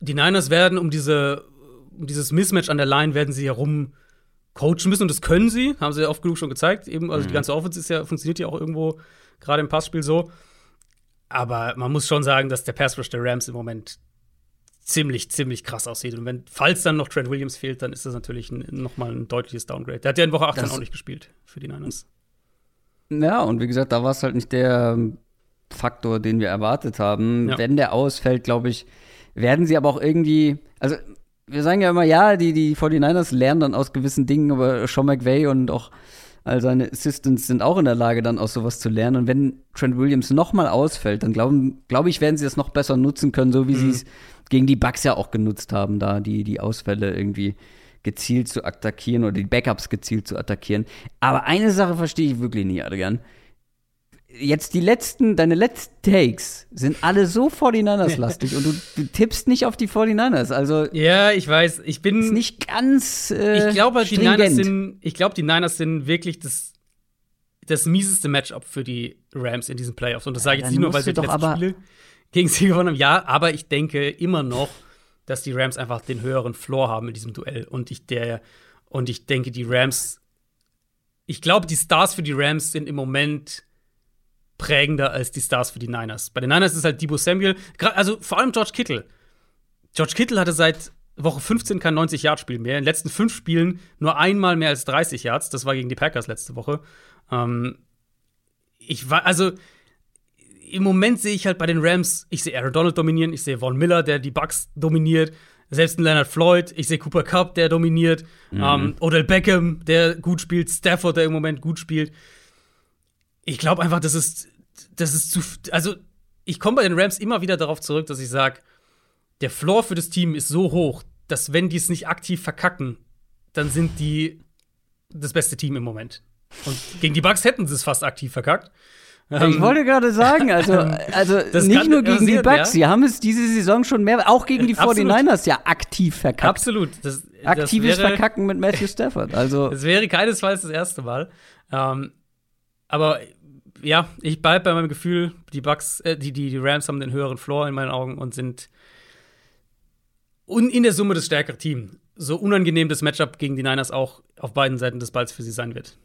Speaker 2: die Niners werden um, diese, um dieses Mismatch an der Line werden sie herum coachen müssen und das können sie, haben sie ja oft genug schon gezeigt. Eben, also mhm. die ganze Offense ist ja, funktioniert ja auch irgendwo gerade im Passspiel so. Aber man muss schon sagen, dass der Pass Rush der Rams im Moment ziemlich, ziemlich krass aussieht. Und wenn, falls dann noch Trent Williams fehlt, dann ist das natürlich ein, noch mal ein deutliches Downgrade. Der hat ja in Woche 18 das auch nicht gespielt für die Niners.
Speaker 1: Ja, und wie gesagt, da war es halt nicht der Faktor, den wir erwartet haben. Ja. Wenn der ausfällt, glaube ich, werden sie aber auch irgendwie, also wir sagen ja immer, ja, die, die 49ers lernen dann aus gewissen Dingen, aber Sean McVay und auch all seine Assistants sind auch in der Lage, dann aus sowas zu lernen. Und wenn Trent Williams nochmal ausfällt, dann glaube glaub ich, werden sie das noch besser nutzen können, so wie mhm. sie es gegen die Bucks ja auch genutzt haben, da die, die Ausfälle irgendwie gezielt zu attackieren oder die Backups gezielt zu attackieren. Aber eine Sache verstehe ich wirklich nicht, Adrian. Jetzt die letzten, deine letzten Takes sind alle so 49ers-lastig und du, du, tippst nicht auf die 49ers. Also
Speaker 2: ja, ich weiß, ich bin
Speaker 1: ist nicht ganz.
Speaker 2: Äh, ich glaube, die Niners sind, ich glaube, die Niners sind wirklich das, das mieseste Matchup für die Rams in diesen Playoffs. Und das sage ich jetzt nicht nur, weil sie die letzten Spiele gegen sie gewonnen haben. Ja, aber ich denke immer noch dass die Rams einfach den höheren Floor haben in diesem Duell. Und ich, der, und ich denke, die Rams, ich glaube, die Stars für die Rams sind im Moment prägender als die Stars für die Niners. Bei den Niners ist halt Debo Samuel, also vor allem George Kittle. George Kittle hatte seit Woche 15 kein 90-Yard-Spiel mehr. In den letzten fünf Spielen nur einmal mehr als 30 Yards. Das war gegen die Packers letzte Woche. Ähm, ich war, also, im Moment sehe ich halt bei den Rams, ich sehe Aaron Donald dominieren, ich sehe Von Miller, der die Bucks dominiert, selbst ein Leonard Floyd, ich sehe Cooper Cup, der dominiert, mhm. ähm, Odell Beckham, der gut spielt, Stafford, der im Moment gut spielt. Ich glaube einfach, das ist, das ist zu, also ich komme bei den Rams immer wieder darauf zurück, dass ich sage, der Floor für das Team ist so hoch, dass wenn die es nicht aktiv verkacken, dann sind die das beste Team im Moment. Und gegen die Bucks hätten sie es fast aktiv verkackt.
Speaker 1: Ich ähm, wollte gerade sagen, also, *laughs* also nicht nur gegen die Bucks, ja? sie haben es diese Saison schon mehr, auch gegen die 49ers ja aktiv verkackt.
Speaker 2: Absolut.
Speaker 1: Das, Aktives das wäre, Verkacken mit Matthew Stafford. Also. *laughs*
Speaker 2: Das wäre keinesfalls das erste Mal. Ähm, aber ja, ich bleibe bei meinem Gefühl, die Bucks, äh, die, die, die Rams haben den höheren Floor in meinen Augen und sind in der Summe das stärkere Team. So unangenehm das Matchup gegen die Niners auch auf beiden Seiten des Balls für sie sein wird.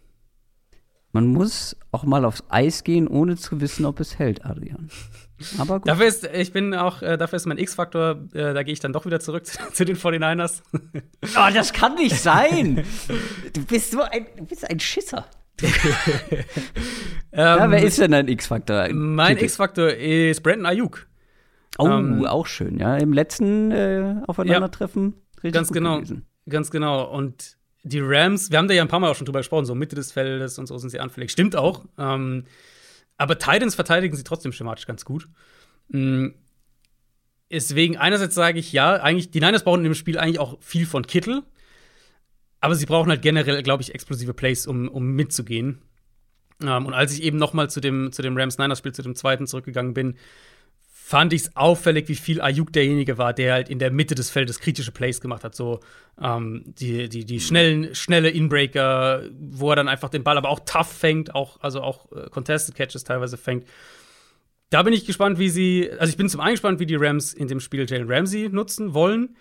Speaker 1: Man muss auch mal aufs Eis gehen, ohne zu wissen, ob es hält, Adrian.
Speaker 2: Aber gut. Dafür ist, ich bin auch, äh, dafür ist mein X-Faktor, äh, da gehe ich dann doch wieder zurück *laughs* zu, zu den 49ers.
Speaker 1: oh, das kann nicht sein. du bist so ein, du bist ein Schisser. *laughs* ja, wer ähm, ist denn dein X-Faktor?
Speaker 2: Mein X-Faktor ist Brandon Ayuk.
Speaker 1: Oh, ähm, auch schön, ja. Im letzten äh, Aufeinandertreffen
Speaker 2: ja, ganz genau, gewesen. Ganz genau. Und die Rams, wir haben da ja ein paar Mal auch schon drüber gesprochen, so Mitte des Feldes und so sind sie anfällig. Stimmt auch. Ähm, aber Titans verteidigen sie trotzdem schematisch ganz gut. Mhm. Deswegen, einerseits sage ich ja, eigentlich, die Niners brauchen in dem Spiel eigentlich auch viel von Kittel. Aber sie brauchen halt generell, glaube ich, explosive Plays, um, um mitzugehen. Ähm, und als ich eben noch mal zu dem, zu dem Rams-Niners-Spiel, zu dem zweiten zurückgegangen bin, fand ich es auffällig, wie viel Ayuk derjenige war, der halt in der Mitte des Feldes kritische Plays gemacht hat. So ähm, die, die, die schnellen, schnelle Inbreaker, wo er dann einfach den Ball aber auch tough fängt, auch, also auch äh, Contested Catches teilweise fängt. Da bin ich gespannt, wie sie, also ich bin zum einen gespannt, wie die Rams in dem Spiel Jalen Ramsey nutzen wollen.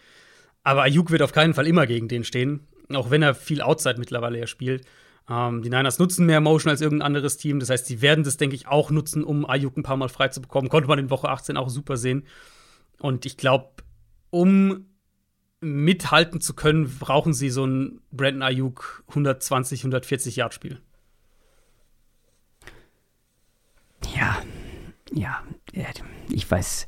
Speaker 2: Aber Ayuk wird auf keinen Fall immer gegen den stehen, auch wenn er viel Outside mittlerweile ja spielt. Ähm, die Niners nutzen mehr Motion als irgendein anderes Team. Das heißt, sie werden das, denke ich, auch nutzen, um Ayuk ein paar Mal frei zu bekommen. Konnte man in Woche 18 auch super sehen. Und ich glaube, um mithalten zu können, brauchen sie so ein Brandon Ayuk 120, 140 Yard Spiel.
Speaker 1: Ja, ja, ich weiß.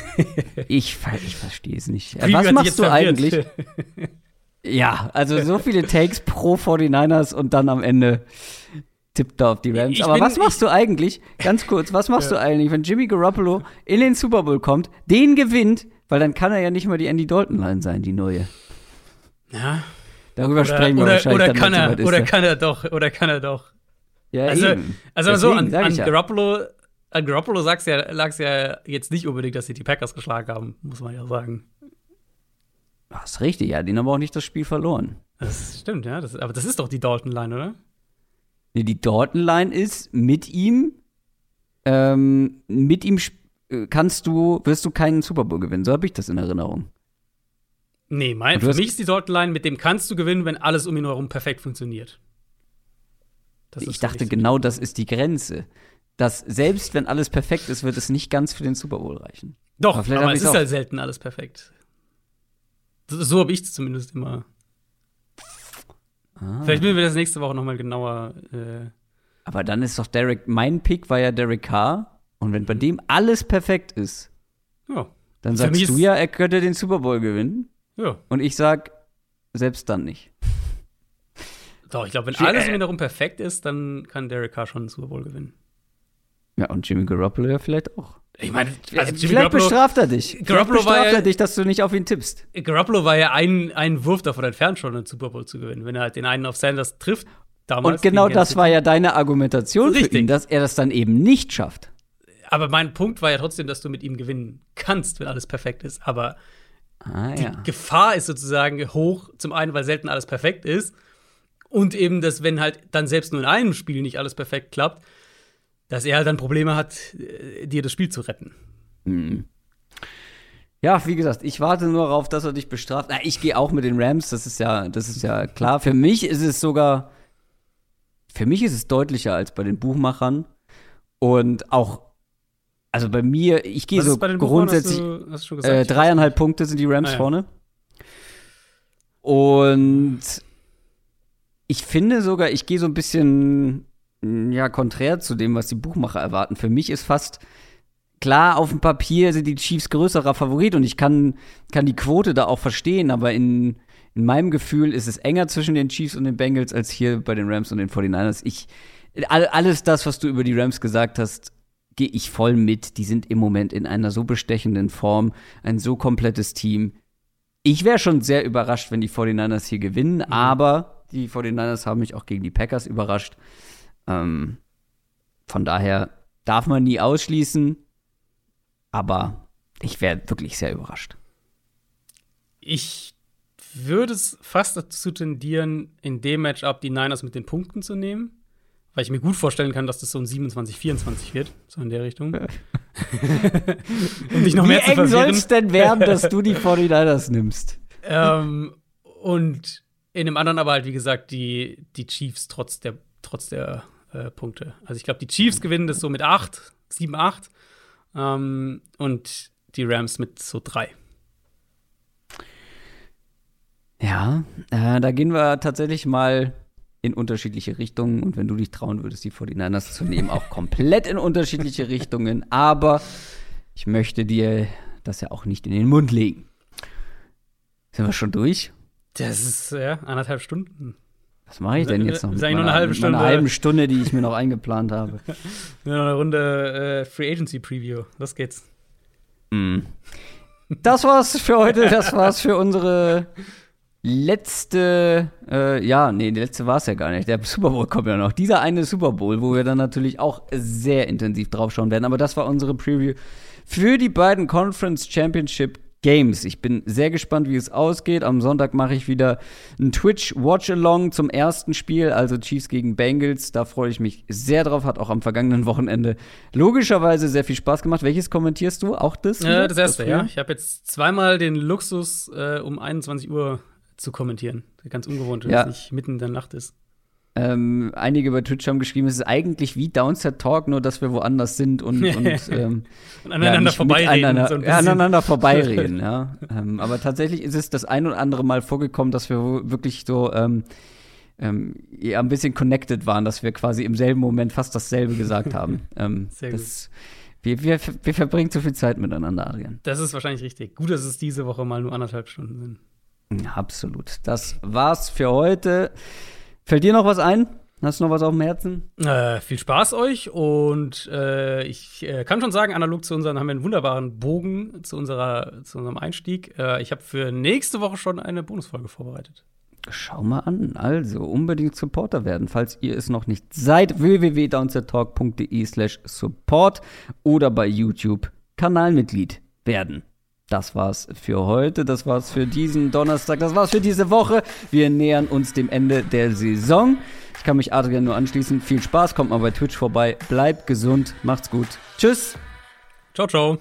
Speaker 1: *laughs* ich, ich verstehe es nicht. Was machst du eigentlich? *laughs* Ja, also so viele Takes pro 49ers und dann am Ende tippt er auf die Rams. Ich Aber bin, was machst du eigentlich, ganz kurz, was machst ja. du eigentlich, wenn Jimmy Garoppolo in den Super Bowl kommt, den gewinnt, weil dann kann er ja nicht mal die Andy Dalton-Line sein, die neue.
Speaker 2: Ja.
Speaker 1: Darüber oder, sprechen wir
Speaker 2: oder,
Speaker 1: wahrscheinlich
Speaker 2: oder kann er, Oder kann er doch, oder kann er doch.
Speaker 1: Ja, also, eben.
Speaker 2: also so an, an Garoppolo, an Garoppolo ja, lag's ja jetzt nicht unbedingt, dass sie die Packers geschlagen haben, muss man ja sagen.
Speaker 1: Das ist richtig, ja, den haben auch nicht das Spiel verloren.
Speaker 2: Das stimmt, ja. Das, aber das ist doch die Dalton-Line, oder?
Speaker 1: Nee, die Dalton-Line ist mit ihm, ähm, mit ihm äh, kannst du, wirst du keinen Super Bowl gewinnen. So habe ich das in Erinnerung.
Speaker 2: Nee, mein, für mich ist die Dalton-Line, mit dem kannst du gewinnen, wenn alles um ihn herum perfekt funktioniert.
Speaker 1: ich dachte, genau das ist die Grenze. Dass selbst wenn alles perfekt ist, wird es nicht ganz für den Super Bowl reichen.
Speaker 2: Doch, aber, aber es ist halt selten alles perfekt. So habe ich es zumindest immer. Ah. Vielleicht müssen wir das nächste Woche noch mal genauer. Äh
Speaker 1: Aber dann ist doch Derek, mein Pick war ja Derek Carr. Und wenn bei dem alles perfekt ist, ja. dann sagst du ja, er könnte den Super Bowl gewinnen.
Speaker 2: Ja.
Speaker 1: Und ich sag, selbst dann nicht. *laughs*
Speaker 2: Doch, ich glaube, wenn alles um ihn herum perfekt ist, dann kann Derek Carr schon den Super Bowl gewinnen.
Speaker 1: Ja, und Jimmy Garoppolo ja vielleicht auch.
Speaker 2: Ich meine,
Speaker 1: also Jimmy vielleicht Garoppolo, bestraft er dich. Garoppolo bestraft er dich, dass du nicht auf ihn tippst.
Speaker 2: Garoppolo war ja ein, ein Wurf davon entfernt, schon einen Super Bowl zu gewinnen, wenn er halt den einen auf Sanders trifft.
Speaker 1: Damals Und genau das war ja deine Argumentation Richtig. für ihn, dass er das dann eben nicht schafft.
Speaker 2: Aber mein Punkt war ja trotzdem, dass du mit ihm gewinnen kannst, wenn alles perfekt ist. Aber ah, die ja. Gefahr ist sozusagen hoch, zum einen, weil selten alles perfekt ist. Und eben, dass wenn halt dann selbst nur in einem Spiel nicht alles perfekt klappt, dass er halt dann Probleme hat, äh, dir das Spiel zu retten.
Speaker 1: Mhm. Ja, wie gesagt, ich warte nur darauf, dass er dich bestraft. Na, ich gehe auch mit den Rams, das ist ja, das ist ja klar. Für mich ist es sogar, für mich ist es deutlicher als bei den Buchmachern. Und auch, also bei mir, ich gehe so grundsätzlich, du, gesagt, äh, dreieinhalb Punkte sind die Rams ah, ja. vorne. Und ich finde sogar, ich gehe so ein bisschen ja, konträr zu dem, was die Buchmacher erwarten. Für mich ist fast klar, auf dem Papier sind die Chiefs größerer Favorit und ich kann, kann die Quote da auch verstehen, aber in, in meinem Gefühl ist es enger zwischen den Chiefs und den Bengals als hier bei den Rams und den 49ers. Ich, alles das, was du über die Rams gesagt hast, gehe ich voll mit. Die sind im Moment in einer so bestechenden Form, ein so komplettes Team. Ich wäre schon sehr überrascht, wenn die 49ers hier gewinnen, mhm. aber die 49ers haben mich auch gegen die Packers überrascht. Ähm, von daher darf man nie ausschließen, aber ich wäre wirklich sehr überrascht.
Speaker 2: Ich würde es fast dazu tendieren, in dem Matchup die Niners mit den Punkten zu nehmen, weil ich mir gut vorstellen kann, dass das so ein 27-24 wird, so in der Richtung. *laughs* um
Speaker 1: dich noch Wie mehr zu eng soll es denn werden, dass du die *laughs* 49ers nimmst?
Speaker 2: ähm, und in dem anderen aber halt, wie gesagt, die, die Chiefs trotz der, trotz der äh, Punkte. Also ich glaube, die Chiefs gewinnen das so mit 8, 7, 8 ähm, und die Rams mit so 3.
Speaker 1: Ja, äh, da gehen wir tatsächlich mal in unterschiedliche Richtungen. Und wenn du dich trauen würdest, die 49ers zu nehmen, auch komplett in unterschiedliche Richtungen. Aber ich möchte dir das ja auch nicht in den Mund legen. Sind wir schon durch?
Speaker 2: Das ist ja anderthalb Stunden.
Speaker 1: Was mache ich denn jetzt noch?
Speaker 2: Mit meiner, nur eine halbe Stunde.
Speaker 1: Eine halbe Stunde, die ich mir noch eingeplant habe. *laughs*
Speaker 2: noch eine Runde äh, Free Agency Preview. Los geht's.
Speaker 1: Mm. Das war's für heute. Das war's für unsere letzte, äh, ja, nee, die letzte war es ja gar nicht. Der Super Bowl kommt ja noch. Dieser eine Super Bowl, wo wir dann natürlich auch sehr intensiv draufschauen werden. Aber das war unsere Preview für die beiden Conference Championship Games. Ich bin sehr gespannt, wie es ausgeht. Am Sonntag mache ich wieder ein Twitch Watch-Along zum ersten Spiel, also Chiefs gegen Bengals. Da freue ich mich sehr drauf. Hat auch am vergangenen Wochenende logischerweise sehr viel Spaß gemacht. Welches kommentierst du? Auch das?
Speaker 2: Äh, das erste, das ja. Ich habe jetzt zweimal den Luxus, äh, um 21 Uhr zu kommentieren. Ganz ungewohnt, wenn ja. es nicht mitten in der Nacht ist.
Speaker 1: Ähm, einige bei Twitch haben geschrieben, es ist eigentlich wie Downset Talk, nur dass wir woanders sind und, *laughs* und, ähm,
Speaker 2: und aneinander ja, vorbeireden.
Speaker 1: So ja, aneinander vorbeireden, *laughs* ja. ähm, aber tatsächlich ist es das ein oder andere Mal vorgekommen, dass wir wirklich so ähm, ähm, ja, ein bisschen connected waren, dass wir quasi im selben Moment fast dasselbe gesagt haben. *laughs* Ähm, Sehr gut. Das, wir, wir, wir verbringen zu viel Zeit miteinander, Adrian.
Speaker 2: Das ist wahrscheinlich richtig. Gut, dass es diese Woche mal nur anderthalb Stunden sind.
Speaker 1: Absolut. Das war's für heute. Fällt dir noch was ein? Hast du noch was auf dem Herzen?
Speaker 2: Äh, viel Spaß euch und äh, ich äh, kann schon sagen, analog zu unseren haben wir einen wunderbaren Bogen zu, unserer, zu unserem Einstieg. Äh, ich habe für nächste Woche schon eine Bonusfolge vorbereitet.
Speaker 1: Schau mal an. Also unbedingt Supporter werden, falls ihr es noch nicht seid. www.downsettalk.de slash support oder bei YouTube Kanalmitglied werden. Das war's für heute, das war's für diesen Donnerstag, das war's für diese Woche. Wir nähern uns dem Ende der Saison. Ich kann mich Adrian nur anschließen. Viel Spaß, kommt mal bei Twitch vorbei. Bleibt gesund, macht's gut. Tschüss.
Speaker 2: Ciao, ciao.